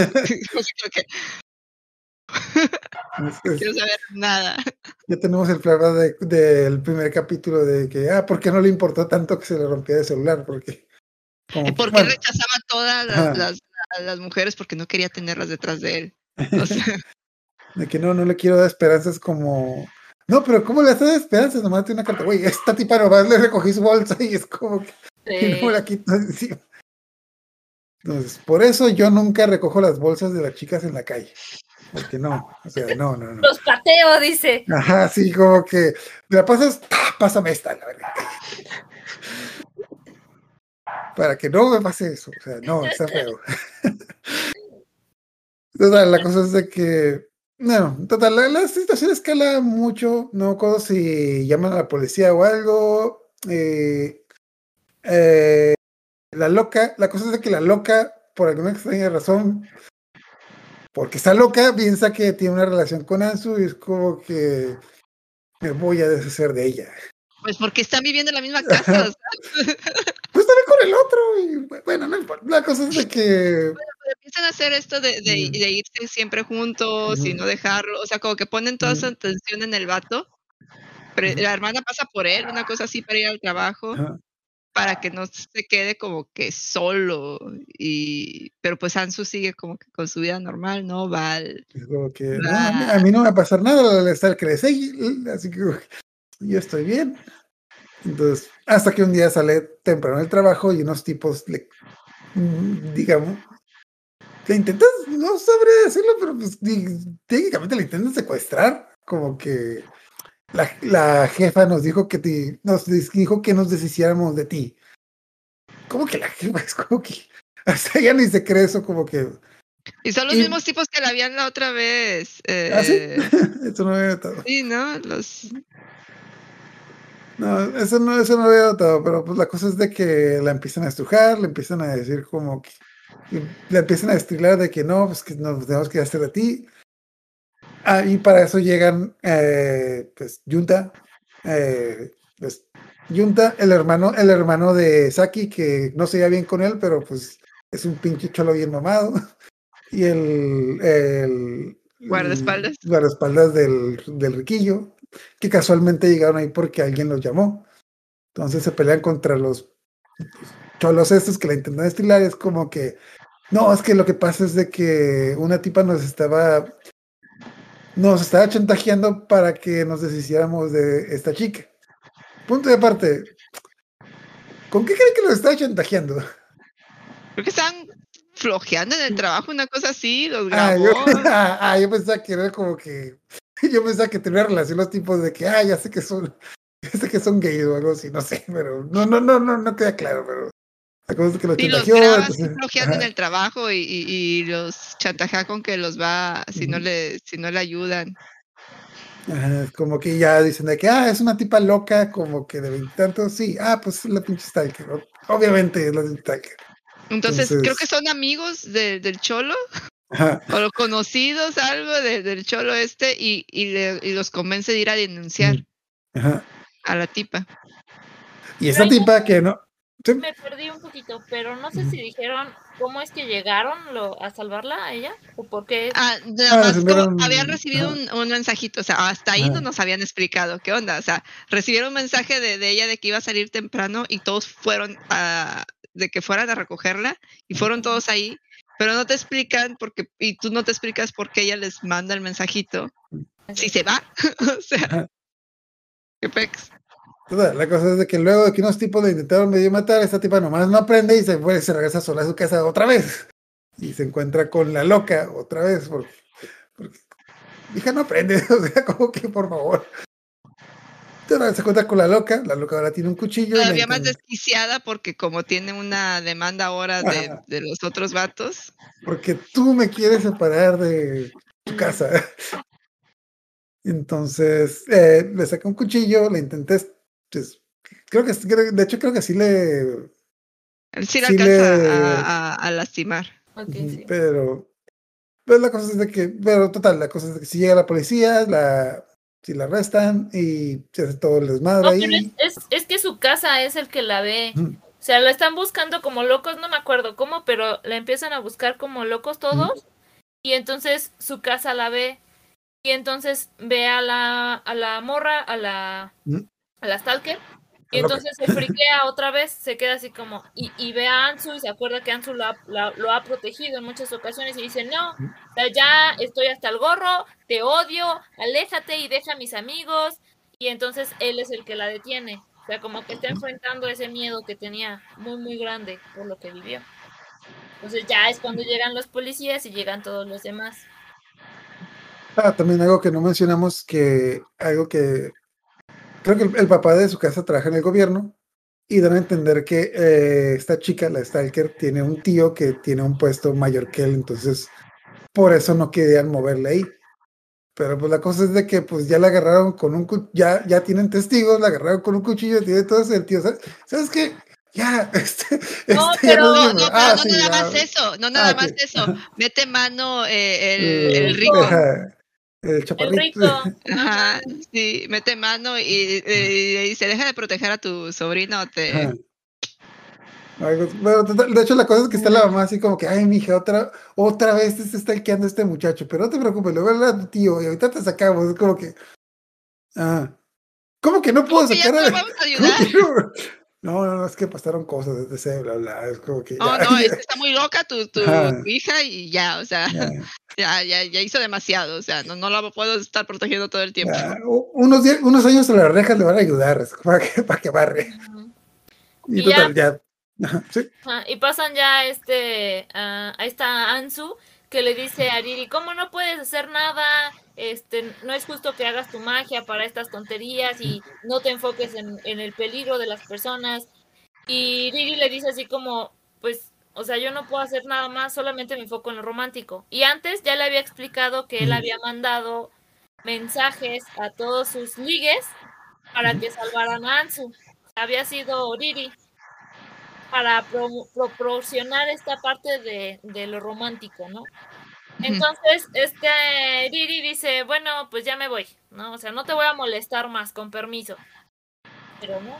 quiero saber nada. ya tenemos el flashback de- del primer capítulo de que, ah, ¿por qué no le importó tanto que se le rompiera el celular? Porque, como Porque bueno, rechazaba a todas las, las, a las mujeres porque no quería tenerlas detrás de él. O sea, de que no, no le quiero dar esperanzas como... No, pero ¿cómo le haces esperanzas? Nomás tiene una carta, güey, esta tipa nomás le recogí su bolsa y es como que y no me la quito de encima. Entonces, por eso yo nunca recojo las bolsas de las chicas en la calle. Porque no, o sea, no, no, no. Los pateo, dice. Ajá, sí, como que me la pasas, ¡ah! pásame esta, la verdad. Para que no me pase eso, o sea, no, está feo. Total, la cosa es de que, no, total, la, la situación escala mucho, no recuerdo si llaman a la policía o algo. eh, eh, la loca, la cosa es de que la loca, por alguna extraña razón, porque está loca, piensa que tiene una relación con Ansu y es como que me voy a deshacer de ella. pues porque están viviendo en la misma casa. o sea, Pues también con el otro, y bueno, no importa. La cosa es de que pero empiezan a hacer esto de, de, de irse siempre juntos y no dejarlo. O sea, como que ponen toda su atención en el vato. Pero la hermana pasa por él, una cosa así para ir al trabajo, ajá, para que no se quede como que solo. Y, pero pues Ansu sigue como que con su vida normal, ¿no? Va al, que no, a, mí, a mí no me va a pasar nada al estar que le seguí, así que yo estoy bien. Entonces, hasta que un día sale temprano del trabajo y unos tipos le, mm, digamos, le intentas, no sabré decirlo, pero pues técnicamente le intentan secuestrar, como que la, la jefa nos dijo que te, nos dijo que nos deshiciéramos de ti. ¿Cómo que la jefa? Es como que hasta ella ni se cree eso, como que. Y son los Y- mismos tipos que la habían la otra vez. ¿Ah, sí? eh, Eso no había notado. sí, ¿no? Los, No, eso no, eso no había notado, pero pues la cosa es de que la empiezan a estrujar, le empiezan a decir como que, le empiezan a destilar de que no, pues que nos tenemos que hacer de ti. Ah, y para eso llegan, eh, pues, Junta, eh, pues, Junta, el hermano, el hermano de Saki, que no se lleva bien con él, pero pues es un pinche cholo bien mamado. Y el, el Guardaespaldas. el guardaespaldas del, del riquillo, que casualmente llegaron ahí porque alguien los llamó. Entonces se pelean contra los cholos estos que la intentan estilar. Es como que, no, es que lo que pasa es de que una tipa nos estaba, nos estaba chantajeando para que nos deshiciéramos de esta chica. Punto de aparte. ¿Con qué creen que los estaba chantajeando? Creo que estaban flojeando en el trabajo, una cosa así, los Ah, grabó. yo, ah, yo pensaba que era como que. Yo pensaba que tenía relación los tipos de que, ah, ya sé que son. Ya sé que son gays o algo así, no sé, pero no, no, no, no, no queda claro, pero. Es que los Y los graba flojeando en el trabajo y, y- y los chantajea con que los va, si no le, si no le ayudan. ajá, es como que ya dicen de que, ah, es una tipa loca, como que de veintitantos, sí, ah, pues es la pinche Stalker, obviamente es la Stalker. Entonces, creo que son amigos de- del cholo Ajá, o conocidos, algo de- del cholo este, y, y, le- y los convence de ir a denunciar ajá. a la tipa. Y esa tipa que no. Sí, Me perdí un poquito, pero no sé si dijeron cómo es que llegaron lo, a salvarla a ella o por qué. Ah, nada Ah, como habían recibido un, un mensajito, o sea, hasta ahí no nos habían explicado qué onda, o sea, recibieron un mensaje de, de ella de que iba a salir temprano y todos fueron a, de que fueran a recogerla y fueron todos ahí, pero no te explican porque, y tú no te explicas por qué ella les manda el mensajito, si se va, o sea, qué pex. La cosa es de que luego de que unos tipos le intentaron medio matar, esta tipa nomás no aprende y se fue, se regresa sola a su casa otra vez. Y se encuentra con la loca otra vez. Porque, porque hija no aprende, o sea, como que por favor. Entonces, se encuentra con la loca, la loca ahora tiene un cuchillo. Todavía más desquiciada porque como tiene una demanda ahora de, de los otros vatos, porque tú me quieres separar de tu casa. Entonces, eh, le saca un cuchillo, le intenté, pues, creo que, creo- de hecho creo que sí le, sí le Sí alcanza le- a- a- a lastimar. Ok, Ujú, sí. Pero, pero la cosa es de que, pero total, la cosa es de que si llega la policía, la, si la arrestan y se hace todo el desmadre No, ahí. pero es, es, es que su casa es el que la ve. O sea, la están buscando como locos, no me acuerdo cómo, pero la empiezan a buscar como locos todos. Y entonces su casa la ve. Y entonces ve a la, a la morra, a la. A la Stalker. Y entonces se friquea otra vez, se queda así como. Y, y ve a Ansu y se acuerda que Ansu lo ha, la- lo ha protegido en muchas ocasiones y dice: No, ya estoy hasta el gorro, te odio, aléjate y deja a mis amigos. Y entonces él es el que la detiene. O sea, como que está enfrentando ese miedo que tenía muy, muy grande por lo que vivió. Entonces ya es cuando llegan los policías y llegan todos los demás. Ah, también algo que no mencionamos, que algo que creo que el, el papá de su casa trabaja en el gobierno y dan a entender que eh, esta chica, la Stalker, tiene un tío que tiene un puesto mayor que él, entonces por eso no querían moverle ahí. Pero pues la cosa es de que pues ya la agarraron con un cu- ya ya tienen testigos, la agarraron con un cuchillo, tiene todo sentido. ¿Sabes, ¿Sabes qué? Ya, este, No, este, ya pero- no No, no, pero ah, no sí, nada más eso, no nada Ah, más eso. Mete mano eh, el, Eh, el rico. El El chaparrito. rico. Ajá, sí, mete mano y, y- dice, deja de proteger a tu sobrino, te... Bueno, total, de hecho, la cosa es que está la mamá así como que, ay, mija, otra, otra vez te está stalkeando este muchacho, pero no te preocupes, le voy a hablar a tu tío y ahorita te sacamos. Es como que, ah, ¿cómo que no puedo ¿Cómo que ya sacar no a- vamos a ¿Cómo ayudar? que no? No, no, no, es que pasaron cosas desde ese, bla, bla, es como que ya, Oh, no, ya, es que está muy loca tu, tu, hija y ya, o sea, ya, ya, ya, ya hizo demasiado, o sea, no, no la puedo estar protegiendo todo el tiempo. Unos, días- unos años a las rejas le van a ayudar es para que, para que barre. Ujú. Y Y ya. total, ya. Ajá, sí. Y pasan ya este a a esta Ansu que le dice a Riri, ¿cómo no puedes hacer nada? Este, no es justo que hagas tu magia para estas tonterías y no te enfoques en, en el peligro de las personas. Y Riri le dice así como, pues, o sea, yo no puedo hacer nada más, solamente me enfoco en lo romántico. Y antes ya le había explicado que él Mm. había mandado mensajes a todos sus ligues para que salvaran a Ansu. Había sido Riri para pro- proporcionar esta parte de, de lo romántico, ¿no? Entonces, este Riri dice, bueno, pues ya me voy, ¿no? O sea, no te voy a molestar más, con permiso. Pero no,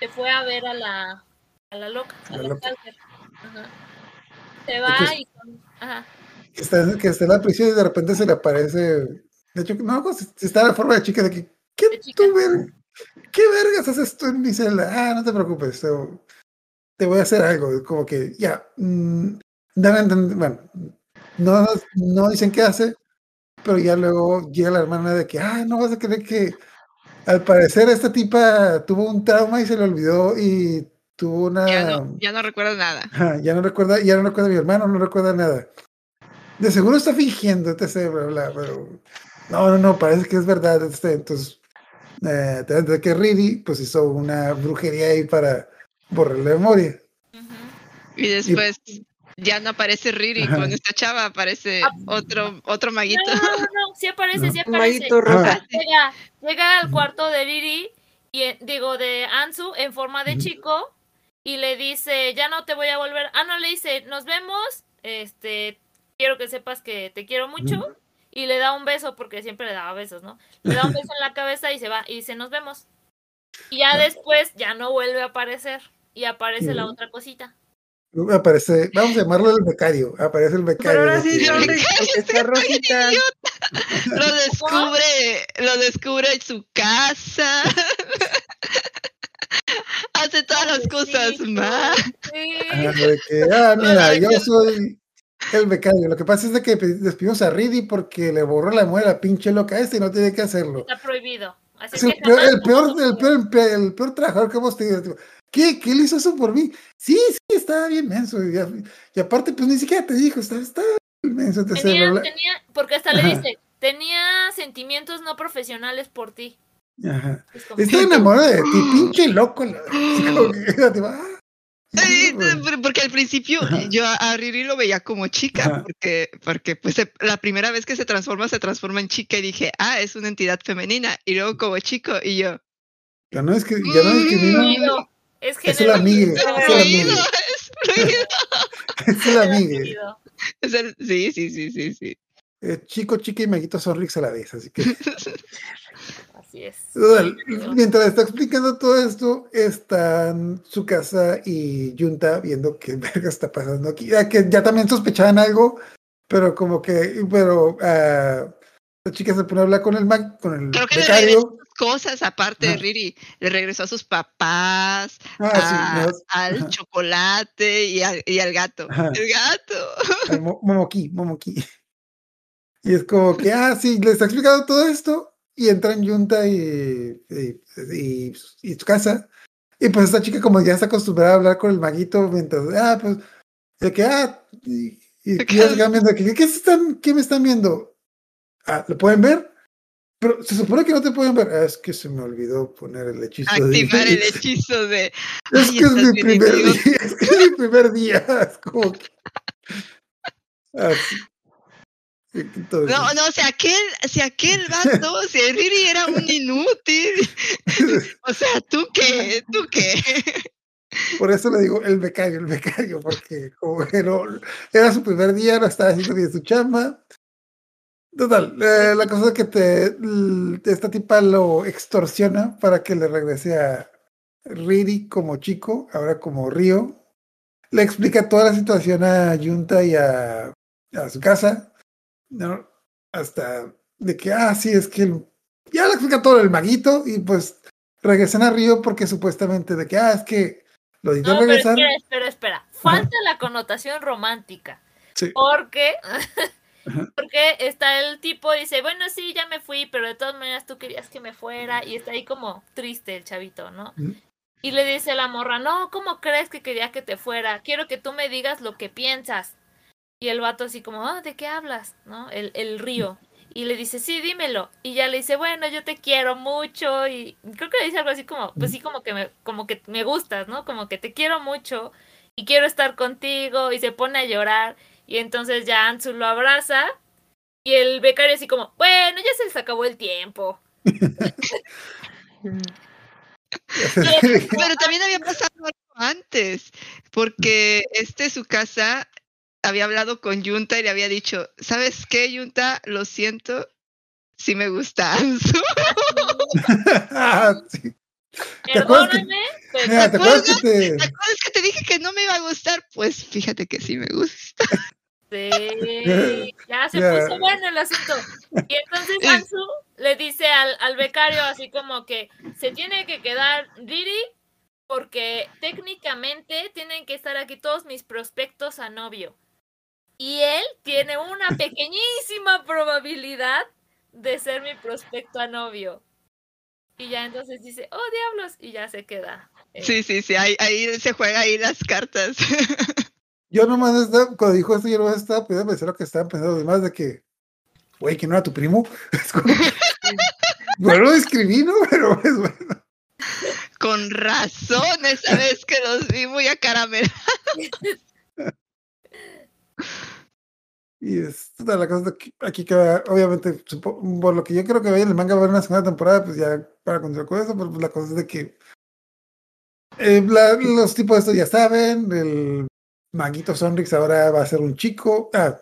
se fue a ver a la, a la loca, a la la loca. Ajá. Se va Entonces- y con- ajá. Que está, que está en la prisión y de repente se le aparece. De hecho, no, pues, si está en forma de chica de que. ¿Qué, De chica. tú, ver- ¿Qué vergas haces tú en mi celda? Ah, no te preocupes. Te, te voy a hacer algo. Como que, ya. mm, a entender- bueno, no, no dicen qué hace, pero ya luego llega la hermana de que, ah, no vas a creer que. Al parecer, esta tipa tuvo un trauma y se le olvidó y tuvo una. Ya no, ya no recuerdo nada. Ya no recuerda, ya no recuerda a mi hermano, no recuerda nada. De seguro está fingiendo, etc. Bla, bla, pero no, no, no, parece que es verdad. etc. Entonces, eh, que Riri pues hizo una brujería ahí para borrar la memoria. Y después ya no aparece Riri Ajá. con esta chava, aparece Ah. otro, otro maguito. No, no, no, no, sí aparece, sí Un aparece. maguito rosa. Llega, llega al cuarto de Riri, y eh, digo, de Ansu, en forma de chico, y le dice, ya no te voy a volver. Ah, no, le dice, nos vemos, este, quiero que sepas que te quiero mucho. Y le da un beso, porque siempre le daba besos, ¿no? Le da un beso en la cabeza y se va, y dice, nos vemos. Y ya después, ya no vuelve a aparecer, y aparece la Ujú. otra cosita. Aparece, vamos a llamarlo el becario. Aparece el becario. Pero ahora sí, que- ¿dónde aunque está Rosita? Lo descubre, lo descubre en su casa. Hace todas las cosas. Sí. Que, ah, mira, yo soy el becario. Lo que pasa es de que despedimos a Riri porque le borró la muela a pinche loca este y no tiene que hacerlo. Está prohibido. Así Es que el peor, el peor, el peor, el peor trabajador que hemos tenido. ¿Qué? ¿Qué le hizo eso por mí? Sí, sí, estaba bien menso. Y, aparte, pues ni siquiera te dijo, estaba, estaba bien menso. etc, Tenía, porque hasta le Ajá. dice, tenía sentimientos no profesionales por ti. Ajá. Es como, Está enamorado de ti, pinche loco. la- Porque al principio Ajá. yo a Riri lo veía como chica, Ajá. porque, porque pues la primera vez que se transforma, se transforma en chica y dije, ah, es una entidad femenina. Y luego como chico, y yo, Ya no es que, ya no. Es género fluido. es el fluido, es es el amigo. Es el- sí, sí, sí, sí, sí. Eh, chico, chica y maguito son Rix a la vez, así que. Así es. Mientras está explicando todo esto, están su casa y Junta viendo qué verga está pasando aquí. Ya que ya también sospechaban algo, pero como que, pero ah, la chica se pone a hablar con el mag, con el Creo que le becario. Cosas aparte de. Riri. Le regresó a sus papás, Ah, a- sí, al chocolate y al, y al gato. Ajá. El gato. mo- Momoki, Momoki. Y es como que, ah, sí, les está explicando todo esto. Y entran Junta y, y, y- y su casa. Y pues esta chica, como ya está acostumbrada a hablar con el maguito, mientras, ah, pues, de que, ah, y, y que, ¿qué, están, ¿qué me están viendo? Ah, ¿lo pueden ver? Pero se supone que no te pueden ver. Ah, es que se me olvidó poner el hechizo. de- Activar el hechizo de. Es que es mi primer día. Es que es mi primer día. Es como que. Así. Entonces, No, no, si aquel, si aquel vato, si Riri era un inútil. O sea, ¿tú qué? ¿Tú qué? Por eso le digo el becario, el becario, porque como que no, era su primer día, no estaba haciendo bien su chamba. Total, eh, la cosa es que te, esta tipa lo extorsiona para que le regrese a Riri como chico, ahora como Río. Le explica toda la situación a Junta y a, a su casa, ¿no? Hasta de que, ah, sí, es que el- ya le explica todo el maguito y pues regresan a Río porque supuestamente de que, ah, es que lo No, necesitan pero regresar. espera, espera, espera. Falta la connotación romántica. Sí. Porque. porque está el tipo y dice, bueno, sí, ya me fui, pero de todas maneras tú querías que me fuera. Y está ahí como triste el chavito, ¿no? Ujú. Y le dice la morra, no, ¿cómo crees que quería que te fuera? Quiero que tú me digas lo que piensas. Y el vato así como, ah, ¿de qué hablas? ¿No? El, el río. Y le dice, sí, dímelo. Y ya le dice, bueno, yo te quiero mucho. Y creo que le dice algo así como, pues sí, como que me, como que me gustas, ¿no? Como que te quiero mucho y quiero estar contigo. Y se pone a llorar. Y entonces ya Ansu lo abraza. Y el becario así como, bueno, ya se les acabó el tiempo. Pero también había pasado algo antes, porque este su casa había hablado con Yunta y le había dicho, ¿sabes qué, Yunta? Lo siento, si me gusta Ansu. Ah, sí. ¿Te acuerdas que- Perdóname, pero Mira, ¿te acuerdas que te... ¿Te acuerdas que te dije que no me iba a gustar? Pues fíjate que sí me gusta. Sí, ya se puso bueno el asunto. Y entonces Ansu le dice al, al becario así como que se tiene que quedar Riri porque técnicamente tienen que estar aquí todos mis prospectos a novio. Y él tiene una pequeñísima probabilidad de ser mi prospecto a novio. Y ya entonces dice, oh diablos, y ya se queda. Eh, Sí, sí, sí, ahí, ahí se juega ahí las cartas. Yo nomás estaba, cuando dijo esto, yo nomás estaba pudiendo pensar lo que estaban pensando los demás de que, güey, que no era tu primo. Es como- bueno, lo escribí, ¿no? Pero es bueno. Con razón, esa vez que los vi muy acaramelados. Y es toda la cosa de que aquí queda, obviamente, por lo que yo creo que en el manga va a haber una segunda temporada, pues ya para continuar con eso, pero pues la cosa es de que eh, la- los tipos de estos ya saben, el maguito Sonrix ahora va a ser un chico. Ah,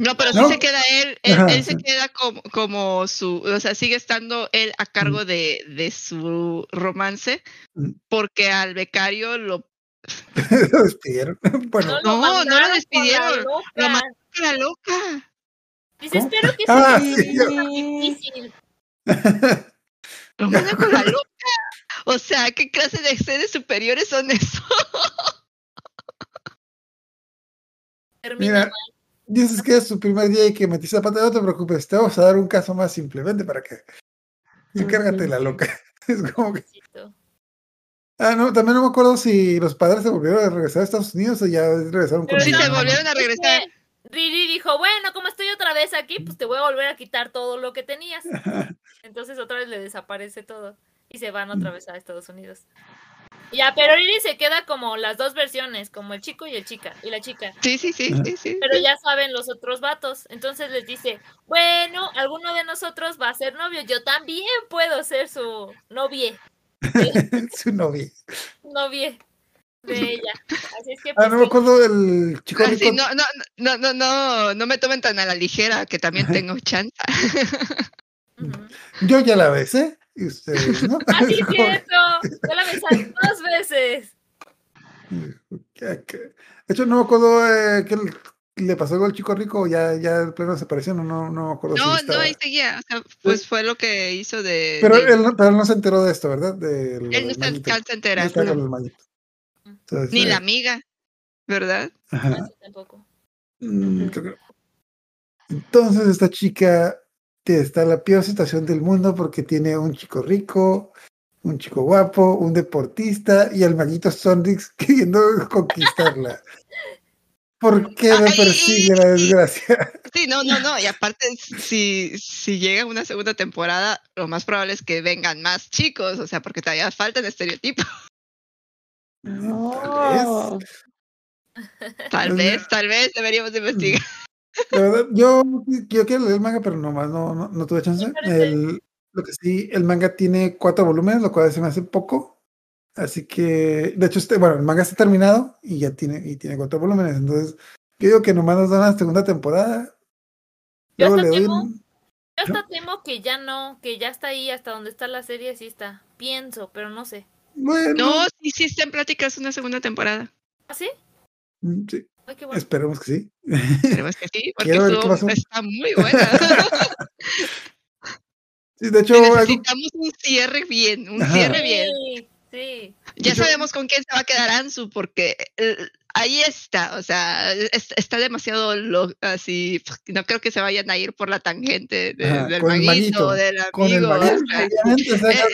No, pero ¿No? sí se queda él, él, Ajá, él se queda como, como su, o sea, sigue estando él a cargo de, de su romance, Mm. porque al becario lo lo despidieron. Bueno, No, no lo despidieron, loca. lo mandaron la loca. Dice, ¿Cómo? espero que Ah, sea sí, difícil. Lo con la loca. O sea, ¿qué clase de seres superiores son esos? Mira, mal. dices que es su primer día y que metiste la pata, no te preocupes, te vamos a dar un caso más simplemente para que encárgate de la loca. Es como que, ah, no, también no me acuerdo si los padres se volvieron a regresar a Estados Unidos o ya regresaron con Sí, ella. se volvieron a Es regresar. que Riri dijo, bueno, como estoy otra vez aquí, pues te voy a volver a quitar todo lo que tenías. Entonces otra vez le desaparece todo y se van otra vez a Estados Unidos. Ya, pero Riri se queda como las dos versiones, como el chico y el chica, y la chica. Sí, sí, sí, sí, sí. Pero ya saben los otros vatos. Entonces les dice, bueno, alguno de nosotros va a ser novio. Yo también puedo ser su novie. su novia. Novie de ella. Así es que Ah, pues, no me acuerdo el chico Ah, rico. sí, no, no, no, no, no, no me tomen tan a la ligera que también Ajá. tengo chance. Yo ya la besé. Y ustedes, ¿no? Ah, sí, Es cierto. Ya la besaron dos veces. que- que- De hecho, no me acuerdo eh, qué le- le pasó algo al chico rico. Ya, ya el pleno separación. No, no, no me acuerdo si No, no, estaba- ahí seguía. O sea, pues fue lo que hizo de. Pero de- él, no- pero él no se enteró de esto, ¿verdad? De él del no se maguito. alcanza a No Entonces, Ni eh, la amiga, ¿verdad? ajá. Así tampoco. Mm, creo que- Entonces esta chica está en la peor situación del mundo porque tiene un chico rico, un chico guapo, un deportista y el maguito Sonrix queriendo conquistarla. ¿Por qué me persigue la desgracia? Sí, no, no, no. Y aparte, si, si llega una segunda temporada, lo más probable es que vengan más chicos, o sea, porque todavía faltan estereotipos. No. Tal vez, tal vez deberíamos de investigar. La verdad, yo, yo quiero leer el manga, pero nomás no, no, no tuve chance. El, lo que sí, el manga tiene cuatro volúmenes, lo cual se me hace poco. Así que, de hecho, este, bueno, el manga está terminado y ya tiene, y tiene cuatro volúmenes. Entonces, yo digo que nomás nos dan la segunda temporada. Yo hasta le doy temo- un- Yo hasta temo que ya no, que ya está ahí hasta donde está la serie, sí está. Pienso, pero no sé. Bueno, No, sí, sí está en pláticas una segunda temporada. ¿Ah, sí? mm, sí, Ay, qué bueno. esperemos que sí. Esperemos que sí, porque estuvo- está muy buena. Sí, de hecho, algo- Necesitamos un cierre bien, un Ajá. cierre bien. Sí, sí. Ya sabemos con quién se va a quedar Ansu, porque ahí está, o sea, es- está demasiado lo- así, no creo que se vayan a ir por la tangente de- Ajá, del maguito, del con el amigo. o sea,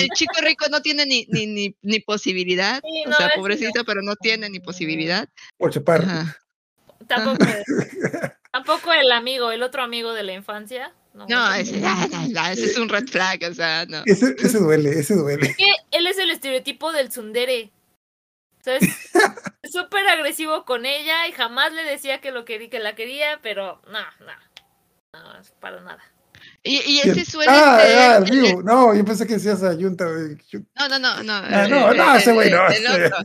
el, chico rico no tiene ni, ni, ni, ni posibilidad, Sí, o no, sea, pobrecito, pero no tiene ni posibilidad. por chapar. Ajá. Tampoco, tampoco el amigo, el otro amigo de la infancia. No, No, ese- no, no, es un red flag, o sea, no. Ese, ese duele, ese duele. Es que él es el estereotipo del tsundere. O sea, es súper agresivo con ella y jamás le decía que lo quería, que la quería, pero no, no. No, es para nada. Y, y ese suele Ah, ser. ah, el el- Ryu. No, yo pensé que decías a Junta. No, no, no, no. Ah, eh, no, no, ese güey no. el ese- otro.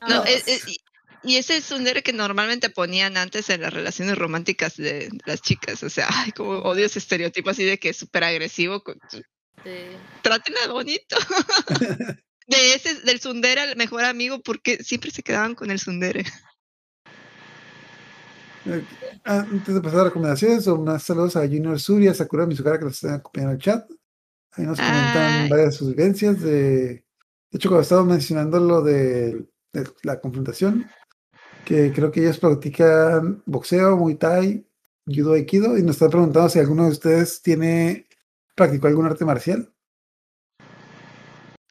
No, No. y- y ese es un que normalmente ponían antes en las relaciones románticas de las chicas. O sea, ay, como odio ese estereotipo así de que es súper agresivo. con- Sí. Trátenla bonito. De ese, del Sundere al mejor amigo, porque siempre se quedaban con el Sundere. Eh, Antes de pasar a recomendaciones, unos saludos a Junior Suri, a Sakura Mizukara que nos están acompañando en el chat. Ahí nos comentan Ay. varias de sus vivencias. De, de hecho, cuando estábamos mencionando lo de, de la confrontación, que creo que ellos practican boxeo, muay thai, judo, aikido, y nos están preguntando si alguno de ustedes tiene practicó algún arte marcial.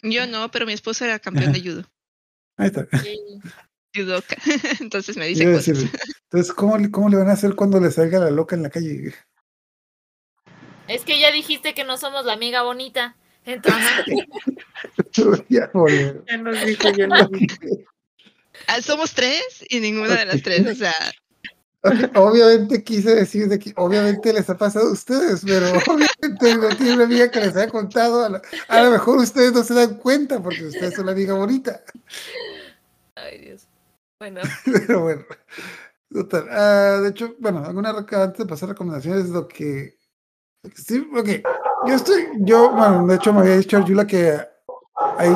Yo no, pero mi esposo era campeón de judo. Ahí está. Judoka. Entonces me dice cosas. Entonces, ¿cómo, le- ¿cómo le van a hacer cuando le salga la loca en la calle? Es que ya dijiste que no somos la amiga bonita. Entonces, Ya, boludo. Ya nos dijo, ya nos dijo. Ah, Somos tres y ninguna de las tres. O sea, Obviamente quise decir de que obviamente les ha pasado a ustedes, pero obviamente no tiene una amiga que les haya contado. A, lo- a lo mejor ustedes no se dan cuenta porque ustedes son la amiga bonita. ay Dios. Bueno, Pero bueno, total. Ah, de hecho, bueno, alguna antes de pasar recomendaciones, lo que. Sí, ok. Yo estoy. Yo, bueno, de hecho, me había dicho Arjula que hay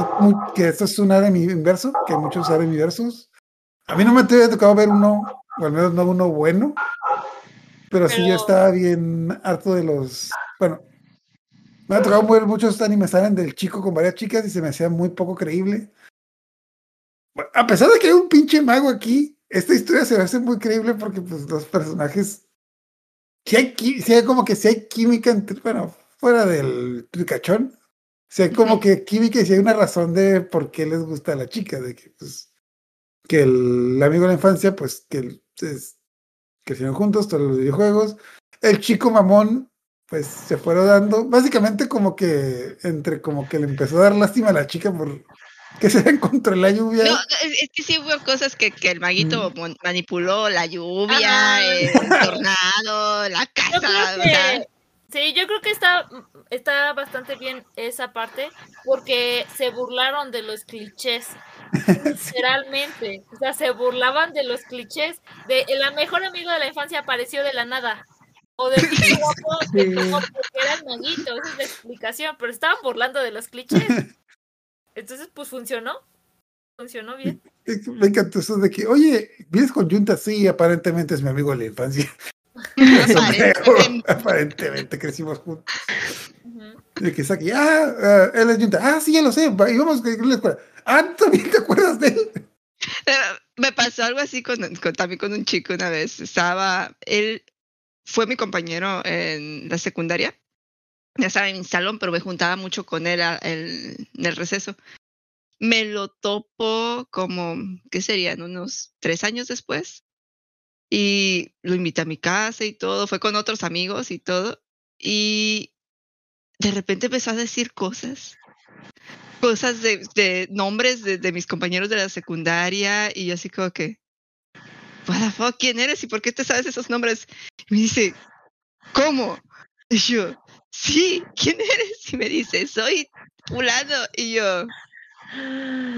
que esto es un área inverso, que hay muchos áreas inversos. A mí no me había tocado ver uno, o al menos no uno bueno, pero, sí Pero- estaba bien harto de los. Bueno, me ha tocado ver muchos animes salen del chico con varias chicas y se me hacía muy poco creíble. A pesar de que hay un pinche mago aquí, esta historia se me hace muy creíble porque pues los personajes. Si hay, sí hay como que si hay química entre, bueno, fuera del tricachón. Si hay como que química y si hay una razón de por qué les gusta a la chica, de que pues que el amigo de la infancia, pues que es, crecieron juntos todos los videojuegos. El chico mamón, pues se fueron dando, básicamente como que entre como que le empezó a dar lástima a la chica por que se encontró en la lluvia. no, es, que sí hubo cosas que, que el maguito Mm. manipuló, la lluvia, el tornado, la casa, que sí, yo creo que está, está bastante bien esa parte porque se burlaron de los clichés. Literalmente, o sea, se burlaban de los clichés de el mejor amigo de la infancia apareció de la nada. O del guapo que Sí. tuvo porque era el maguito, esa es la explicación, pero estaban burlando de los clichés. Entonces, pues funcionó. Funcionó bien. Me encantó eso de que, oye, ¿vienes con Junta? Sí, aparentemente es mi amigo de la infancia. Aparentemente. aparentemente crecimos juntos. De que saque, ah, ah, él es Junta. Ah, sí, ya lo sé. va- Íbamos a la escuela. Ah, ¿tú ¿también te acuerdas de él? Me pasó algo así con, con- también con un chico una vez. Estaba, él fue mi compañero en la secundaria. Ya estaba en mi salón, pero me juntaba mucho con él a- el- en el receso. Me lo topo como, ¿qué serían? Unos tres años después. Y lo invité a mi casa y todo. Fue con otros amigos y todo. Y de repente empezó a decir cosas cosas de, de nombres de, de mis compañeros de la secundaria y yo así como que, what the fuck, ¿quién eres y por qué te sabes esos nombres? Y me dice, ¿cómo? Y yo, sí, ¿quién eres? Y me dice, soy fulano. Y yo,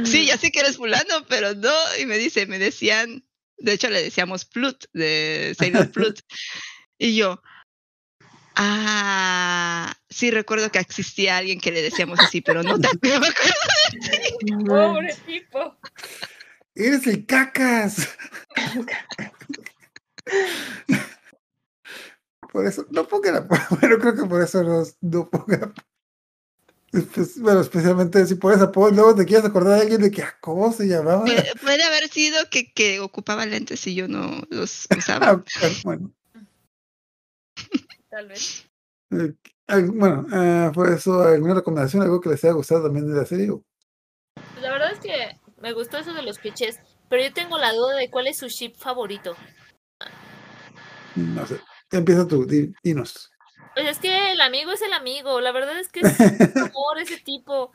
sí, ya sé que eres fulano, pero no. Y me dice, me decían, de hecho le decíamos Plut, de Sailor Plut. Y yo, ah, sí recuerdo que existía alguien que le decíamos así, pero no no me acuerdo. Pobre tipo. Eres el cacas. Por eso, no pongan a- Bueno, creo que por eso no, no pongan. Pues, bueno, especialmente si pones apodo, luego te quieres acordar de alguien de que, ah, ¿cómo se llamaba? Puede, puede haber sido que, que ocupaba lentes y yo no los Ah, usaba. bueno, Tal vez. eh, bueno, eh, por eso, ¿alguna recomendación? ¿Algo que les haya gustado también de la serie? Pues La verdad es que me gustó eso de los clichés, pero yo tengo la duda de cuál es su ship favorito. No sé. Empieza tú, di- dinos. Pues es que el amigo es el amigo, la verdad es que es amor ese tipo.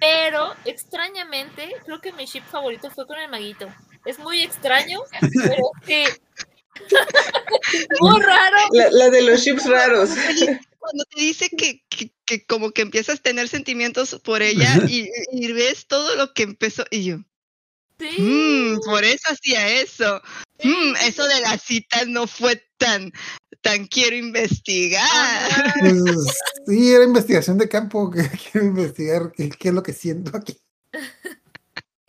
Pero extrañamente, creo que mi ship favorito fue con el maguito. Es muy extraño, pero sí. muy raro. La, la de los chips raros. Cuando te dice que, que, que como que empiezas a tener sentimientos por ella y, y ves todo lo que empezó y yo, Sí. "Mm, por eso hacía eso. Mm, eso de las citas no fue tan, tan quiero investigar. Pues, sí, era investigación de campo, que quiero investigar qué, qué es lo que siento aquí.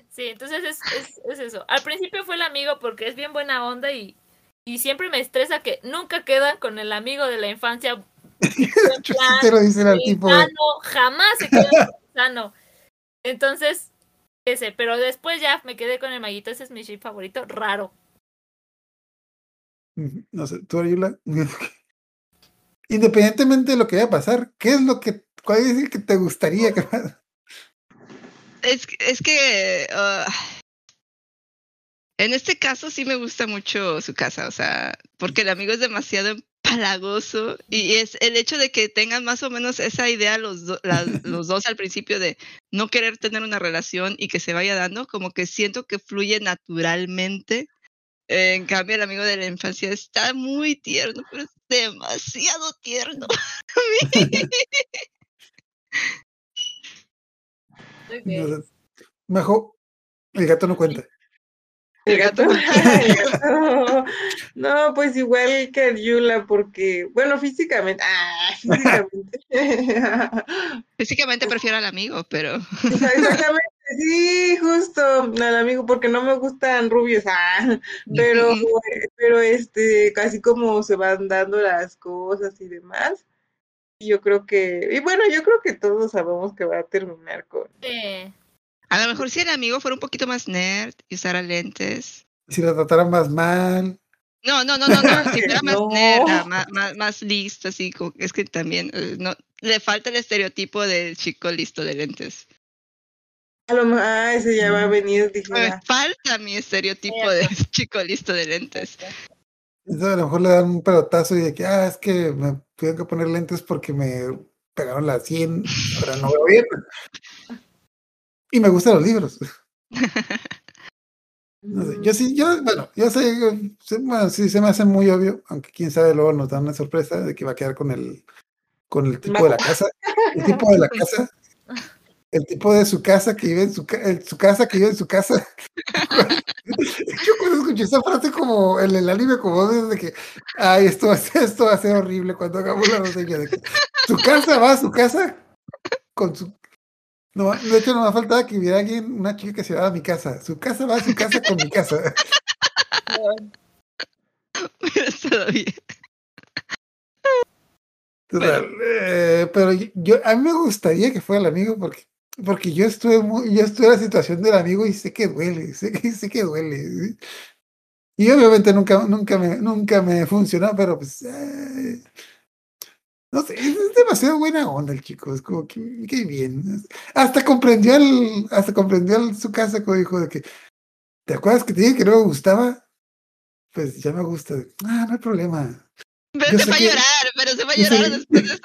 Sí, entonces es, es, es eso. Al principio fue el amigo porque es bien buena onda y, y siempre me estresa que nunca quedan con el amigo de la infancia te lo dicen al tipo de, jamás se queda sano. Entonces, ese, pero después ya me quedé con el maguito, ese es mi ship favorito, raro. no sé, tú, Ariula, independientemente de lo que vaya a pasar, ¿qué es lo que, cuál es el que te gustaría que? Es, es que ah, en este caso sí me gusta mucho su casa, o sea, porque el amigo es demasiado empalagoso y es el hecho de que tengan más o menos esa idea los, do- las- los dos al principio de no querer tener una relación y que se vaya dando, como que siento que fluye naturalmente. En cambio, el amigo de la infancia está muy tierno, pero es demasiado tierno. No sé. Mejor, el gato no cuenta. El gato. El gato. No, pues igual que Ariula, porque, bueno, físicamente, ah, físicamente. Físicamente prefiero al amigo, pero Exactamente, sí, justo al amigo, porque no me gustan rubios, ah, pero, pero este, casi como se van dando las cosas y demás. Y yo creo que, y bueno, yo creo que todos sabemos que va a terminar con. Sí. A lo mejor si el amigo fuera un poquito más nerd y usara lentes. Si la trataran más mal, No, no, no, no, no. Si fuera más No. nerd, más, más, más listo, así como, es que también eh, no le falta el estereotipo del chico listo de lentes. A lo mejor, ah, ese ya va a venir, dije, Me ah, falta mi estereotipo de chico listo de lentes. entonces a lo mejor le dan un pelotazo y de que, ah, es que me tuvieron que poner lentes porque me pegaron la 100, ahora no veo bien. Y me gustan los libros. No sé, yo sí, yo, bueno, yo sé, bueno, sí se me hace muy obvio, aunque quién sabe, luego nos dan una sorpresa de que va a quedar con el, con el tipo de la casa, el tipo de la casa, el tipo de su casa que vive en su, el- su casa que vive en su casa. Yo cuando escuché esa frase como en el anime, como desde que, ay, esto va a ser, esto va a ser horrible cuando hagamos la reseña de que su casa va a su casa con su no, de hecho, no me faltaba que hubiera alguien, una chica que se va a mi casa. Su casa va a su casa con mi casa. Hubiera estado bien. Total, eh, pero yo, a mí me gustaría que fuera el amigo porque, porque yo estuve muy, yo estuve en la situación del amigo y sé que duele, sé que, sé que duele. Y obviamente nunca, nunca me, nunca me funcionó, pero pues, eh, no sé, es, es demasiado buena onda el chico, es como que, que bien. Hasta comprendió el, hasta comprendió el- su casa como dijo de que, ¿te acuerdas que te dije que no me gustaba? Pues ya me gusta. Ah, no hay problema. Pero Yo se va a que- llorar, pero se va a sé llorar después de eso.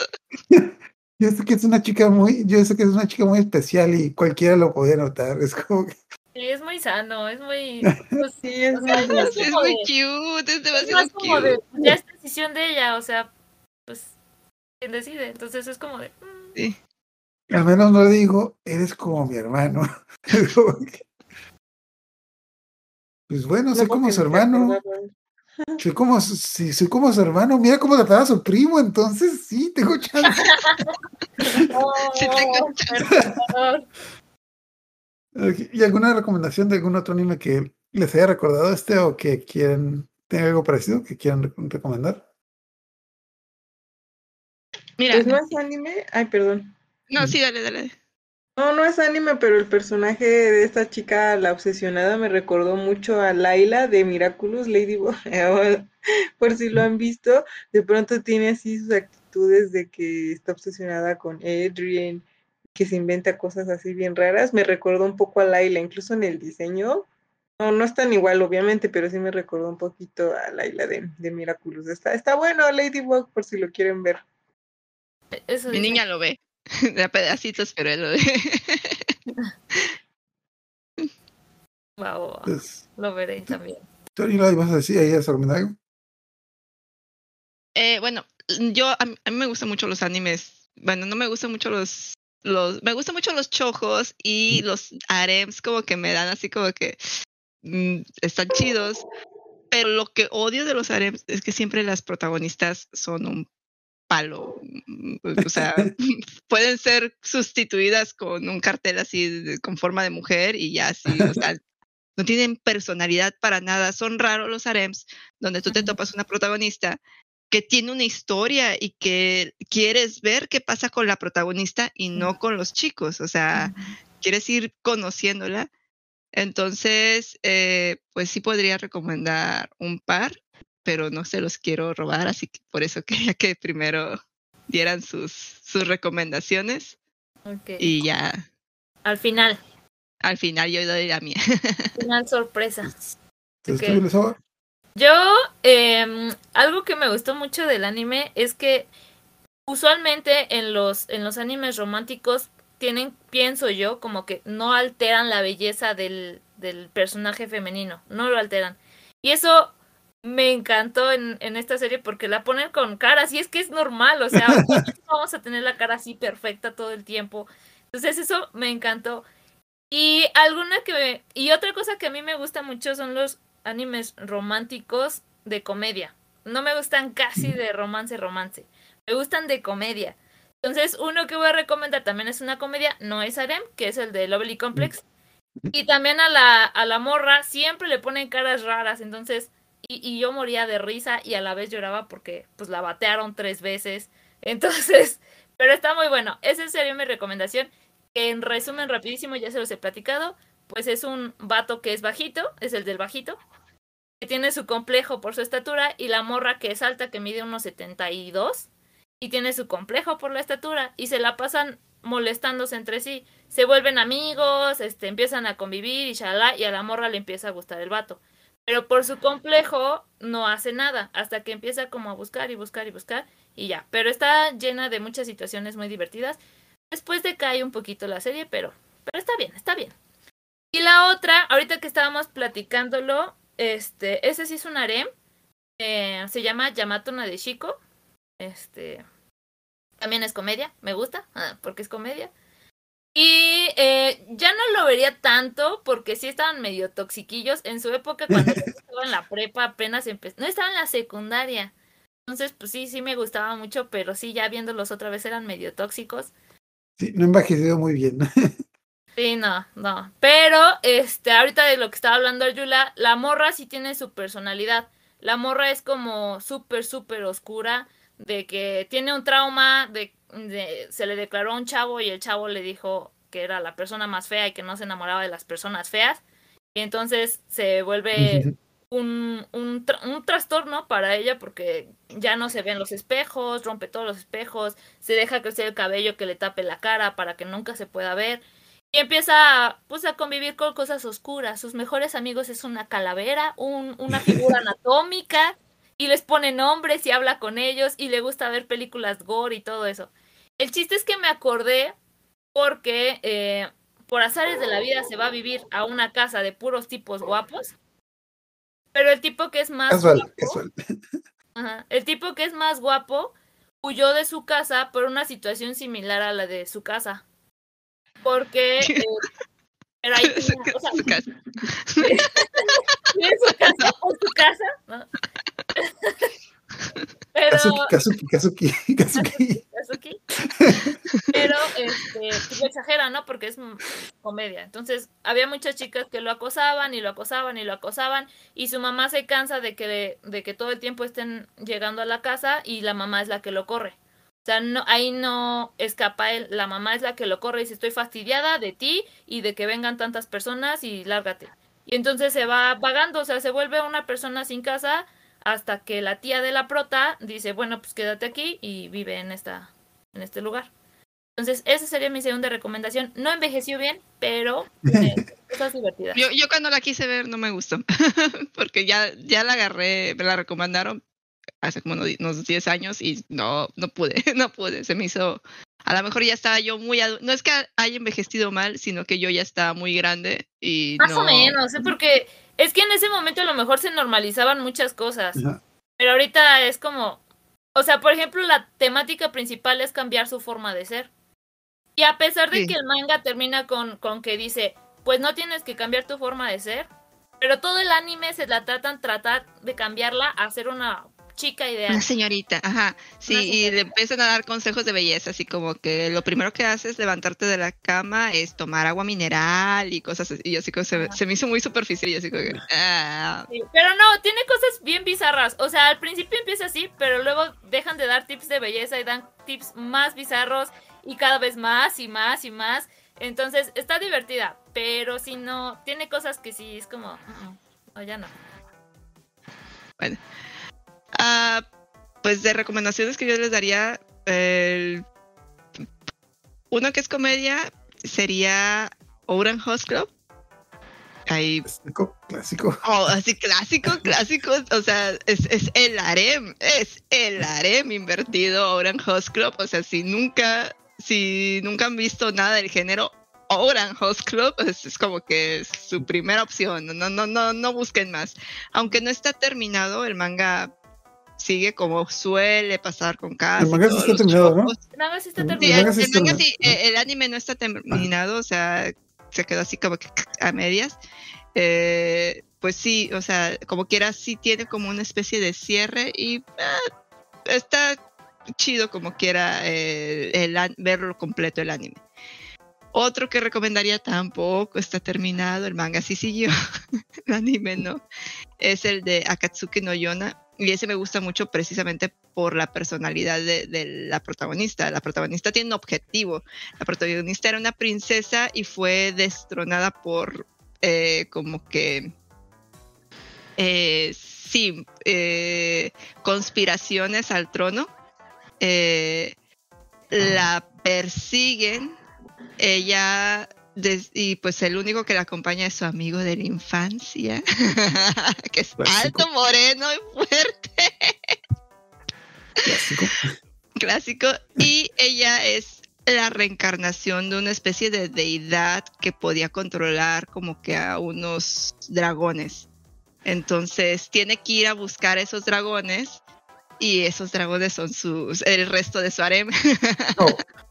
Yo sé que es una chica muy, yo sé que es una chica muy especial y cualquiera lo podía notar. Es como que Sí, es muy sano, es muy... pues, sí, es o sea, muy es Es muy de- cute, es es demasiado más como de, cute. ya es decisión de ella, o sea, pues, quien decide. Entonces es como de... mm, Sí. al menos no le digo, eres como mi hermano. Pues bueno, soy como su hermano. Soy como, su- si soy como su hermano. Mira cómo trataba a su primo, entonces sí, tengo chance. Sí tengo. Ok, ¿Y alguna recomendación de algún otro anime que les haya recordado este o que quieran tener algo parecido que quieran re- recomendar? Mira, Pues no es anime, ay, perdón. no, sí, dale, dale. No, no es anime, pero el personaje de esta chica, la obsesionada, me recordó mucho a Laila de Miraculous Ladybug. Por si lo han visto, de pronto tiene así sus actitudes de que está obsesionada con Adrian, que se inventa cosas así bien raras. Me recordó un poco a Laila, incluso en el diseño. No, no es tan igual, obviamente, pero sí me recordó un poquito a Laila de, de Miraculous. Está, está bueno Ladybug, por si lo quieren ver. Eso Mi dice. niña lo ve. De a pedacitos, pero él lo ve. Wow, lo veré también. ¿tú, Ariela, ibas a decir ahí a algo? Eh, bueno, yo, a mí, a mí me gustan mucho los animes. Bueno, no me gustan mucho los, los, me gustan mucho los chojos y los harems como que me dan así como que mm, están chidos. Pero lo que odio de los harems es que siempre las protagonistas son un palo. mm, O sea, pueden ser sustituidas con un cartel así de- con forma de mujer y ya así, o sea, no tienen personalidad para nada. Son raros los harems donde tú te topas una protagonista que tiene una historia y que quieres ver qué pasa con la protagonista y no con los chicos. O sea, quieres ir conociéndola. Entonces, eh, pues sí podría recomendar un par, pero no se los quiero robar, así que por eso quería que primero dieran sus, sus recomendaciones y ya Al final, al final yo doy la mía. final sorpresa. Entonces, Ok. tú, Luisa, Yo, em, algo que me gustó mucho del anime es que usualmente en los, en los animes románticos tienen, pienso yo, como que no alteran la belleza del, del personaje femenino, no lo alteran. Y eso me encantó en, en esta serie porque la ponen con caras y es que es normal, o sea, no vamos a tener la cara así perfecta todo el tiempo. Entonces eso me encantó. Y alguna que me- y otra cosa que a mí me gusta mucho son los animes románticos de comedia. No me gustan casi de romance romance. Me gustan de comedia. Entonces, uno que voy a recomendar también es una comedia, no es harem, que es el de Lovely Complex. Y también a la, a la morra siempre le ponen caras raras, entonces, y, y yo moría de risa y a la vez lloraba porque pues la batearon tres veces. Entonces, pero está muy bueno. Esa sería mi recomendación. En resumen rapidísimo, ya se los he platicado, pues es un vato que es bajito, es el del bajito, que tiene su complejo por su estatura y la morra que es alta, que mide unos 72 y tiene su complejo por la estatura y se la pasan molestándose entre sí. Se vuelven amigos, este, empiezan a convivir y shalá, y a la morra le empieza a gustar el vato. Pero por su complejo no hace nada, hasta que empieza como a buscar y buscar y buscar y ya. Pero está llena de muchas situaciones muy divertidas. Después decae un poquito la serie, pero, pero está bien, está bien. Y la otra, ahorita que estábamos platicándolo, este, ese sí es un harem. eh, se llama Yamato Nadeshiko. Este, también es comedia, me gusta, ah, porque es comedia. Y eh, ya no lo vería tanto porque sí estaban medio toxiquillos. En su época, cuando estaba en la prepa, apenas empecé. No estaba en la secundaria. Entonces, pues sí, sí me gustaba mucho, pero sí, ya viéndolos otra vez eran medio tóxicos. sí, no envejecido muy bien. Sí, no, no. Pero, este, ahorita de lo que estaba hablando Arjula, la morra sí tiene su personalidad. La morra es como súper, súper oscura, de que tiene un trauma, de, de- se le declaró a un chavo y el chavo le dijo que era la persona más fea y que no se enamoraba de las personas feas. Y entonces se vuelve un, un, tra- un trastorno para ella porque ya no se ven los espejos, rompe todos los espejos, se deja crecer el cabello que le tape la cara para que nunca se pueda ver. Y empieza a, pues, a convivir con cosas oscuras. Sus mejores amigos es una calavera, un, una figura anatómica, y les pone nombres y habla con ellos, y le gusta ver películas gore y todo eso. El chiste es que me acordé porque eh, por azares de la vida se va a vivir a una casa de puros tipos guapos. Pero el tipo que es más Casual, guapo, casual. Ajá. El tipo que es más guapo huyó de su casa por una situación similar a la de su casa. Porque eh, ahí Su tenía- o sea, su casa. en su casa por su casa, ¿no? Pero Kazuki, Kazuki, Kazuki, Kazuki. Pero este, pues exagera, ¿no? Porque es comedia. Entonces, había muchas chicas que lo acosaban y lo acosaban y lo acosaban. Y su mamá se cansa de que, de que todo el tiempo estén llegando a la casa y la mamá es la que lo corre. O sea, no, ahí no escapa él. La mamá es la que lo corre y dice, estoy fastidiada de ti y de que vengan tantas personas y lárgate. Y entonces se va vagando, o sea, se vuelve una persona sin casa hasta que la tía de la prota dice, bueno, pues quédate aquí y vive en esta en este lugar. Entonces, esa sería mi segunda recomendación. No envejeció bien, pero eh, cosas divertidas. Yo, yo cuando la quise ver no me gustó, porque ya, ya la agarré, me la recomendaron hace como unos unos 10 años y no, no pude, no pude, se me hizo, a lo mejor ya estaba yo muy, no es que haya envejecido mal, sino que yo ya estaba muy grande y Más no, o menos, ¿eh? porque es que en ese momento a lo mejor se normalizaban muchas cosas, Ajá. pero ahorita es como, O sea, por ejemplo, la temática principal es cambiar su forma de ser. Y a pesar de Sí. que el manga termina con, con que dice, pues no tienes que cambiar tu forma de ser, pero todo el anime se la tratan tratar de cambiarla a ser una chica ideal. Una señorita, ajá. Sí, y le empiezan a dar consejos de belleza, así como que lo primero que haces levantarte de la cama es tomar agua mineral y cosas así. Y así como se, me hizo muy superficial y así como que, ah, Sí, Pero no, tiene cosas bien bizarras. O sea, al principio empieza así, pero luego dejan de dar tips de belleza y dan tips más bizarros y cada vez más y más y más. Entonces, está divertida, pero si no, tiene cosas que sí es como, "Mm, mm, no, ya no. Ah, pues de recomendaciones que yo les daría, el- uno que es comedia sería Oran Host Club. Ahí, Clásico, clásico. oh, así clásico, clásico, o sea, es, es el harem, es el harem invertido Oran Host Club, o sea, si nunca, si nunca han visto nada del género, Oran Host Club es, es como que es su primera opción, no, no, no, no busquen más. Aunque no está terminado, el manga sigue como suele pasar con casi El manga sí está terminado, ¿no? está El terminado. el, manga sí el está manga terminado. sí, eh, el anime no está terminado, o sea, se quedó así como que a medias. Eh, pues sí, o sea, como quiera, sí tiene como una especie de cierre y ah, está chido como quiera eh, el, verlo completo el anime. Otro que recomendaría tampoco está terminado, el manga sí siguió, el anime no, es el de Akatsuki no Yona. Y ese me gusta mucho precisamente por la personalidad de, de la protagonista. La protagonista tiene un objetivo. La protagonista era una princesa y fue destronada por eh, como que... eh, sí, eh, conspiraciones al trono. Eh, la persiguen. Ella des- y pues el único que la acompaña es su amigo de la infancia, que es Clásico. alto, moreno y fuerte Clásico. clásico y ella es la reencarnación de una especie de deidad que podía controlar como que a unos dragones. Entonces tiene que ir a buscar esos dragones y esos dragones son sus el resto de su harem. No.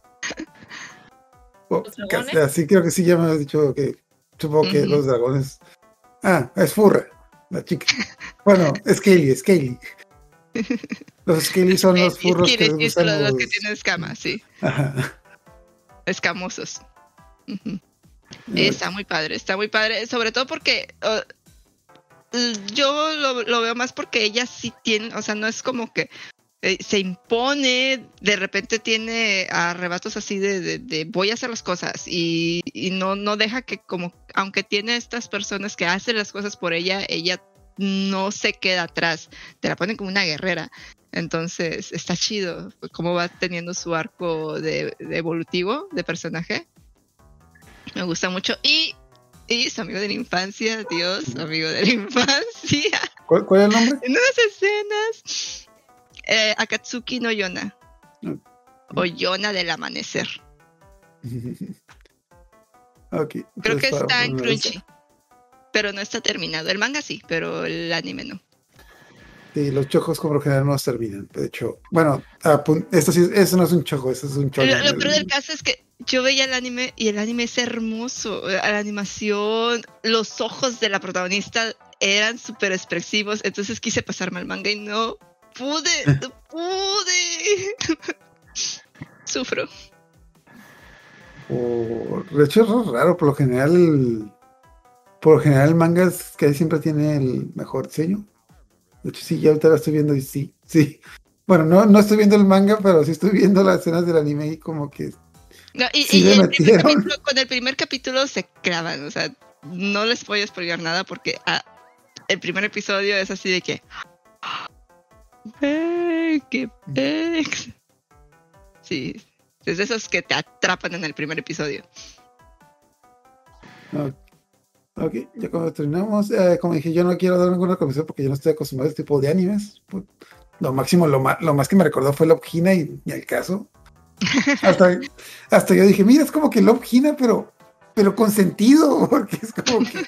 Oh, así creo que sí, ya me has dicho que supongo que los dragones. Ah, es Furra, la chica. Bueno, Scaly, Scaly. Los Scaly son los furros que les gustan los, los que tienen escamas, sí, Ajá. escamosos. Está muy padre, está muy padre, sobre todo porque yo lo, lo veo más porque ella sí tiene, o sea, no es como que eh, se impone, de repente tiene arrebatos así de, de- de voy a hacer las cosas y, y no, no deja que como, aunque tiene estas personas que hacen las cosas por ella, ella no se queda atrás, te la ponen como una guerrera. Entonces está chido cómo va teniendo su arco de, de evolutivo de personaje. Me gusta mucho. Y, y su amigo de la infancia, Dios, amigo de la infancia. ¿Cuál, cuál es el nombre? En unas escenas, eh, Akatsuki no Yona. O Yona del amanecer. ok. Creo que está en Crunchy. Pero no está terminado. El manga sí, pero el anime no. Sí, los chojos como lo general no terminan. De hecho, bueno, esto sí, eso no es un chojo, eso es un chojo. Lo, lo peor del caso es que yo veía el anime y el anime es hermoso. eh, La animación, los ojos de la protagonista eran súper expresivos. Entonces quise pasarme al manga y no pude, no pude. Sufro. O, de hecho, es raro, por lo general, el- por lo general el manga es que siempre tiene el mejor diseño. De hecho, sí, ya ahorita lo estoy viendo y sí, sí. Bueno, no, no estoy viendo el manga, pero sí estoy viendo las escenas del anime y como que No, y, Sí y le el primer capítulo- con el primer capítulo se clavan, o sea, no les voy a spoiler nada porque ah, el primer episodio es así de que. ¡Ay, qué pex! Sí, es de esos que te atrapan en el primer episodio. Ok, ya cuando terminamos, eh, como dije, yo no quiero dar ninguna recomendación porque yo no estoy acostumbrado a este tipo de animes. Pues, Lo máximo, lo, ma- lo más que me recordó fue Love Hina y ni al caso. Hasta, hasta yo dije, mira, es como que Love Hina, pero, pero con sentido, porque es como que...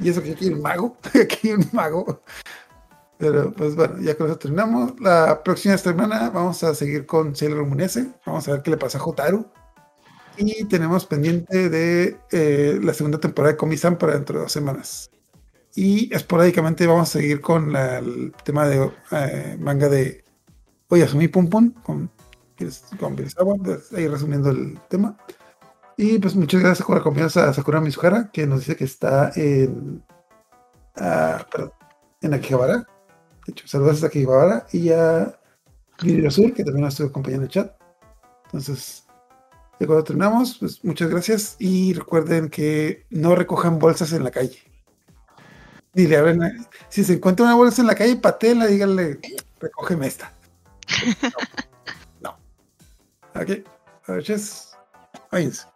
Y eso que aquí hay un mago, aquí hay un mago. Pero pues bueno, ya con eso terminamos. La próxima semana vamos a seguir con Sailor Moon S. Vamos a ver qué le pasa a Hotaru. Y tenemos pendiente de eh, la segunda temporada de Komi-san para dentro de dos semanas. Y esporádicamente vamos a seguir con la- el tema de eh, manga de Oyasumi Pum Pum con, con Birisawa, pues, ahí resumiendo el tema. Y pues muchas gracias por acompañarnos a Sakura Mizuhara, que nos dice que está en, ah, perdón, en Akihabara. De hecho, saludos a Akihabara y a Vidrio Sur, que también nos estuvo acompañando en el chat. Entonces, ya cuando terminamos, pues muchas gracias y recuerden que no recojan bolsas en la calle. Ni le abren, a- si se encuentra una bolsa en la calle, patéla, díganle, recógeme esta. No. no. Ok, noches. Váyanse.